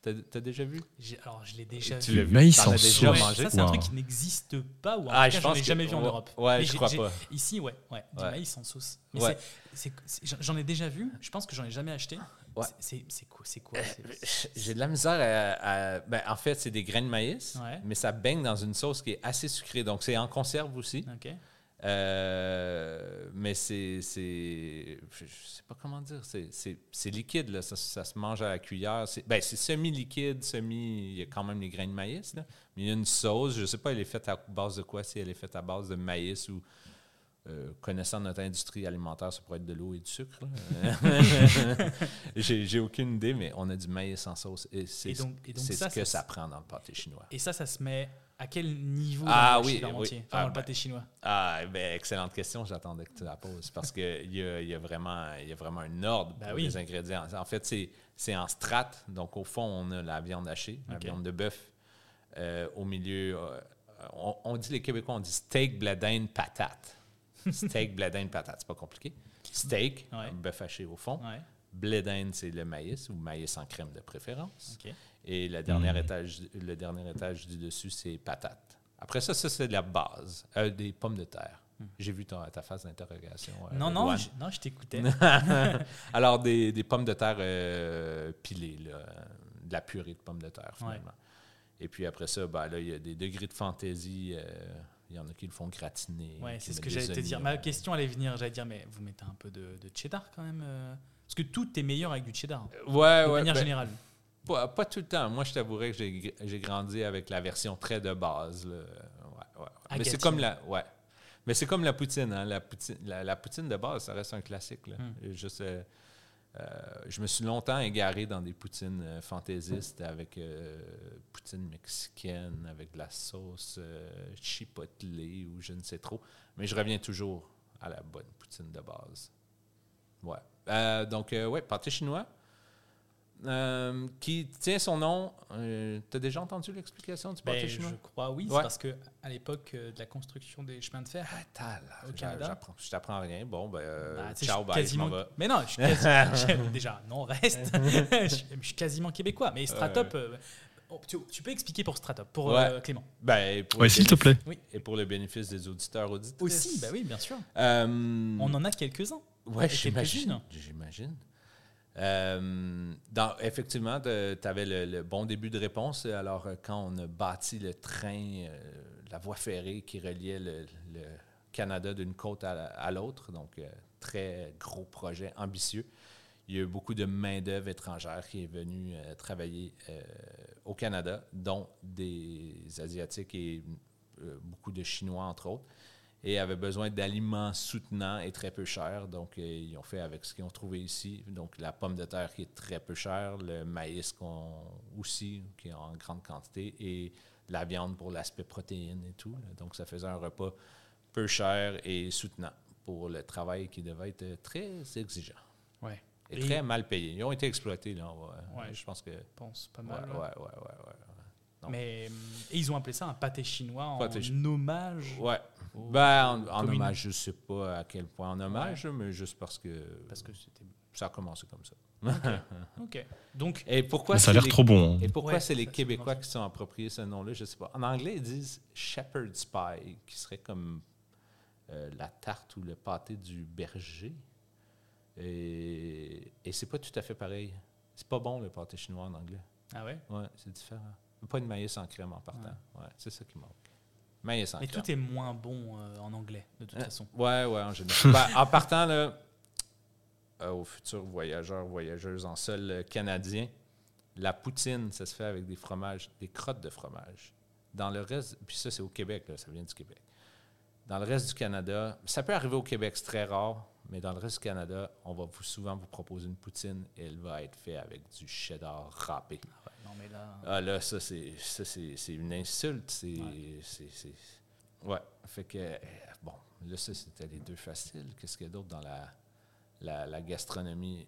T'as as déjà vu? J'ai- Alors, je l'ai déjà Tu vu. l'as vu? maïs en as déjà sauce. mangé? Ça, c'est un truc qui n'existe pas, ou en Ah, tout je cas, j'en pense ai que- jamais vu en ouais, Europe. ouais, Mais je crois pas. Ici, ouais, ouais, du Ouais. maïs en sauce. Mais Ouais. c'est- c'est- c'est- j'en ai déjà vu, je pense que j'en ai jamais acheté. Ouais. C'est- quoi? C'est quoi? c'est- J'ai de la misère à. à- ben, en fait, c'est des grains de maïs, Ouais. mais ça baigne dans une sauce qui est assez sucrée. Donc, c'est en conserve aussi. OK. Euh, mais c'est. c'est- Je, sais pas comment dire. C'est- C'est c'est liquide, là. Ça, ça se mange à la cuillère. C'est ben, c'est semi-liquide, semi. Il y a quand même les grains de maïs, là. Mais il y a une sauce. Je sais pas, elle est faite à base de quoi Si elle est faite à base de maïs ou. Euh, connaissant notre industrie alimentaire, ça pourrait être de l'eau et du sucre. J'ai aucune idée, mais on a du maïs en sauce. Et c'est Et donc- et donc c'est ça, ce que ça- prend dans le pâté chinois. Et ça, ça se met à quel niveau Ah dans le oui. Enfin, Ah, dans le ben. pâté chinois? Ah, ben, excellente question. J'attendais que tu la poses parce qu'il y a, il y, a vraiment, y a vraiment un ordre Ben pour oui. les ingrédients. En fait, c'est, c'est en strates. Donc, au fond, on a la viande hachée, la viande de bœuf. Euh, au milieu, euh, on, on dit, les Québécois, on dit steak, bladine, patate. steak, bladine, patate. C'est pas compliqué. Steak, Ouais. bœuf haché au fond. Ouais. Bledin, c'est le maïs ou maïs en crème de préférence. Et le dernier, étage, le dernier étage du dessus, c'est patate. Après ça, ça, c'est de la base. Euh, des pommes de terre. J'ai vu ta, ta phase d'interrogation. euh. Non, non, je, non, je t'écoutais. Alors, des, des pommes de terre euh, pilées, là, de la purée de pommes de terre, Ouais. finalement. Et puis après ça, ben, là, il y a des degrés de fantaisie. Euh, il y en a qui le font gratiner. Ouais, c'est ce que j'allais te dire. Ma question allait venir, j'allais dire, mais vous mettez un peu de, de cheddar quand même euh, Parce que tout est meilleur avec du cheddar, Ouais, de ouais. manière ben, générale. Pas, pas tout le temps. Moi, je t'avouerais que j'ai grandi avec la version très de base. là. Ouais, ouais. À Mais c'est comme la. Ouais. Mais c'est comme la poutine, hein. La poutine, la, la poutine de base, ça reste un classique. Là. Hmm. Juste, euh, euh, je me suis longtemps égaré dans des poutines euh, fantaisistes avec euh, poutine mexicaine, avec de la sauce chipotlée ou je ne sais trop. Mais je reviens toujours à la bonne poutine de base. Ouais. Donc, ouais, pâté chinois. Euh, qui tient son nom. tu as déjà entendu l'explication du pâté Ben, chinois? je crois oui, c'est Ouais. parce que à l'époque euh, de la construction des chemins de fer, Ah, Au Canada? j'apprends- Je t'apprends rien. Bon, ben, euh, bah, ciao, bye, quasiment. je. Mais non, je suis quasi- je- déjà, non, reste. je, suis- je suis quasiment québécois. Mais Stratop, euh, oh, tu, tu peux expliquer pour Stratop, pour euh. Clément? Ben, le s'il te plaît. Et pour le bénéfice des auditeurs auditrices. Aussi, bah oui, bien sûr. Euh, On en a quelques-uns. Ouais, j'imagine. J'imagine. Euh, effectivement, tu avais le, bon début de réponse. Alors, euh, quand on a bâti le train, euh, la voie ferrée qui reliait le, Canada d'une côte à, l'autre, donc très gros projet ambitieux, il y a eu beaucoup de main-d'œuvre étrangère qui est venue travailler au Canada, dont des Asiatiques et beaucoup de Chinois, entre autres et avaient besoin d'aliments soutenants et très peu chers. Donc, euh, ils ont fait avec ce qu'ils ont trouvé ici. Donc, la pomme de terre qui est très peu chère, le maïs qu'on aussi, qui est en grande quantité, et la viande pour l'aspect protéine et tout. Donc, ça faisait un repas peu cher et soutenant pour le travail qui devait être très exigeant Ouais. et, Et- très mal payé. Ils ont été exploités, là. on va- Ouais. Je pense que... Je pense pas mal. ouais, ouais. ouais, ouais, ouais. Non. Mais et ils ont appelé ça un pâté chinois en Pâté hommage. Ouais. Ben, en, hommage, je sais pas à quel point en hommage, mais juste parce que, Parce que c'était. ça a commencé comme ça. Ok. Donc, Et pourquoi ça a l'air les- trop bon. hein. Et pourquoi Ouais, c'est les Québécois qui sont appropriés ce nom-là, je sais pas. En anglais, ils disent shepherd's pie, qui serait comme euh, la tarte ou le pâté du berger. Et, et c'est pas tout à fait pareil. C'est pas bon le pâté chinois en anglais. ah ouais? Ouais, c'est différent. Pas de maïs en crème en partant. Ouais, c'est ça qui manque. Mais tout est moins bon euh, en anglais, de toute Hein? façon. Ouais, ouais, en général. Ben, en partant, là, euh, aux futurs voyageurs, voyageuses en sol euh, canadien, La poutine, ça se fait avec des fromages, des crottes de fromage. Dans le reste, puis ça, c'est au Québec, là, ça vient du Québec. Dans le reste du Canada, ça peut arriver au Québec, c'est très rare, mais dans le reste du Canada, on va vous, souvent vous proposer une poutine et elle va être faite avec du cheddar râpé. Mais là. Ah là, ça, c'est, ça, c'est, c'est une insulte. C'est, Ouais. c'est, c'est- Ouais. Fait que, euh, bon, là, ça, c'était les deux faciles. Qu'est-ce qu'il y a d'autre dans la, la, la gastronomie?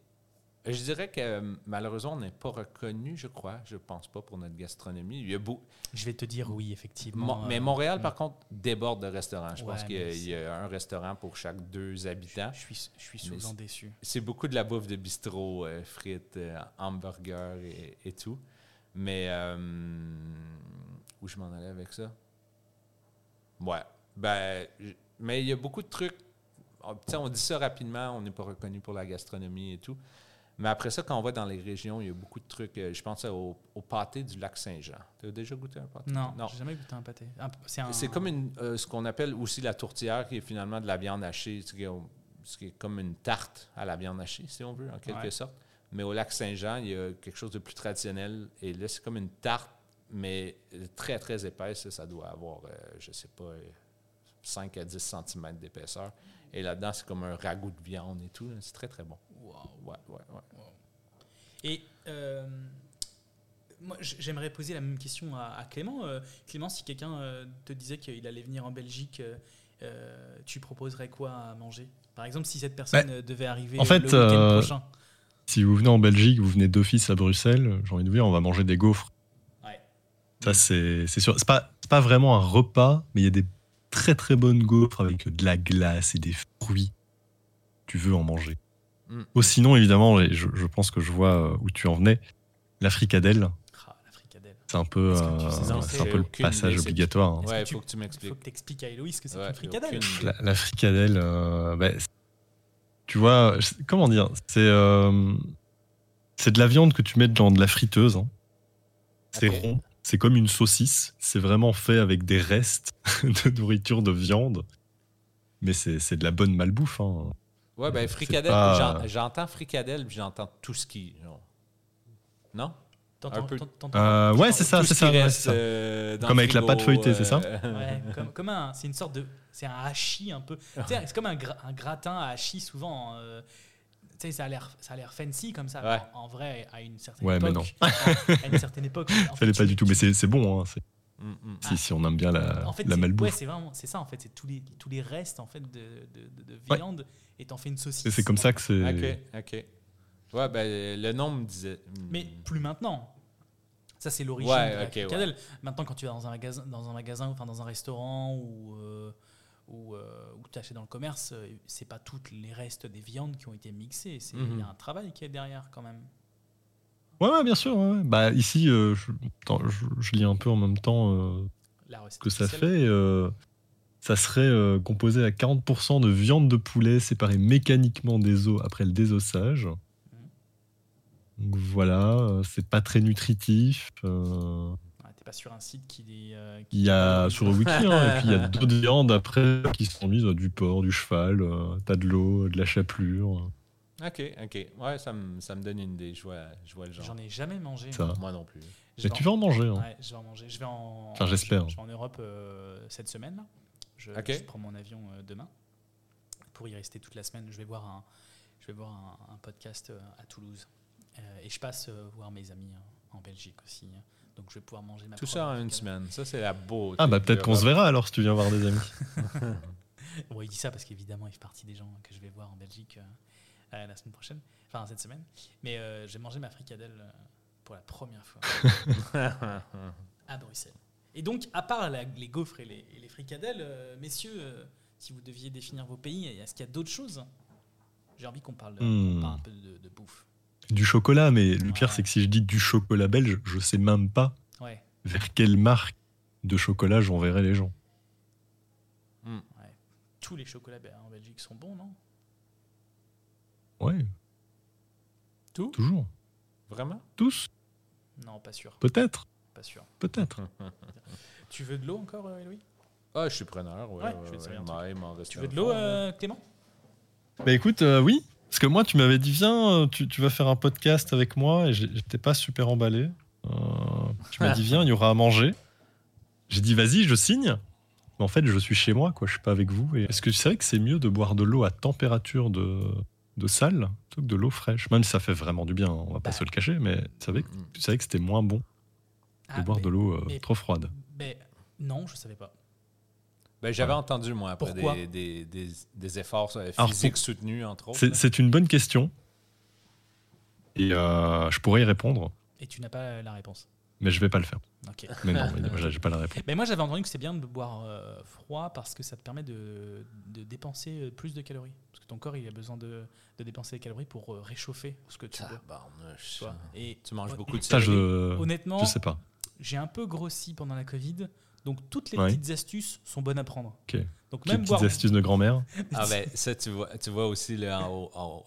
Je dirais que euh, malheureusement, on n'est pas reconnu, je crois. Je pense pas pour notre gastronomie. Il y a beau... Je vais te dire oui, effectivement. Mais euh, Montréal, par contre, déborde de restaurants. Je Ouais, pense qu'il y a, y un restaurant pour chaque deux habitants. Je suis, je suis souvent c'est- déçu. C'est beaucoup de la bouffe de bistrot, euh, frites, euh, hamburgers et, et tout. Mais euh, où je m'en allais avec ça? Ouais. Ben, mais il y a beaucoup de trucs. On, dit ça rapidement, on n'est pas reconnu pour la gastronomie et tout. Mais après ça, quand on va dans les régions, il y a beaucoup de trucs. euh, Je pense au, au pâté du lac Saint-Jean. Tu as déjà goûté un pâté? Non, Non. j'ai jamais goûté un pâté. C'est un- comme une, euh, ce qu'on appelle aussi la tourtière, qui est finalement de la viande hachée, ce qui est, ce qui est comme une tarte à la viande hachée, si on veut, en quelque Ouais. sorte. Mais au lac Saint-Jean, il y a quelque chose de plus traditionnel. Et là, c'est comme une tarte, mais très, très épaisse. Ça doit avoir, euh, je sais pas, euh, 5 à 10 cm d'épaisseur. Et là-dedans, c'est comme un ragoût de viande et tout. C'est très, très bon. Wow. Ouais, ouais, ouais. Et euh, moi, j'aimerais poser la même question à, à Clément. Euh, Clément, si quelqu'un euh, te disait qu'il allait venir en Belgique, tu proposerais quoi à manger? Par exemple, si cette personne euh, devait arriver en fait, le week-end euh, prochain. Si vous venez en Belgique, vous venez d'office à Bruxelles, j'ai envie de vous dire, on va manger des gaufres. Ouais. Ça, c'est c'est sûr. C'est pas, c'est pas vraiment un repas, mais il y a des très très bonnes gaufres avec de la glace et des fruits. Tu veux en manger. Mm. Ou sinon, évidemment, je, je pense que je vois euh, où tu en venais, la fricadelle. Ah, fricadelle. C'est un peu, euh, c'est un peu le passage obligatoire. hein. Ouais, faut que tu Il faut m'expliques. que tu expliques à Héloïse que c'est Ouais, une fricadelle. aucune idée. La, la fricadelle, euh, bah, c'est- tu vois, comment dire, c'est euh, c'est de la viande que tu mets dans de la friteuse. hein. C'est rond, c'est comme une saucisse. C'est vraiment fait avec des restes de nourriture de viande. Mais c'est de la bonne malbouffe. hein. Ouais, ben fricadelle, pas- j'entends fricadelle, j'entends tout ce qui. Non? Euh, ouais, c'est ça, c'est ce ça. ouais, ça. euh, Comme avec la frigo, pâte feuilletée, c'est ça euh, Ouais, comme, comme un, c'est une sorte de, c'est un hachis un peu. C'est comme un, gra- un gratin à hachis souvent. euh, tu sais, ça a l'air, ça a l'air fancy comme ça. Ouais. En, en vrai, à une certaine Ouais, mais époque. à, à une certaine époque. en Ça l'est tu- pas du tout, mais tu- c'est c'est bon. hein, Mm, mm. si, si on aime bien la, en fait, la malbouffe. ouais, c'est vraiment, c'est ça en fait, c'est tous les tous les restes en fait de, de, de- de Ouais. viande et t'en fais une saucisse. C'est comme ça que c'est. OK, OK. Ouais, ben le nom me disait. mm. Mais plus maintenant. Ça c'est l'origine Ouais, de la ok, fricadelle. Maintenant, quand tu vas dans un magasin, dans un magasin, enfin dans un restaurant ou euh, ou, euh, ou tu achètes dans le commerce, euh, c'est pas toutes les restes des viandes qui ont été mixées. C'est il Mhm. y a un travail qui est derrière quand même. Ouais, ouais, bien sûr. ouais. Bah, ici, euh, je, attends, je, je lis un peu en même temps euh, La que ça fait. euh, ça serait euh, composé à 40% de viande de poulet séparée mécaniquement des os après le désossage. Donc voilà, euh, c'est pas très nutritif. euh, Ouais, T'es pas sur un site qui est. euh, qui Il y a sur le wiki, hein, et puis il y a d'autres viandes après qui sont mises, euh, du porc, du cheval, euh, t'as de l'eau, de la chapelure. OK, OK. Ouais, ça me, ça me donne une idée. Je vois, je vois le genre. J'en ai jamais mangé. Ça. Moi non plus. Mais tu vas en manger. hein. Ouais, je vais en manger. Je vais en. Enfin, j'espère. Je, je vais en Europe euh, cette semaine. Là. Je, prends mon avion euh, demain pour y rester toute la semaine. Je vais voir un, je vais voir un, un podcast euh, à Toulouse et je passe euh, voir mes amis euh, en Belgique aussi. hein. Donc je vais pouvoir manger ma Tout ça en une semaine. Ça, c'est la beauté. Ah bah peut-être qu'on se verra alors si tu viens voir des amis. Bon, il dit ça parce qu'évidemment, il fait partie des gens que je vais voir en Belgique euh, euh, la semaine prochaine, enfin cette semaine. Mais euh, j'ai mangé ma fricadelle euh, pour la première fois à Bruxelles. Et donc, à part la- les gaufres et les, et les fricadelles, euh, messieurs, euh, si vous deviez définir vos pays, est-ce qu'il y a d'autres choses? J'ai envie qu'on parle, Hmm. parle un peu de, de bouffe. Du chocolat, mais le pire c'est que si je dis du chocolat belge, je sais même pas Ouais, vers quelle marque de chocolat j'enverrai les gens. ouais. Tous les chocolats en Belgique sont bons, non? Ouais, Tout? toujours. Vraiment? Tous Non, pas sûr. Peut-être, Pas sûr. peut-être. Tu veux de l'eau encore, euh, Louis Ah, je suis preneur. Ouais, Ouais, ouais, je vais te ouais, un truc. Tu veux de l'eau, euh, Clément? Bah écoute, euh, oui, Parce que moi, tu m'avais dit, viens, euh, tu, tu vas faire un podcast avec moi, et j'étais pas super emballé. Euh, tu m'as dit, viens, il y aura à manger. J'ai dit, vas-y, je signe. Mais en fait, je suis chez moi, quoi, je suis pas avec vous. Et Est-ce que tu savais que c'est mieux de boire de l'eau à température de, de salle plutôt que de l'eau fraîche? Même si ça fait vraiment du bien, on va pas Bah. se le cacher, mais tu savais, que- tu savais que c'était moins bon de Ah, boire mais- de l'eau euh, trop froide. mais non, je savais pas. Ben, J'avais Ouais. entendu, moi, après Pourquoi? des, des, des, des efforts euh, Alors, physiques pour- soutenus, entre autres. C'est une bonne question. Et euh, je pourrais y répondre, Et tu n'as pas la réponse. mais je vais pas le faire. Mais non, j'ai pas la réponse. Mais moi, j'avais entendu que c'est bien de boire euh, froid parce que ça te permet de, de dépenser plus de calories. Parce que ton corps, il a besoin de, de dépenser des calories pour réchauffer ce que tu bois. Tu vois. Et Tu manges beaucoup de Ça, je, Honnêtement, je sais pas. j'ai un peu grossi pendant la Covid. Donc, toutes les Ouais. petites astuces sont bonnes à prendre. Ok. Donc, Les même petites boire. astuces de grand-mère. Ah ben, ça, tu vois, tu vois aussi, là, en, haut- en, haut-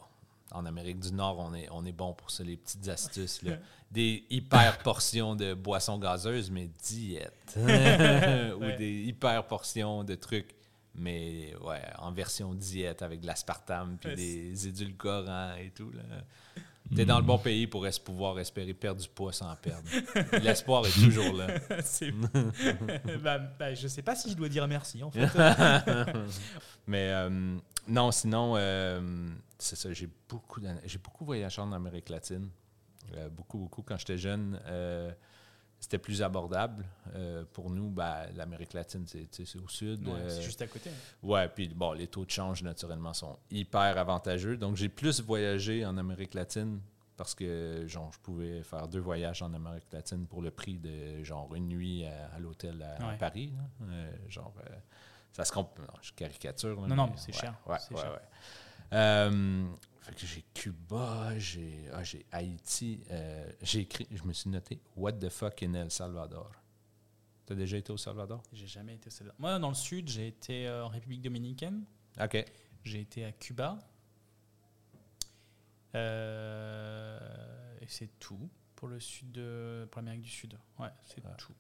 en Amérique du Nord, on est, on est bon pour ça, les petites astuces. Là. Des hyper portions de boissons gazeuses, mais diète. Ou Ouais. des hyper portions de trucs, mais ouais, en version diète avec de l'aspartame puis Ouais, des édulcorants et tout. Là. T'es dans le Hmm. bon pays pour es- pouvoir espérer perdre du poids sans perdre. L'espoir est toujours là. C'est- bah, bah, je sais pas si je dois dire merci en fait. Mais euh, non, sinon, euh, c'est ça, j'ai beaucoup, j'ai beaucoup voyagé en Amérique latine. Euh, beaucoup, beaucoup. Quand j'étais jeune, c'était plus abordable. Euh, pour nous, ben, l'Amérique latine, c'est au sud. Ouais, euh, c'est juste à côté. Ouais, puis bon, les taux de change, naturellement, sont hyper avantageux. Donc, j'ai plus voyagé en Amérique latine parce que, genre, je pouvais faire deux voyages en Amérique latine pour le prix de, genre, une nuit à, à l'hôtel à. Paris. Euh, genre, ça se compte. Non, je caricature. là, Non, non, c'est ouais, cher. Ouais. Euh, fait que j'ai Cuba, j'ai ah, Haïti. euh, j'ai écrit, je me suis noté What the fuck in El Salvador. T'as déjà été au Salvador? J'ai jamais été au Salvador. Moi, dans le sud, j'ai été euh, en République dominicaine. OK. J'ai été à Cuba. Euh, et c'est tout pour le sud de, pour l'Amérique du Sud. Ouais, c'est Ouais. tout.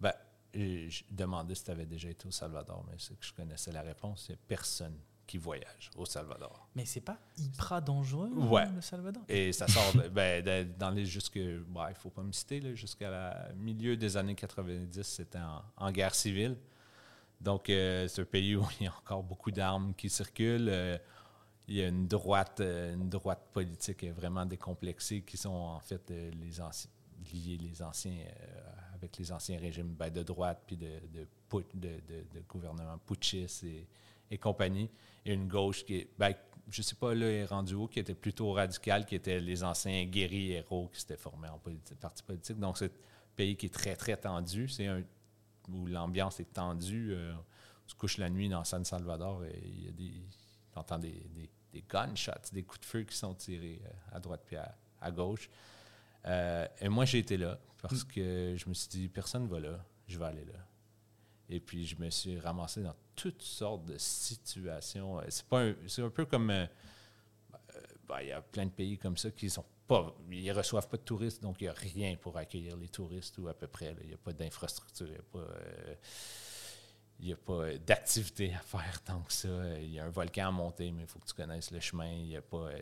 Ben, je demandais si tu avais déjà été au Salvador, mais c'est que je connaissais la réponse. A personne qui voyage au Salvador. Mais c'est pas hyper dangereux, Ouais. hein, le Salvador? Et ça sort de- ben, de- dans les jusque. Bon, il faut pas me citer, jusqu'à la milieu des années 90, c'était en, en guerre civile. Donc, euh, c'est un pays où il y a encore beaucoup d'armes qui circulent. Euh, il y a une droite, euh, une droite politique vraiment décomplexée qui sont en fait les anciens liés les anciens euh, avec les anciens régimes ben, de droite puis de, de, put- de, de- de gouvernement putschistes et, et compagnie. Et une gauche qui est, ben, je sais pas, là, est rendue où, qui était plutôt radicale, qui étaient les anciens guerriers héros qui s'étaient formés en politi- parti politique. Donc, c'est un pays qui est très, très tendu. C'est un où l'ambiance est tendue. euh, on se couche la nuit dans San Salvador et il y a des. T'entends des, des, des gunshots, des coups de feu qui sont tirés euh, à droite puis à, à gauche. Euh, et moi, j'ai été là parce que je me suis dit, personne ne va là, je vais aller là. Et puis, je me suis ramassé dans toutes sortes de situations. Euh, C'est pas un, c'est un peu comme. euh, euh, ben, il y a plein de pays comme ça qui sont pas. Ils reçoivent pas de touristes, donc il n'y a rien pour accueillir les touristes ou à peu près. Il n'y a pas d'infrastructure, il n'y a pas. euh, il a pas d'activité à faire tant que ça. Il y a un volcan à monter, mais il faut que tu connaisses le chemin. Il n'y a pas. euh,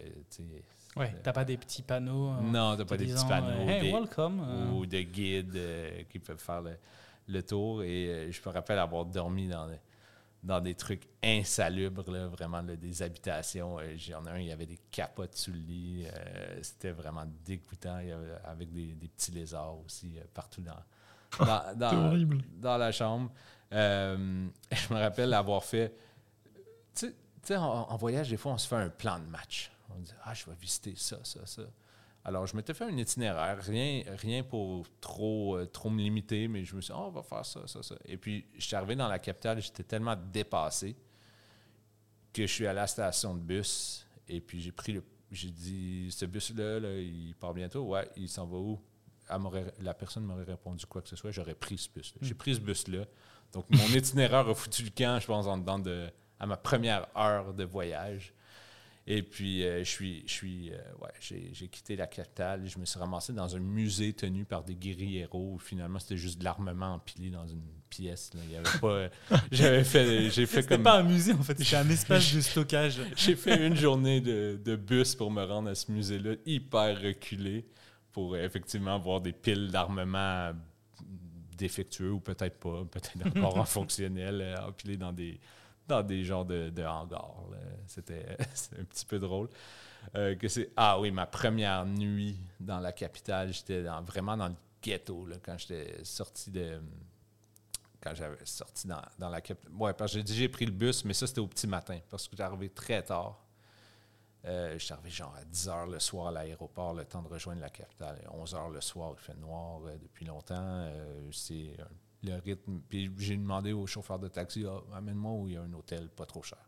Ouais, t'as pas des petits panneaux. euh, non, t'as pas des petits panneaux. hey, des- welcome. ou de guides qui peuvent faire le, le tour. Et euh, je me rappelle avoir dormi dans, des- dans des trucs insalubres, là, vraiment là, des habitations. Euh, J'en ai un, il y avait des capotes sous le lit. euh, C'était vraiment dégoûtant. Il y avait- avec des, des petits lézards aussi euh, partout dans, dans, C'est dans, la chambre. Euh, je me rappelle avoir fait. Tu sais- tu sais, en, en voyage, des fois, on se fait un plan de match. On dit Ah, je vais visiter ça, ça, ça. Alors, je m'étais fait un itinéraire, rien, rien pour trop, euh, trop me limiter, mais je me suis dit, Ah, on va faire ça, ça, ça. Et puis, je suis arrivé dans la capitale, j'étais tellement dépassé que je suis allé à la station de bus et puis j'ai pris le. J'ai dit, ce bus-là, là, il part bientôt. Ouais, il s'en va où? Elle la personne m'aurait répondu quoi que ce soit, j'aurais pris ce bus-là. J'ai pris ce bus-là. Donc, mon itinéraire a foutu le camp, je pense, en dedans de, à ma première heure de voyage. Et puis, euh, je suis, je suis, euh, ouais, j'ai, j'ai quitté la capitale. Je me suis ramassé dans un musée tenu par des guerrieros. Finalement, c'était juste de l'armement empilé dans une pièce. là. Il y avait pas. euh, j'avais fait, j'ai fait C'était comme. pas un musée en fait, c'était un espace de stockage. J'ai fait une journée de, de bus pour me rendre à ce musée-là, hyper reculé, pour effectivement voir des piles d'armement défectueux ou peut-être pas, peut-être encore en fonctionnel, empilés dans des, dans des genres de, de hangars. C'était un petit peu drôle. Euh, que c'est ah oui ma première nuit dans la capitale j'étais vraiment dans le ghetto là, quand j'étais sorti de quand j'avais sorti dans, dans la capitale ouais parce que j'ai dit j'ai pris le bus mais ça c'était au petit matin parce que j'étais arrivé très tard euh, je suis arrivé genre à 10 h le soir à l'aéroport, le temps de rejoindre la capitale. 11 h le soir, il fait noir euh, depuis longtemps. Euh, c'est euh, le rythme. Puis j'ai demandé au chauffeur de taxi Ah, amène-moi où il y a un hôtel pas trop cher.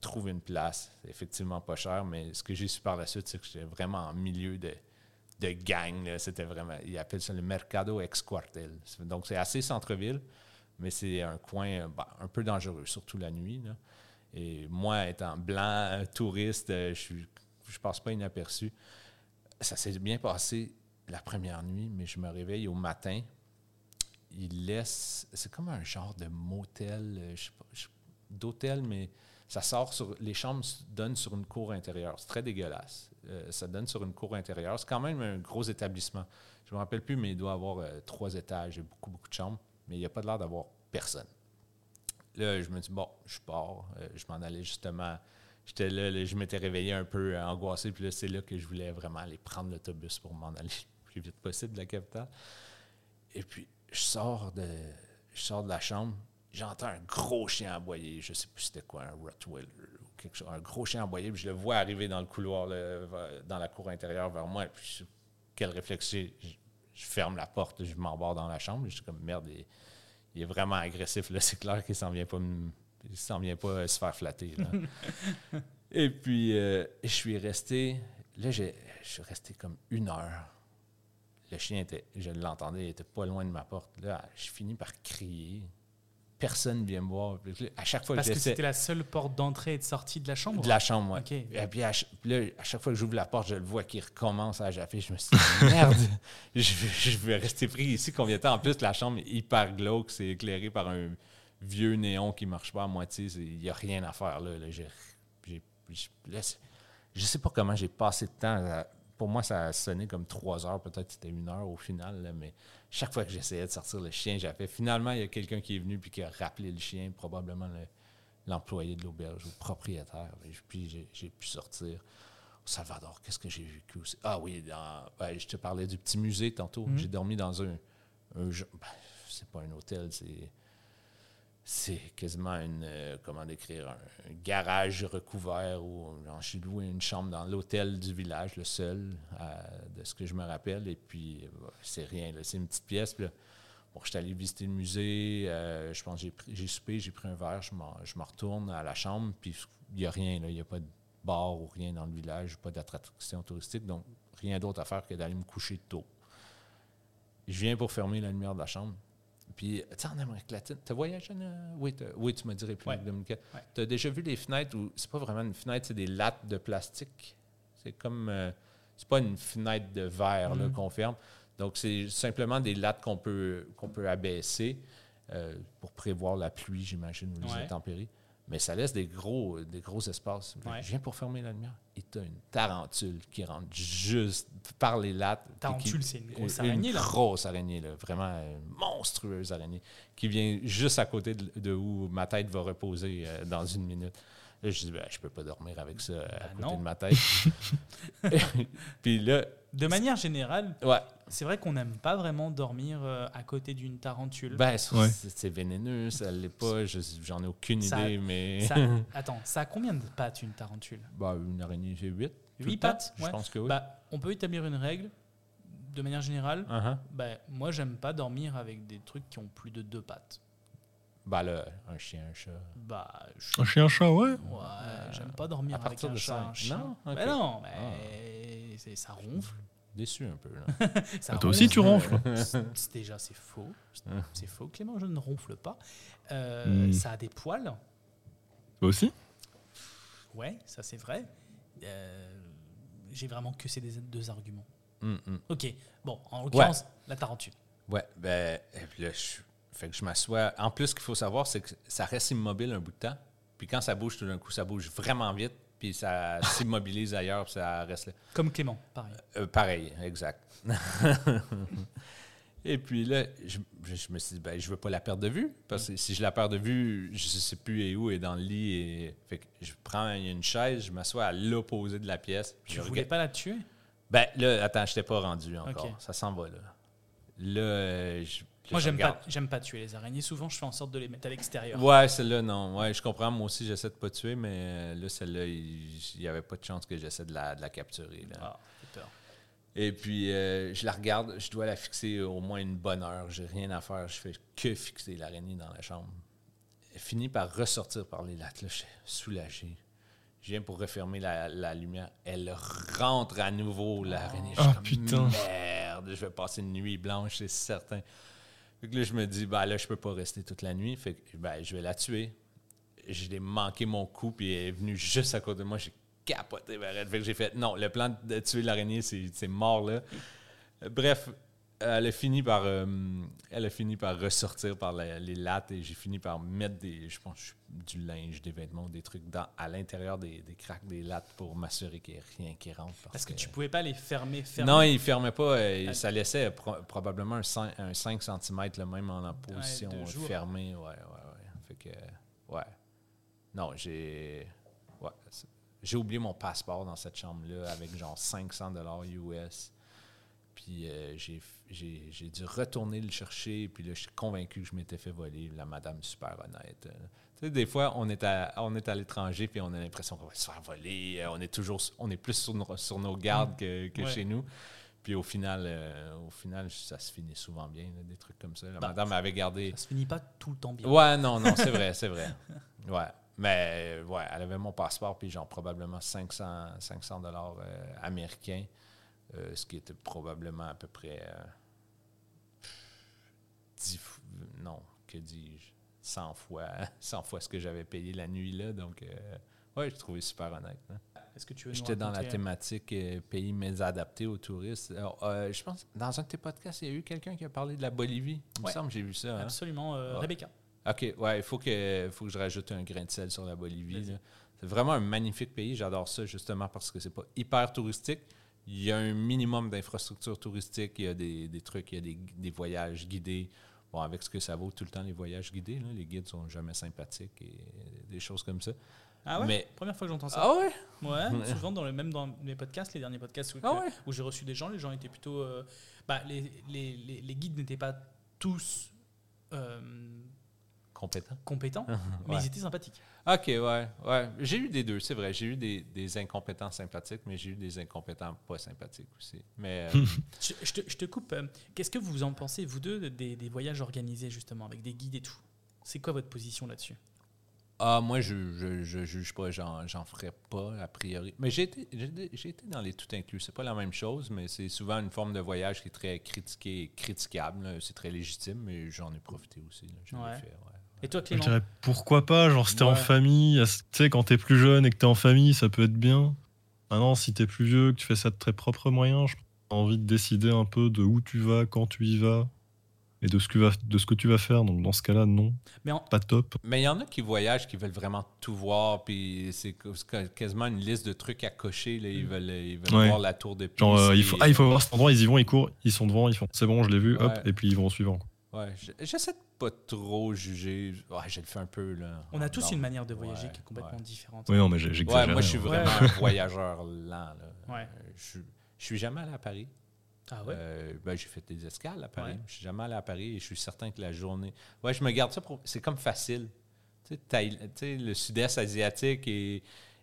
Trouve une place, c'est effectivement pas cher, mais ce que j'ai su par la suite, c'est que j'étais vraiment en milieu de, de gang. C'était vraiment. Ils appellent ça le Mercado Ex Cuartel. C'est- Donc c'est assez centre-ville, mais c'est un coin ben, un peu dangereux, surtout la nuit. Et moi, étant blanc, touriste, euh, je suis, je passe pas inaperçu. Ça s'est bien passé la première nuit, mais je me réveille au matin. Il laisse. C'est comme un genre de motel, euh, je sais pas, d'hôtel, mais ça sort sur. Les chambres donnent sur une cour intérieure. C'est très dégueulasse. Euh, ça donne sur une cour intérieure. C'est quand même un gros établissement. Je me rappelle plus, mais il doit avoir euh, trois étages et beaucoup, beaucoup de chambres. Mais il n'y a pas l'air d'avoir personne. Là, je me dis, bon, je pars. Je m'en allais justement. J'étais là, là, je m'étais réveillé un peu angoissé. Puis là, c'est là que je voulais vraiment aller prendre l'autobus pour m'en aller le plus vite possible de la capitale. Et puis, je sors de, je sors de la chambre. J'entends un gros chien aboyer. Je sais plus c'était quoi, un Rottweiler ou quelque chose. Un gros chien aboyer. Puis je le vois arriver dans le couloir, dans la cour intérieure vers moi. Puis, quel réflexe? Je, je ferme la porte, je m'embarque dans la chambre. Je suis comme, merde, il, il est vraiment agressif. Là, c'est clair qu'il s'en vient pas me- il s'en vient pas se faire flatter. là. Et puis, euh, je suis resté. Là, j'ai- je suis resté comme une heure. Le chien était, je l'entendais, il était pas loin de ma porte. Là, je finis par crier. Personne vient me voir. À chaque fois Parce que c'était la seule porte d'entrée et de sortie de la chambre? de la chambre. Ok. Et puis à, là, à chaque fois que j'ouvre la porte, je le vois qui recommence à jaffer. Je me suis dit, merde, je, vais- je vais rester pris ici combien de temps? En plus, la chambre est hyper glauque, c'est éclairé par un vieux néon qui marche pas à moitié. Il n'y a rien à faire là. là. J'ai- je sais pas comment j'ai passé de temps. à- Pour moi, ça a sonné comme trois heures, peut-être c'était une heure au final, là, mais chaque fois que j'essayais de sortir le chien, j'avais. Finalement, il y a quelqu'un qui est venu puis qui a rappelé le chien, probablement le- l'employé de l'auberge ou le propriétaire. Puis j'ai- pu sortir. Au Salvador, qu'est-ce que j'ai vécu aussi? Ah oui, dans- ben, je te parlais du petit musée tantôt. Mhm. J'ai dormi dans un. un ben, c'est pas un hôtel, c'est. C'est quasiment une. euh, comment décrire? Un, garage recouvert où j'ai loué une chambre dans l'hôtel du village, le seul, de ce que je me rappelle. Et puis, euh, c'est rien, c'est une petite pièce. Puis là, Bon, je suis allé visiter le musée. euh, je pense que j'ai soupé, j'ai pris un verre. Je me retourne à la chambre. Puis il n'y a rien. Il n'y a pas de bar ou rien dans le village, pas d'attraction touristique. Donc, rien d'autre à faire que d'aller me coucher tôt. Je viens pour fermer la lumière de la chambre. Puis, tu sais, en Amérique latine, tu as voyagé? Oui, oui, tu m'as dit République Ouais. dominicaine. Ouais. Tu as déjà vu les fenêtres où c'est pas vraiment une fenêtre, c'est des lattes de plastique? C'est comme. euh, c'est pas une fenêtre de verre là, Mhm. qu'on ferme. Donc, c'est simplement des lattes qu'on peut, qu'on peut abaisser euh, pour prévoir la pluie, j'imagine, ou les Ouais. intempéries. Mais ça laisse des gros, des gros espaces. Ouais. Je viens pour fermer la lumière et tu as une tarentule qui rentre juste par les lattes. Tarentule, c'est une grosse une araignée, là. grosse araignée, là, vraiment euh, monstrueuse araignée, qui vient juste à côté de, de où ma tête va reposer euh, dans une minute. Là, je dis, ben, je peux pas dormir avec ça à Ben côté non. de ma tête. Puis là, De manière générale, ouais, c'est vrai qu'on n'aime pas vraiment dormir euh, à côté d'une tarentule. ben, c'est Ouais. c'est vénéneux, ça l'est pas, je- j'en ai aucune Ça- idée, mais. Ça- attends, ça a combien de pattes une tarentule? Bah, une araignée, j'ai huit. tout Huit le temps. pattes Je Ouais. pense que oui. Bah, on peut établir une règle. De manière générale, Uh-huh. bah, moi, j'aime pas dormir avec des trucs qui ont plus de deux pattes. Bah, là, un chien, un chat. Bah, je- Un chien, un chat, ouais. ouais, j'aime pas dormir à avec partir un de chat. un chien. Non? Bah Ok. non, mais c'est- ça ronfle. Déçu un peu, là. ça Ah, toi aussi, tu ronfles. Déjà, c'est faux. C'est- faux. Clément, je ne ronfle pas. Euh, Hmm. Ça a des poils. Toi aussi? Ouais, ça c'est vrai. euh, j'ai vraiment que ces deux- deux arguments. Hum, hum. Ok, bon, en l'occurrence, la tarentule. Ouais, ben, là, je, fait que je m'assois. En plus, ce qu'il faut savoir, c'est que ça reste immobile un bout de temps. Puis quand ça bouge tout d'un coup, ça bouge vraiment vite. Puis ça s'immobilise ailleurs, puis ça reste là. Comme Clément, pareil. Euh, pareil, exact. Et puis là, je, me suis dit, ben, je veux pas la perdre de vue. Parce que si je la perds de vue, je sais plus et où, elle est dans le lit. Et, fait que je prends une chaise, je m'assois à l'opposé de la pièce. Tu je voulais regarde- pas la tuer? Ben là, attends, je t'ai pas rendu encore. Ça s'en va là. Là, je, Moi, je j'aime pas, j'aime pas tuer les araignées. Souvent, je fais en sorte de les mettre à l'extérieur. Ouais, celle-là, non. Ouais, je comprends. Moi aussi, j'essaie de pas tuer, mais euh, là, celle-là, il n'y avait pas de chance que j'essaie de la, de la capturer. là. Ah, peur. Et puis, euh, je la regarde, je dois la fixer au moins une bonne heure. J'ai rien à faire. Je fais que fixer l'araignée dans la chambre. Elle finit par ressortir par les lattes. Là, je suis soulagé. Je viens pour refermer la, la lumière. Elle rentre à nouveau, l'araignée. Je suis Ah, comme, putain. Merde, je vais passer une nuit blanche, c'est certain. Fait que là, je me dis, ben là, je peux pas rester toute la nuit. Fait que, ben, je vais la tuer. Je l'ai manqué mon coup, puis elle est venue juste à côté de moi. J'ai capoté, ben. Fait que j'ai fait, non, le plan de tuer l'araignée, c'est mort, là. Bref, elle a fini par, euh, elle a fini par ressortir par la- les lattes et j'ai fini par mettre des, je pense, du linge, des vêtements, des trucs dans, à l'intérieur des, des craques des lattes pour m'assurer qu'il n'y ait rien qui rentre. Parce que tu pouvais pas les fermer, fermer. non, il ne fermait pas. euh, ça laissait pro- probablement un 5, un 5 cm, le même en position fermée. Ouais, ouais, ouais. Fait que, ouais. Non, j'ai. Ouais. J'ai oublié mon passeport dans cette chambre-là avec genre 500 US. Puis euh, j'ai, dû retourner le chercher. Puis là, je suis convaincu que je m'étais fait voler. La madame, super honnête. Euh, Tu sais, des fois, on est à, on est à l'étranger, puis on a l'impression qu'on va se faire voler. Euh, On est toujours, on est plus sur nos, sur nos gardes que, que Ouais. chez nous. Puis au final, euh, au final, ça se finit souvent bien, là, des trucs comme ça. La Bah, madame avait gardé. Ça se finit pas tout le temps bien. Ouais, non, non, c'est vrai, c'est vrai. Ouais. Mais ouais, elle avait mon passeport, puis genre probablement 500, 500 dollars euh, américains, euh, ce qui était probablement à peu près euh, 10 f- non, que dis-je, 100 fois, 100 fois ce que j'avais payé la nuit là. Donc, euh, ouais, je trouvais super honnête. hein. Est-ce que tu veux nous J'étais dans la thématique euh, pays mésadaptés aux touristes. Alors, je pense, dans un de tes podcasts, il y a eu quelqu'un qui a parlé de la Bolivie. Il me semble que j'ai vu ça. hein. Absolument, Ouais. Rebecca. OK, ouais, il faut que, faut que je rajoute un grain de sel sur la Bolivie. C'est vraiment un magnifique pays. J'adore ça justement parce que c'est pas hyper touristique. Il y a un minimum d'infrastructures touristiques. Il y a des, des trucs, il y a des, des voyages guidés. Bon, avec ce que ça vaut tout le temps, les voyages guidés. là, les guides sont jamais sympathiques et des choses comme ça. Ah ouais? Mais- Première fois que j'entends ça. Ah ouais? Ouais, souvent, dans le, même dans mes podcasts, les derniers podcasts où, Ah ouais? où j'ai reçu des gens, les gens étaient plutôt. euh, bah, les, les, les, les guides n'étaient pas tous euh, Compétent. compétents, mais Ouais. ils étaient sympathiques. OK, ouais, ouais. J'ai eu des deux, c'est vrai. J'ai eu des, des incompétents sympathiques, mais j'ai eu des incompétents pas sympathiques aussi. Mais euh, Je, je te, je te coupe. euh, Qu'est-ce que vous en pensez, vous deux, des, des voyages organisés, justement, avec des guides et tout? C'est quoi votre position là-dessus? Ah, moi, je, je, je juge pas, j'en, j'en ferais pas, a priori. Mais j'ai été, j'ai, j'ai été dans les tout inclus. C'est pas la même chose, mais c'est souvent une forme de voyage qui est très critiquée et critiquable. là. C'est très légitime, mais j'en ai profité aussi. là. J'en ai Ouais. fait, ouais. Et toi, Je Clément dirais pourquoi pas, genre si t'es en famille, tu sais, quand t'es plus jeune et que t'es en famille, ça peut être bien. Maintenant, si t'es plus vieux, que tu fais ça de tes propres moyens, je as envie de décider un peu de où tu vas, quand tu y vas, et de ce que, va- de ce que tu vas faire. Donc dans ce cas-là, non, Mais en- pas top. Mais il y en a qui voyagent, qui veulent vraiment tout voir, puis c'est quasiment une liste de trucs à cocher. Là. Ils veulent, ils veulent Ouais. voir la tour de Pise. Genre, euh, il, faut, et- ah, il faut voir cet endroit, ils y vont, ils courent, ils sont devant, ils font c'est bon, je l'ai vu, hop, et puis ils vont au suivant. quoi. Ouais, j'essaie de pas trop juger. Ouais, je le fais un peu. Là, on a tous Non. une manière de voyager Ouais, qui est complètement ouais. différente. Oui, non, mais Ouais, j'exagère. moi, je suis vraiment Ouais. un voyageur lent. Là. Ouais. Euh, Je, je suis jamais allé à Paris. Ah ouais? Euh, ben, j'ai fait des escales à Paris. Ouais. Je suis jamais allé à Paris et je suis certain que la journée. Ouais, je me garde ça pour. C'est comme facile. Tu sais, tu le sud-est asiatique et,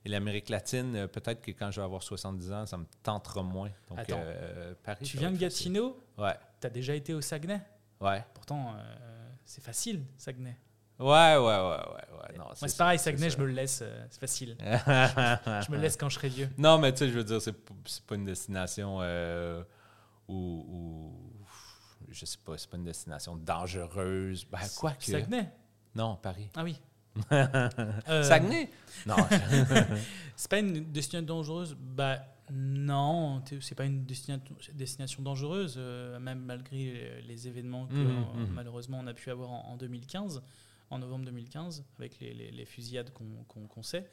et l'Amérique latine, euh, peut-être que quand je vais avoir 70 ans, ça me tentera moins. Donc, Attends. euh, Paris. Tu viens de facile. Gatineau? Ouais, T'as déjà été au Saguenay? Ouais. Pourtant, euh, c'est facile, Saguenay. Ouais, ouais, ouais, ouais. ouais. Non, Moi, c'est pareil, Saguenay, je me le laisse, euh, c'est facile. je me le laisse quand je serai vieux. Non, mais tu sais, je veux dire, c'est p- c'est pas une destination euh, où, où- Je sais pas, c'est pas une destination dangereuse. Ben, quoi que. Saguenay? Non, Paris. Ah oui. Euh, Saguenay? Non. C'est pas une destination dangereuse? Bah non, c'est pas une destina- destination dangereuse, euh, même malgré les événements que Mhm, euh, mhm. malheureusement on a pu avoir en, en 2015, en novembre 2015, avec les, les- les fusillades qu'on qu'on sait.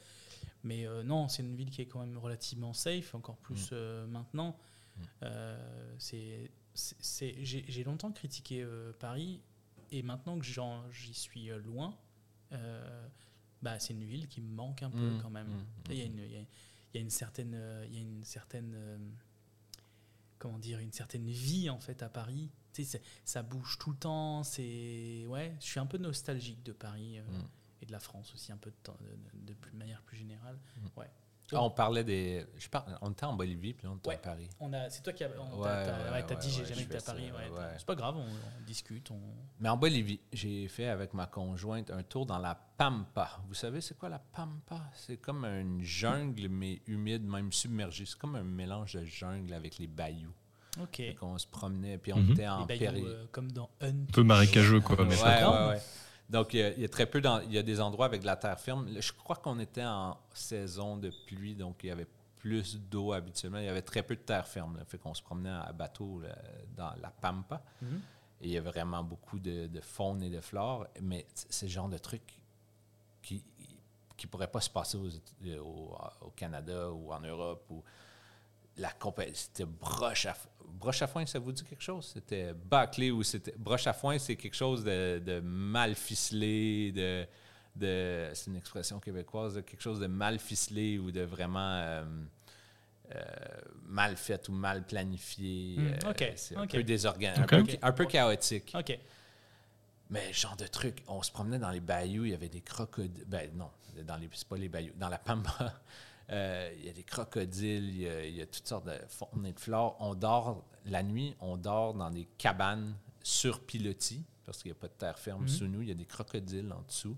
Mais euh, non, c'est une ville qui est quand même relativement safe, encore plus euh, maintenant. Euh, c'est- J'ai longtemps critiqué Paris, et maintenant que j'y suis loin, bah, c'est une ville qui me manque un peu quand même. Il y a une, il y a- il y a une certaine, euh, il y a une certaine, euh, comment dire, une certaine vie en fait à Paris. Tu sais, ça bouge tout le temps. C'est ouais, je suis un peu nostalgique de Paris euh, Mm. et de la France aussi un peu de, temps- de, de manière plus générale. Mm. Ouais. Ah, on parlait des. Je par- On était en Bolivie, puis là, on était Ouais. à Paris. On a, c'est toi qui as, on- Ouais, ouais, ouais, ouais, dit j'ai ouais, jamais été à Paris. ouais, ouais. C'est pas grave, on, on discute. On... Mais en Bolivie, j'ai fait avec ma conjointe un tour dans la Pampa. Vous savez, c'est quoi la Pampa? C'est comme une jungle, mais humide, même submergée. C'est comme un mélange de jungle avec les bayous. Ok. Fait qu'on se promenait, puis on Mhm. était en Les bayous, euh, comme dans Hunt. Un peu marécageux, quoi. Ouais, mais ouais, pas- ouais. Donc, il y, a, il y a très peu. dans- il y a des endroits avec de la terre ferme. Je crois qu'on était en saison de pluie, donc il y avait plus d'eau habituellement. Il y avait très peu de terre ferme. Là, fait qu'on se promenait à bateau là, dans la Pampa. Mhm. Et il y a vraiment beaucoup de, de faune et de flore. Mais c'est le genre de truc qui qui pourrait pas se passer aux Éta- au, au Canada ou en Europe. Ou la compagnie, c'était broche à, broche à foin, ça vous dit quelque chose? C'était bâclé ou c'était. Broche à foin, c'est quelque chose de, de mal ficelé, de. de c'est une expression québécoise, de quelque chose de mal ficelé ou de vraiment. euh, euh, mal fait ou mal planifié. Hmm, Euh, ok, c'est un peu désorganisé, un, peu, un peu chaotique. Ok. Mais genre de truc, on se promenait dans les bayous, il y avait des crocodiles. Ben non, dans les, c'est pas les bayous. Dans la Pampa, euh, il y a des crocodiles, il y a, il y a toutes sortes de faune et de flore. On dort, la nuit, on dort dans des cabanes sur pilotis, parce qu'il n'y a pas de terre ferme Mhm. sous nous, il y a des crocodiles en dessous.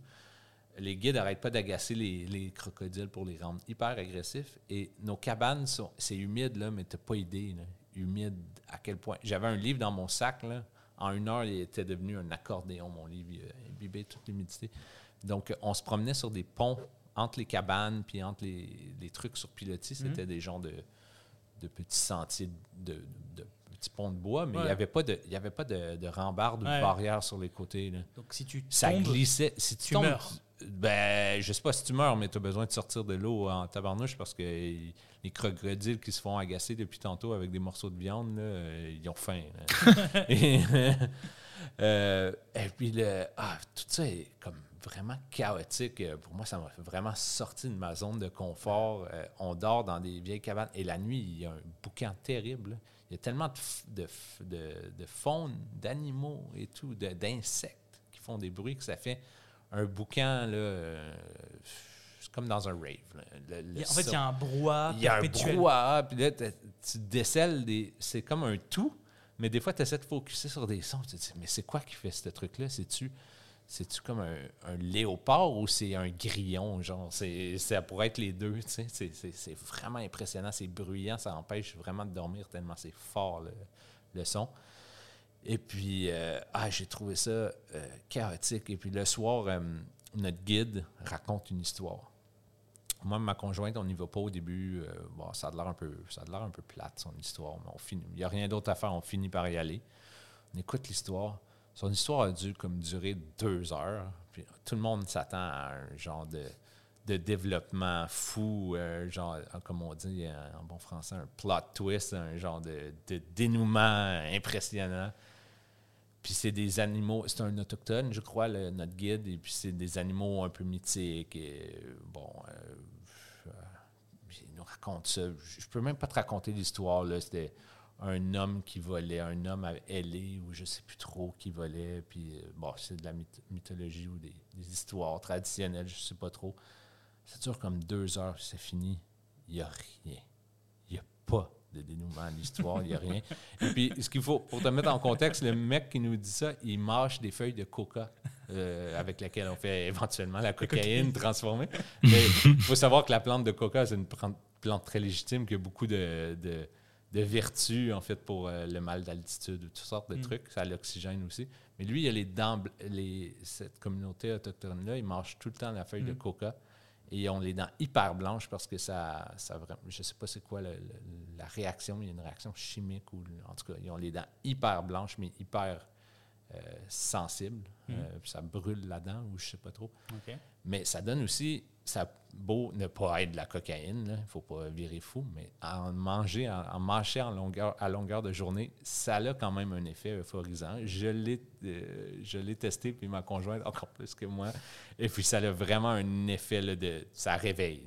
Les guides n'arrêtent pas d'agacer les, les crocodiles pour les rendre hyper agressifs. Et nos cabanes, sont, c'est humide, là, mais tu pas idée. Là, humide à quel point. J'avais un livre dans mon sac. Là, en une heure, il était devenu un accordéon, mon livre. Il a imbibé toute l'humidité. Donc, on se promenait sur des ponts entre les cabanes puis entre les, les trucs sur pilotis. Mhm. C'était des genres de, de petits sentiers, de, de petits ponts de bois, mais il n'y avait pas de, il y avait pas de, de rambarde ou de barrière sur les côtés. Là. Donc si tu Ça glissait. Si tu, tu tombes, meurs. Ben, je sais pas si tu meurs, mais tu as besoin de sortir de l'eau en tabarnouche parce que les crocodiles qui se font agacer depuis tantôt avec des morceaux de viande, là, euh, ils ont faim. et, euh, et puis, le, ah, tout ça est comme vraiment chaotique. Euh, Pour moi, ça m'a vraiment sorti de ma zone de confort. Euh, on dort dans des vieilles cabanes et la nuit, il y a un boucan terrible. Il y a tellement de, de, de, de faune, d'animaux et tout, d'insectes qui font des bruits que ça fait un boucan, là, euh, c'est comme dans un rave. Le- le en fait, il y a un brouhaha il y a un brouhaha, puis là, tu décèles des. C'est comme un tout, mais des fois, tu essaies de focuser sur des sons. Tu te dis, mais c'est quoi qui fait ce truc-là? C'est-tu. C'est-tu comme un, léopard ou c'est un grillon? Genre, c'est, ça pourrait être les deux. tu sais. C'est, vraiment impressionnant. C'est bruyant. Ça empêche vraiment de dormir tellement c'est fort le, le son. Et puis, euh, ah, j'ai trouvé ça euh, chaotique. Et puis, le soir, euh, notre guide raconte une histoire. Moi, ma conjointe, on n'y va pas au début. bon, ça a l'air un peu, ça a l'air un peu plate, son histoire, mais on finit. Il n'y a rien d'autre à faire, on finit par y aller. On écoute l'histoire. Son histoire a dû comme durer deux heures. Tout le monde s'attend à un genre de, développement fou, euh, genre, euh, comme on dit en bon français, un plot twist, un genre de, dénouement impressionnant. Puis c'est des animaux, c'est un autochtone, je crois, notre guide, et puis c'est des animaux un peu mythiques. Euh, bon, euh, euh, il nous raconte ça. Je peux même pas te raconter l'histoire. là. C'était un homme qui volait, un homme ailé, ou je sais plus trop qui volait. Puis, euh, bon, c'est de la myth- mythologie ou des, des histoires traditionnelles, je sais pas trop. Ça dure comme deux heures, c'est fini. Il n'y a rien. Il n'y a pas de dénouement à l'histoire, il n'y a rien. Et puis, ce qu'il faut, pour te mettre en contexte, le mec qui nous dit ça, il mâche des feuilles de coca euh, avec lesquelles on fait éventuellement la cocaïne transformée. Mais il faut savoir que la plante de coca, c'est une plante très légitime qui a beaucoup de, de- de vertus, en fait, pour euh, le mal d'altitude, toutes sortes de Mm. trucs. Ça a l'oxygène aussi. Mais lui, il a les dents, les, cette communauté autochtone-là, ils mangent tout le temps la feuille de Mm. coca. Et ils ont les dents hyper blanches parce que ça, ça vraiment, je sais pas c'est quoi le- le- la réaction, il y a une réaction chimique ou en tout cas, ils ont les dents hyper blanches mais hyper euh, sensibles. Mm. Euh, ça brûle la dent ou je sais pas trop. Mais ça donne aussi, ça beau ne pas être de la cocaïne, il ne faut pas virer fou, mais en manger, en, en longueur, à longueur de journée, ça a quand même un effet euphorisant. Je l'ai, euh, je l'ai testé, puis ma conjointe encore plus que moi. Et puis ça a vraiment un effet de. Ça réveille.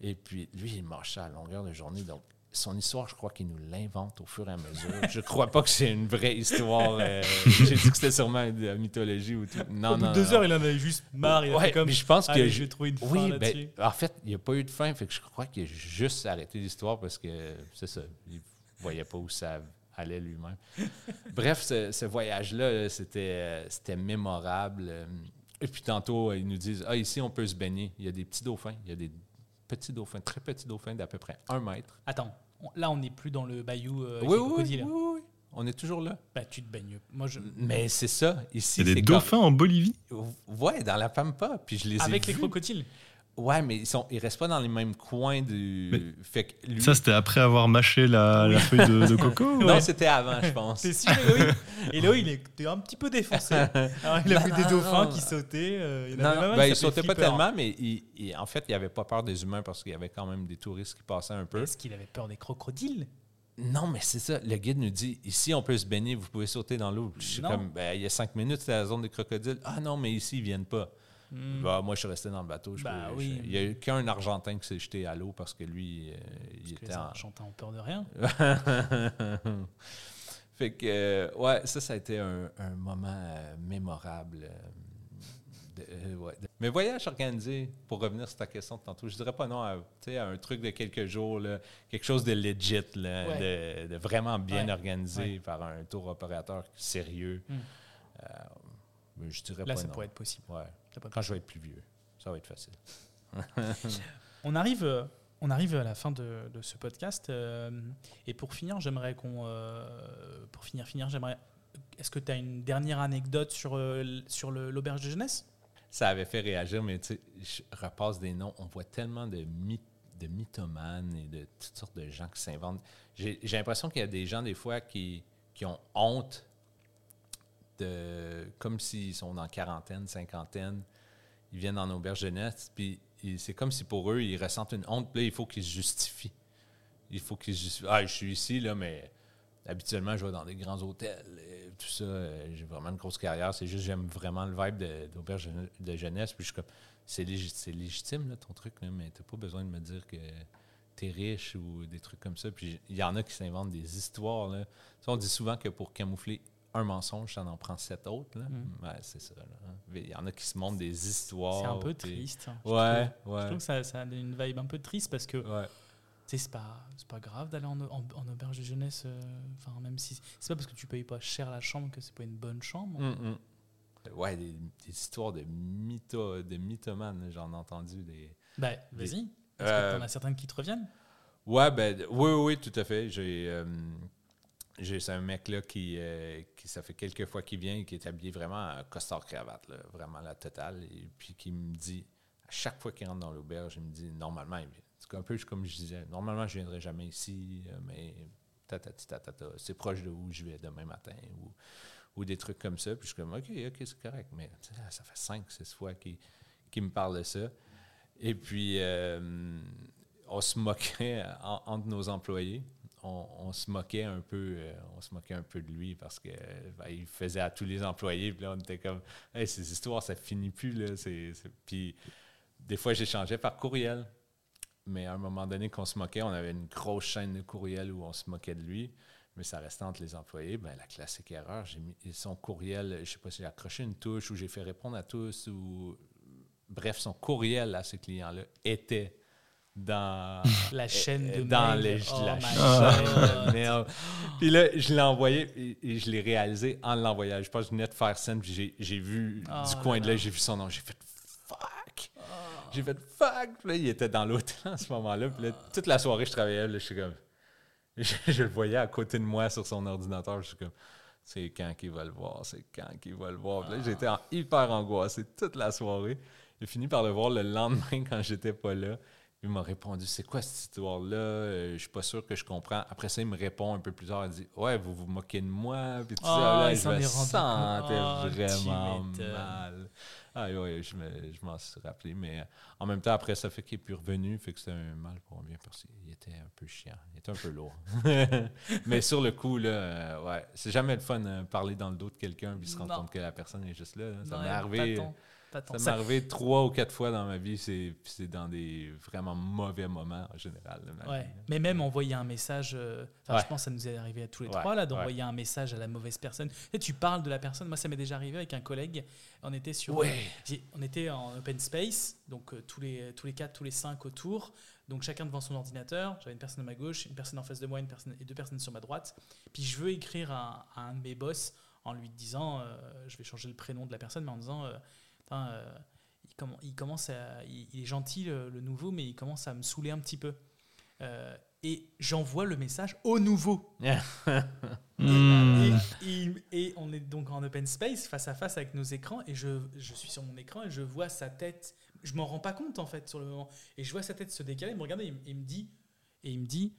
Et puis lui, il mâche ça à longueur de journée. Donc, son histoire, je crois qu'il nous l'invente au fur et à mesure. Je crois pas que c'est une vraie histoire. euh, J'ai dit que c'était sûrement de la mythologie ou tout. Non, Au bout non, de deux non. heures, il en avait juste marre. Il a Ouais, fait comme. mais je pense que je- une fin oui, ben, en fait, il n'y a pas eu de fin, fait que je crois qu'il a juste arrêté l'histoire parce que c'est ça, il voyait pas où ça allait lui-même. Bref, ce, ce voyage-là, là, c'était, euh, c'était mémorable. euh, Et puis tantôt, ils nous disent Ah, ici, on peut se baigner. Il y a des petits dauphins. Il y a des petits dauphins, très petits dauphins d'à peu près un mètre. Attends, là, on n'est plus dans le bayou euh, avec oui, les oui, crocodiles. oui, oui, oui. On est toujours là. Bah, tu te baignes. Moi, je. Mais c'est ça. Ici, Il y a des comme- dauphins en Bolivie? Ouais, dans la Pampa. Puis je les ai Avec les vus. crocodiles. Ouais, mais ils sont, ils restent pas dans les mêmes coins du. Mais fait que lui- Ça, c'était après avoir mâché la, la feuille de, de coco Non, Ouais. c'était avant, je pense. C'est Eloï. Eloï, il était un petit peu défoncé. Alors, il a Non, vu des non, dauphins non. qui sautaient. euh, il Non, avait même ben, il sautait pas tellement, mais il- il- en fait, il avait pas peur des humains parce qu'il y avait quand même des touristes qui passaient un peu. Est-ce qu'il avait peur des crocodiles? Non, mais c'est ça. Le guide nous dit ici, on peut se baigner, vous pouvez sauter dans l'eau. Je suis Non. comme, ben, il y a cinq minutes, c'était la zone des crocodiles. Ah non, mais ici, ils viennent pas. Hmm. Bah, moi, je suis resté dans le bateau. Je Bah peux- oui. je- il y a eu qu'un Argentin qui s'est jeté à l'eau parce que lui, euh, il que était les en. Argentins ont peur de rien. fait que, euh, ouais, ça, ça a été un, un moment euh, mémorable. de- ouais. De- Mais voyage organisé, pour revenir sur ta question de tantôt, je dirais pas non à, à un truc de quelques jours, là, quelque chose de legit, là, de, de vraiment bien Ouais. organisé par un tour opérateur sérieux. Hmm. Je dirais Là, pas ça non. pourrait être possible. Quand je vais être plus vieux, ça va être facile. On arrive, euh, on arrive à la fin de, de ce podcast. euh, et pour finir, j'aimerais qu'on. euh, pour finir, finir, j'aimerais. Est-ce que tu as une dernière anecdote sur, sur l'auberge de jeunesse? Ça avait fait réagir, mais tu sais, je repasse des noms. On voit tellement de, myth- de mythomanes et de toutes sortes de gens qui s'inventent. J'ai j'ai l'impression qu'il y a des gens, des fois, qui, qui ont honte comme s'ils sont dans quarantaine, cinquantaine. Ils viennent en auberge jeunesse, puis c'est comme si pour eux, ils ressentent une honte, puis là, il faut qu'ils se justifient. Il faut qu'ils se justifient. Ah, je suis ici, là, mais habituellement, je vais dans des grands hôtels, et tout ça. euh, J'ai vraiment une grosse carrière. C'est juste, j'aime vraiment le vibe d'auberge de, de jeunesse. Puis je suis comme, c'est légi- c'est légitime, là, ton truc, là, mais t'as pas besoin de me dire que t'es riche ou des trucs comme ça. Puis il y en a qui s'inventent des histoires. Là. Sais, on dit souvent que pour camoufler un mensonge, ça en prend sept autres. là. Mm. Ouais, c'est ça. là, hein. Il y en a qui se montrent des histoires. C'est un peu triste. hein, je Ouais, trouve. ouais. Je trouve que ça, ça a une vibe un peu triste parce que ouais. c'est pas, pas grave d'aller en, en- en auberge de jeunesse. euh, Enfin, même si c'est pas parce que tu payes pas cher la chambre que c'est pas une bonne chambre. Mm, mm. Ouais, des, des histoires de, mytho, de mythomanes, j'en ai entendu. Des... Bah, vas-y. Est-ce Euh, que t'en as certaines qui te reviennent Ouais, ben, oui, oui, oui, tout à fait. J'ai, euh, j'ai un mec là qui, euh, qui, ça fait quelques fois qu'il vient, qui est habillé vraiment à costard-cravate, vraiment la totale, et puis qui me dit, à chaque fois qu'il rentre dans l'auberge, il me dit, normalement. C'est un peu comme je disais, normalement, je viendrai jamais ici, euh, mais c'est proche de où je vais demain matin, ou, ou des trucs comme ça. Puis je suis comme, OK, OK, c'est correct, mais ça fait cinq, six fois qu'il, me parle de ça. Et puis, euh, on se moquait en- entre nos employés. On, on se moquait un peu, euh, on se moquait un peu de lui parce que ben, il faisait à tous les employés. Puis là, on était comme, ces histoires, ça finit plus là. Puis des fois, j'échangeais par courriel. Mais à un moment donné, qu'on se moquait, on avait une grosse chaîne de courriel où on se moquait de lui. Mais ça restait entre les employés. Ben, la classique erreur, j'ai mis son courriel, je sais pas si j'ai accroché une touche ou j'ai fait répondre à tous ou bref, son courriel à ce client-là était dans La chaîne de dans mail. les, Oh la chaîne God. de mail. Puis là, je l'ai envoyé et, et je l'ai réalisé en l'envoyant. Je pense que je venais de faire scène, puis j'ai, j'ai vu Oh du coin de là. l'œil, j'ai vu son nom, j'ai fait fuck. J'ai fait fuck. Puis là, il était dans l'hôtel à ce moment-là. Puis là, toute la soirée, je travaillais. Là, je suis comme, je, je le voyais à côté de moi sur son ordinateur. Je suis comme, c'est quand qu'il va le voir, c'est quand qu'il va le voir. Puis là, j'étais en- hyper angoissé toute la soirée. J'ai fini par le voir le lendemain quand j'étais pas là. Il m'a répondu C'est quoi cette histoire-là? Euh, Je suis pas sûr que je comprends. Après ça, il me répond un peu plus tard. Il dit Ouais, vous vous moquez de moi. Puis tout Ah, ça. Là, il je me sentais. Ah, tu vraiment mal. Ah, ouais, je me- je m'en suis rappelé. Mais euh, en même temps, après, ça fait qu'il est plus revenu. Fait que c'était un mal pour bien parce qu'il était un peu chiant. Il était un peu lourd. mais sur le coup, là, euh, ouais, c'est jamais le fun de parler dans le dos de quelqu'un puis se rendre Non. compte que la personne est juste là. là. Ça Non, m'est arrivé. Tant, pas tant. Ça m'est arrivé trois ou quatre fois dans ma vie, c'est dans des vraiment mauvais moments en général. Ouais. Mais même envoyer un message, euh, Ouais. je pense que ça nous est arrivé à tous les Ouais, trois, là, d'envoyer un message à la mauvaise personne. Tu, sais, tu parles de la personne, moi ça m'est déjà arrivé avec un collègue, on était sur... j'ai- On était en open space, donc euh, tous, les, tous les quatre, tous les cinq autour, donc chacun devant son ordinateur, j'avais une personne à ma gauche, une personne en face de moi une personne, et deux personnes sur ma droite, puis je veux écrire à, à un de mes boss en lui disant, euh, je vais changer le prénom de la personne, mais en disant, euh, Euh, il, commen- il commence à, il, il est gentil le, le nouveau, mais il commence à me saouler un petit peu. Euh, et j'envoie le message au nouveau. Hmm. Et, et- et on est donc en open space, face à face avec nos écrans, et je, je suis sur mon écran et je vois sa tête. Je m'en rends pas compte en fait sur le moment. Et je vois sa tête se décaler, il me regarde et il, il me dit, et il me dit,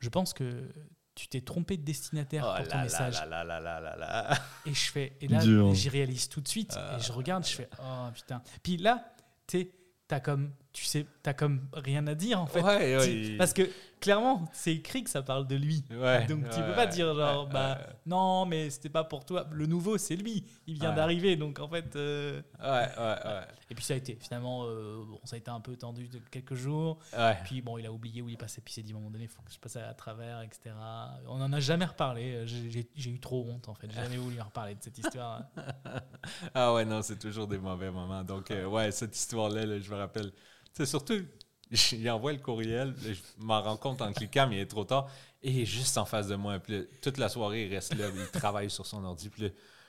je pense que tu t'es trompé de destinataire Oh pour ton là message. là là là là là là là. Et je fais, et là, j'y réalise tout de suite. Et je regarde, je fais, oh putain. Puis là, tu sais, t'as comme, tu sais, t'as comme rien à dire en fait. Ouais, ouais, Parce que clairement, c'est écrit que ça parle de lui. Ouais, Donc tu ouais, peux pas dire genre, ouais, bah ouais. non, mais c'était pas pour toi. Le nouveau, c'est lui. Il vient Ouais. d'arriver, donc en fait. euh, Ouais, ouais, ouais. Et puis ça a été, finalement, euh, bon, ça a été un peu tendu de quelques jours. Ouais. Puis bon, il a oublié où il passait, puis il s'est dit à un moment donné, il faut que je passe à travers, etc. On en a jamais reparlé. J'ai- eu trop honte en fait. J'ai jamais voulu en reparler de cette histoire. Ah ouais, non, c'est toujours des mauvais moments. Donc, euh, ouais, cette histoire-là, là, je me rappelle. C'est surtout, il envoie le courriel, je m'en rends compte en cliquant, mais il est trop tard. Et il est juste en face de moi. Puis là, toute la soirée, il reste là, il travaille sur son ordi. Puis là,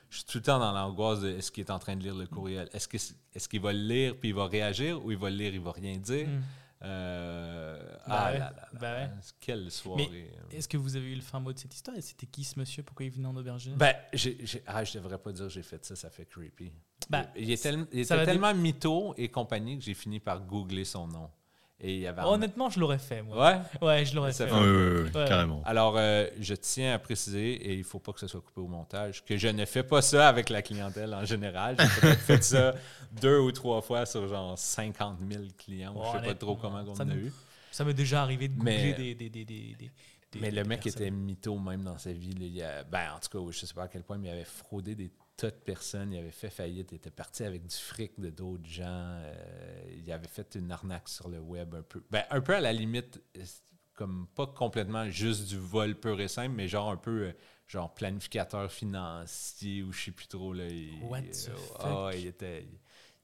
je suis tout le temps dans l'angoisse de est-ce qu'il est en train de lire le courriel? Est-ce qu'il va le lire puis il va réagir ou il va le lire, il va rien dire? Hmm. Euh, Bah ah ouais, là là là, ouais. Quelle soirée. Est-ce que vous avez eu le fin mot de cette histoire? C'était qui ce monsieur? Pourquoi il venait en auberge Ben, j'ai- ah, je devrais pas dire j'ai fait ça, ça fait creepy. Ben, il est tel- il était tellement mytho et compagnie que j'ai fini par googler son nom. Et il y avait Honnêtement, je l'aurais fait, moi. Ouais? Ouais, je l'aurais fait. Fait- oui, oui, oui, Ouais. carrément. Alors, euh, je tiens à préciser, et il faut pas que ce soit coupé au montage, que je ne fais pas ça avec la clientèle en général. J'ai peut-être fait ça deux ou trois fois sur genre 50 000 clients. Oh, je sais pas trop comment on ça en a nous- eu. Ça m'est déjà arrivé de googler Mais- des, des, des, des, des- des- Mais le mec personnes. était mytho même dans sa vie. là. Il a- ben, en tout cas, je sais pas à quel point, mais il avait fraudé des tas de personnes. Il avait fait faillite. Il était parti avec du fric de d'autres gens. euh, il avait fait une arnaque sur le web un peu. Ben, un peu à la limite, euh, comme pas complètement juste du vol pur et simple, mais genre un peu euh, genre planificateur financier ou je sais plus trop. Là, il, What the fuck? ouais, il était. Il,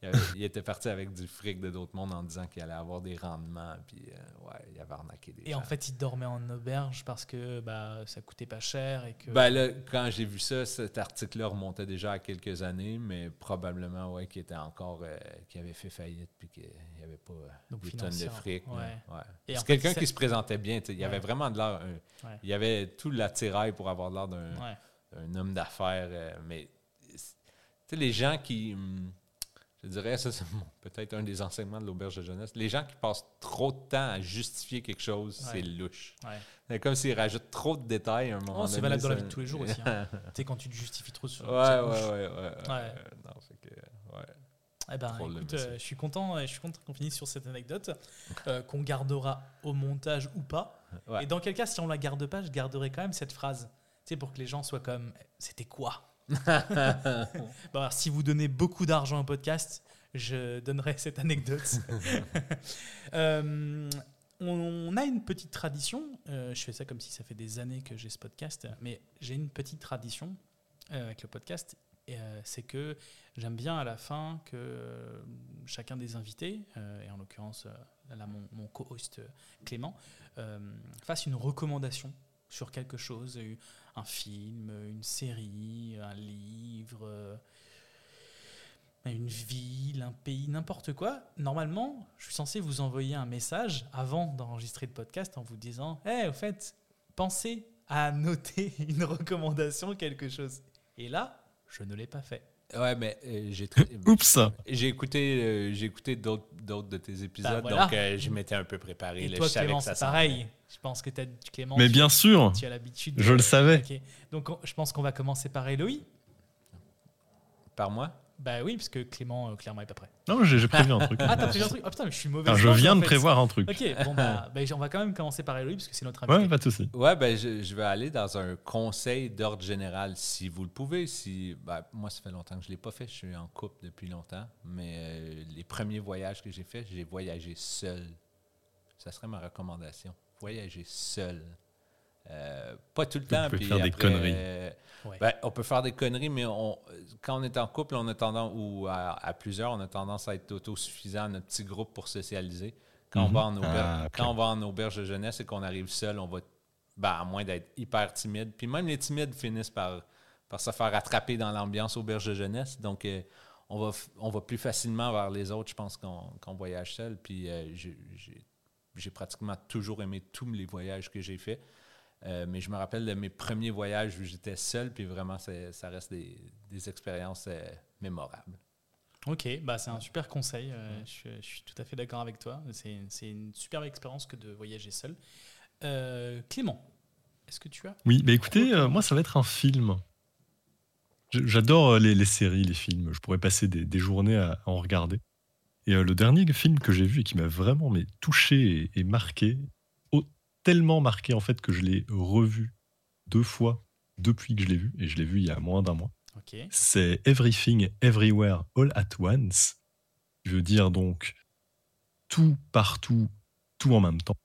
avait- il était parti avec du fric de d'autres mondes en disant qu'il allait avoir des rendements, puis euh, ouais, il avait arnaqué des Et gens. en fait, il dormait en auberge parce que bah, ça coûtait pas cher et que. Ben là, quand j'ai vu ça, cet article-là remontait déjà à quelques années, mais probablement, ouais, qu'il était encore, euh, qu'il avait fait faillite, puis qu'il n'y avait pas Donc des tonnes de fric. ouais. Ouais. C'est quelqu'un qui se présentait bien, il y avait vraiment de l'air, il y avait tout l'attirail pour avoir l'air d'un homme d'affaires, euh, mais tu sais, les gens qui, hum, je dirais, ça c'est peut-être un des enseignements de l'auberge de jeunesse, les gens qui passent trop de temps à justifier quelque chose, Ouais. c'est louche. Ouais. C'est comme s'ils rajoutent trop de détails à un moment Oh, c'est valable dans la vie de tous les jours aussi. hein. tu sais, quand tu te justifies trop sur. Ouais, ouais, ouais, ouais, ouais. Non, fait que, ouais. Eh ben, écoute, euh, je suis content, euh, je suis content qu'on finisse sur cette anecdote euh, qu'on gardera au montage ou pas. Ouais. Et dans quel cas, si on la garde pas, je garderai quand même cette phrase. Tu sais, pour que les gens soient comme, c'était quoi? Bon, alors, si vous donnez beaucoup d'argent au podcast, je donnerai cette anecdote. Euh, on a une petite tradition. euh, je fais ça comme si ça fait des années que j'ai ce podcast, mais j'ai une petite tradition euh, avec le podcast. c'est que j'aime bien à la fin que chacun des invités, et en l'occurrence là mon, mon co-host Clément, fasse une recommandation sur quelque chose, film, une série, un livre, euh, une ville, un pays, n'importe quoi. Normalement, je suis censé vous envoyer un message avant d'enregistrer le podcast en vous disant Hé, au fait, pensez à noter une recommandation, quelque chose. Et là, je ne l'ai pas fait. Ouais, mais euh, j'ai Oups j'ai écouté, euh, j'ai écouté d'autres, d'autres de tes épisodes, Bah, voilà. donc euh, je m'étais un peu préparé. Et là, toi, je savais Clément, que ça c'est s'en pareil. Je pense que tu as Clément. Mais tu- bien sûr Tu as l'habitude. Je le savais. Ok. Donc, on- je pense qu'on va commencer par Eloï. Par moi? Bah oui, parce que Clément, euh, clairement, est pas prêt. Non, j'ai j'ai prévu un truc. Ah, t'as prévu un truc Oh putain, mais je suis mauvais. Je viens en de prévoir un truc. Ok, bon, bah, bah, on va quand même commencer par Eloï, parce que c'est notre invité. Ouais, pas de souci. Ouais, ben je, je vais aller dans un conseil d'ordre général, si vous le pouvez. Si, ben, moi, ça fait longtemps que je ne l'ai pas fait. Je suis en couple depuis longtemps. Mais euh, les premiers voyages que j'ai faits, j'ai voyagé seul. Ça serait ma recommandation. Voyager seul. Euh, pas tout le Vous temps. pouvez puis faire des conneries. euh, Ouais. ben, on peut faire des conneries, mais on, quand on est en couple, on a tendance, ou à, à plusieurs, on a tendance à être autosuffisant à notre petit groupe pour socialiser. Quand, on, Mhm. va en auberge, Ah, quand on va en auberge de jeunesse et qu'on arrive seul, on va, ben, à moins d'être hyper timide. Puis même les timides finissent par, par se faire attraper dans l'ambiance auberge de jeunesse. Donc, euh, on, va, on va plus facilement vers les autres, je pense, qu'on qu'on voyage seul. Puis euh, j'ai- j'ai j'ai pratiquement toujours aimé tous les voyages que j'ai faits. Euh, mais je me rappelle de mes premiers voyages où j'étais seul, puis vraiment, ça reste des, des expériences euh, mémorables. Ok, bah c'est un super conseil. euh, je, je suis tout à fait d'accord avec toi. C'est c'est une superbe expérience que de voyager seul. Euh, Clément, est-ce que tu as Oui, bah écoutez, euh, moi ça va être un film. J'adore les, les séries, les films. Je pourrais passer des, des journées à, à en regarder. Et euh, le dernier film que j'ai vu et qui m'a vraiment mais, touché et, et marqué, tellement marqué en fait que je l'ai revu deux fois depuis que je l'ai vu, et je l'ai vu il y a moins d'un mois, c'est Everything Everywhere All at Once. Je veux dire donc tout partout, tout en même temps.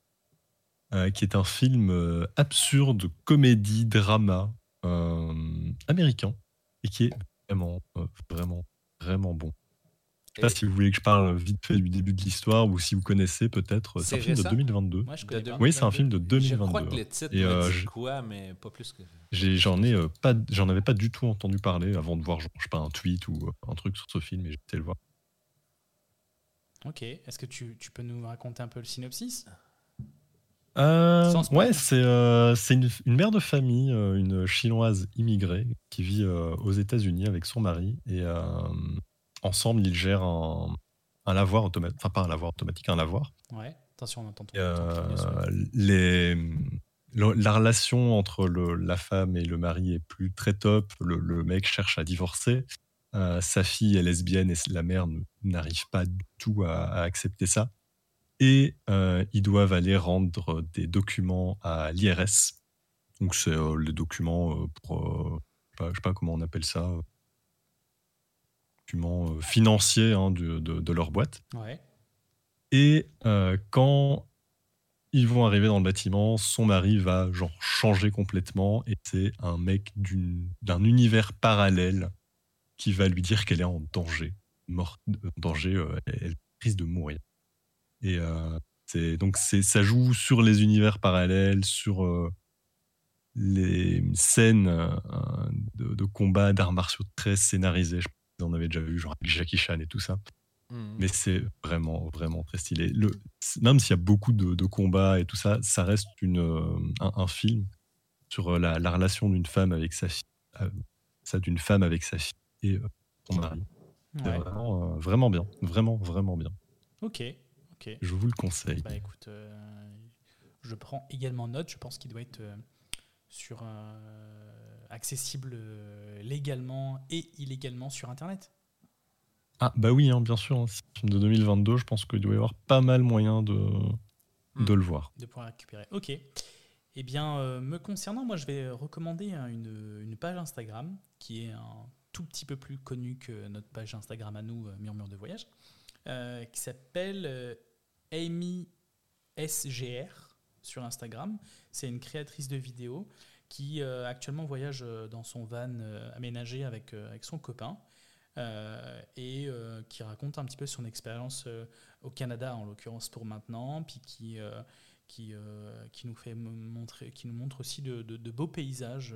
euh, qui est un film euh, absurde, comédie, drama euh, américain et qui est vraiment, vraiment, vraiment bon. Je sais pas si vous voulez que je parle vite fait du début de l'histoire ou si vous connaissez peut-être. C'est un film de récent 2022. Moi, je connais De- pas. Oui, c'est un film de Je 2022. crois que le titre Et, me euh, dit je- quoi, mais pas plus que... J'en ai euh, pas, j'en avais pas du tout entendu parler avant de voir, je sais pas, un tweet ou euh, un truc sur ce film et j'ai été le voir. Ok. Est-ce que tu, tu peux nous raconter un peu le synopsis? Euh, ouais, c'est euh, une, une mère de famille, euh, une chinoise immigrée qui vit euh, aux États-Unis avec son mari et euh, ensemble ils gèrent un, un lavoir automatique, enfin pas un lavoir automatique, un lavoir. Ouais. Attention, on entend son. euh, les, la relation entre le- la femme et le mari est plus très top. Le, le mec cherche à divorcer. Euh, sa fille est lesbienne et la mère n'arrive pas du tout à, à accepter ça. Et euh, ils doivent aller rendre des documents à l'IRS. Donc c'est les documents pour, je sais pas- je sais pas comment on appelle ça, documents euh, financiers hein, de- de- de leur boîte. Ouais. Et euh, quand ils vont arriver dans le bâtiment, son mari va genre changer complètement et c'est un mec d'une- d'un univers parallèle qui va lui dire qu'elle est en danger, mort, en danger, euh, elle risque de mourir. Et euh, c'est donc c'est ça joue sur les univers parallèles, sur euh, les scènes euh, de, de combat d'arts martiaux très scénarisés. Je en avez déjà vu, genre avec Jackie Chan et tout ça. Mhm. Mais c'est vraiment, vraiment très stylé. Le, même s'il y a beaucoup de, de combats et tout ça, ça reste une, euh, un, un film sur euh, la, la relation d'une femme avec sa fille, euh, ça d'une femme avec sa fille et euh, son mari. Ouais. vraiment, euh, vraiment bien, vraiment, vraiment bien. Ok. Ok. Je vous le conseille. Bah écoute, je prends également note. Je pense qu'il doit être sur euh, accessible euh, légalement et illégalement sur Internet. Ah bah oui, hein, bien sûr. hein, c'est un film de 2022, je pense qu'il doit y avoir pas mal moyen de, Hmm. de le voir. de pouvoir récupérer. Ok. Eh bien, euh, me concernant, moi, je vais recommander hein, une, une page Instagram qui est un tout petit peu plus connue que notre page Instagram à nous, euh, Murmure de Voyage, euh, qui s'appelle Amy SGR sur Instagram. C'est une créatrice de vidéos qui euh, actuellement voyage euh, dans son van euh, aménagé avec, avec son copain. et qui raconte un petit peu son expérience au Canada en l'occurrence pour maintenant, puis qui, qui, qui nous fait montrer, qui nous montre aussi de, beaux paysages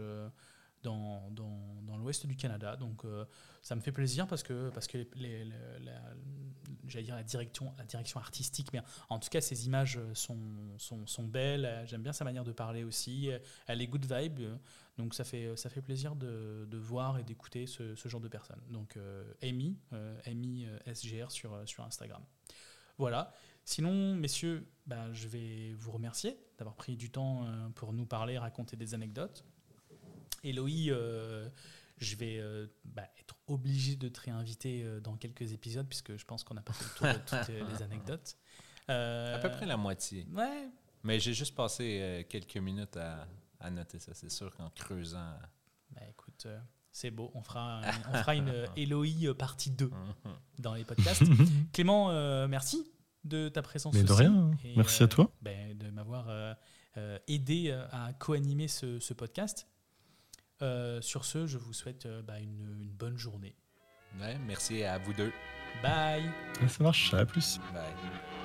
dans, dans, dans l'ouest du Canada. Donc euh, ça me fait plaisir parce que, parce que la, dire la direction, la direction artistique, mais en tout cas ces images sont, sont, sont belles. J'aime bien sa manière de parler aussi. Elle est good vibe. Donc ça fait, ça fait plaisir de, de voir et d'écouter ce, ce genre de personnes. Donc euh, Amy, euh, Amy euh, SGR sur, sur Instagram. Voilà. Sinon, messieurs, ben, je vais vous remercier d'avoir pris du temps pour nous parler, raconter des anecdotes. Eloï, euh, je vais euh, bah, être obligé de te réinviter euh, dans quelques épisodes puisque je pense qu'on a pas fait le tour de toutes les anecdotes. Euh, À peu près la moitié. Ouais, Mais j'ai juste passé euh, quelques minutes à, à noter ça. C'est sûr qu'en creusant. bah, écoute, euh, c'est beau. On fera, un- on fera une Eloï partie 2 Mhm. dans les podcasts. Clément, euh, merci de ta présence Mais de aussi. rien, Et, merci à toi. ben, de m'avoir euh, euh, aidé à co-animer ce, ce podcast. Euh, sur ce, je vous souhaite euh, bah, une, une bonne journée. Ouais, merci à vous deux. Bye Ça marche, à plus. Bye.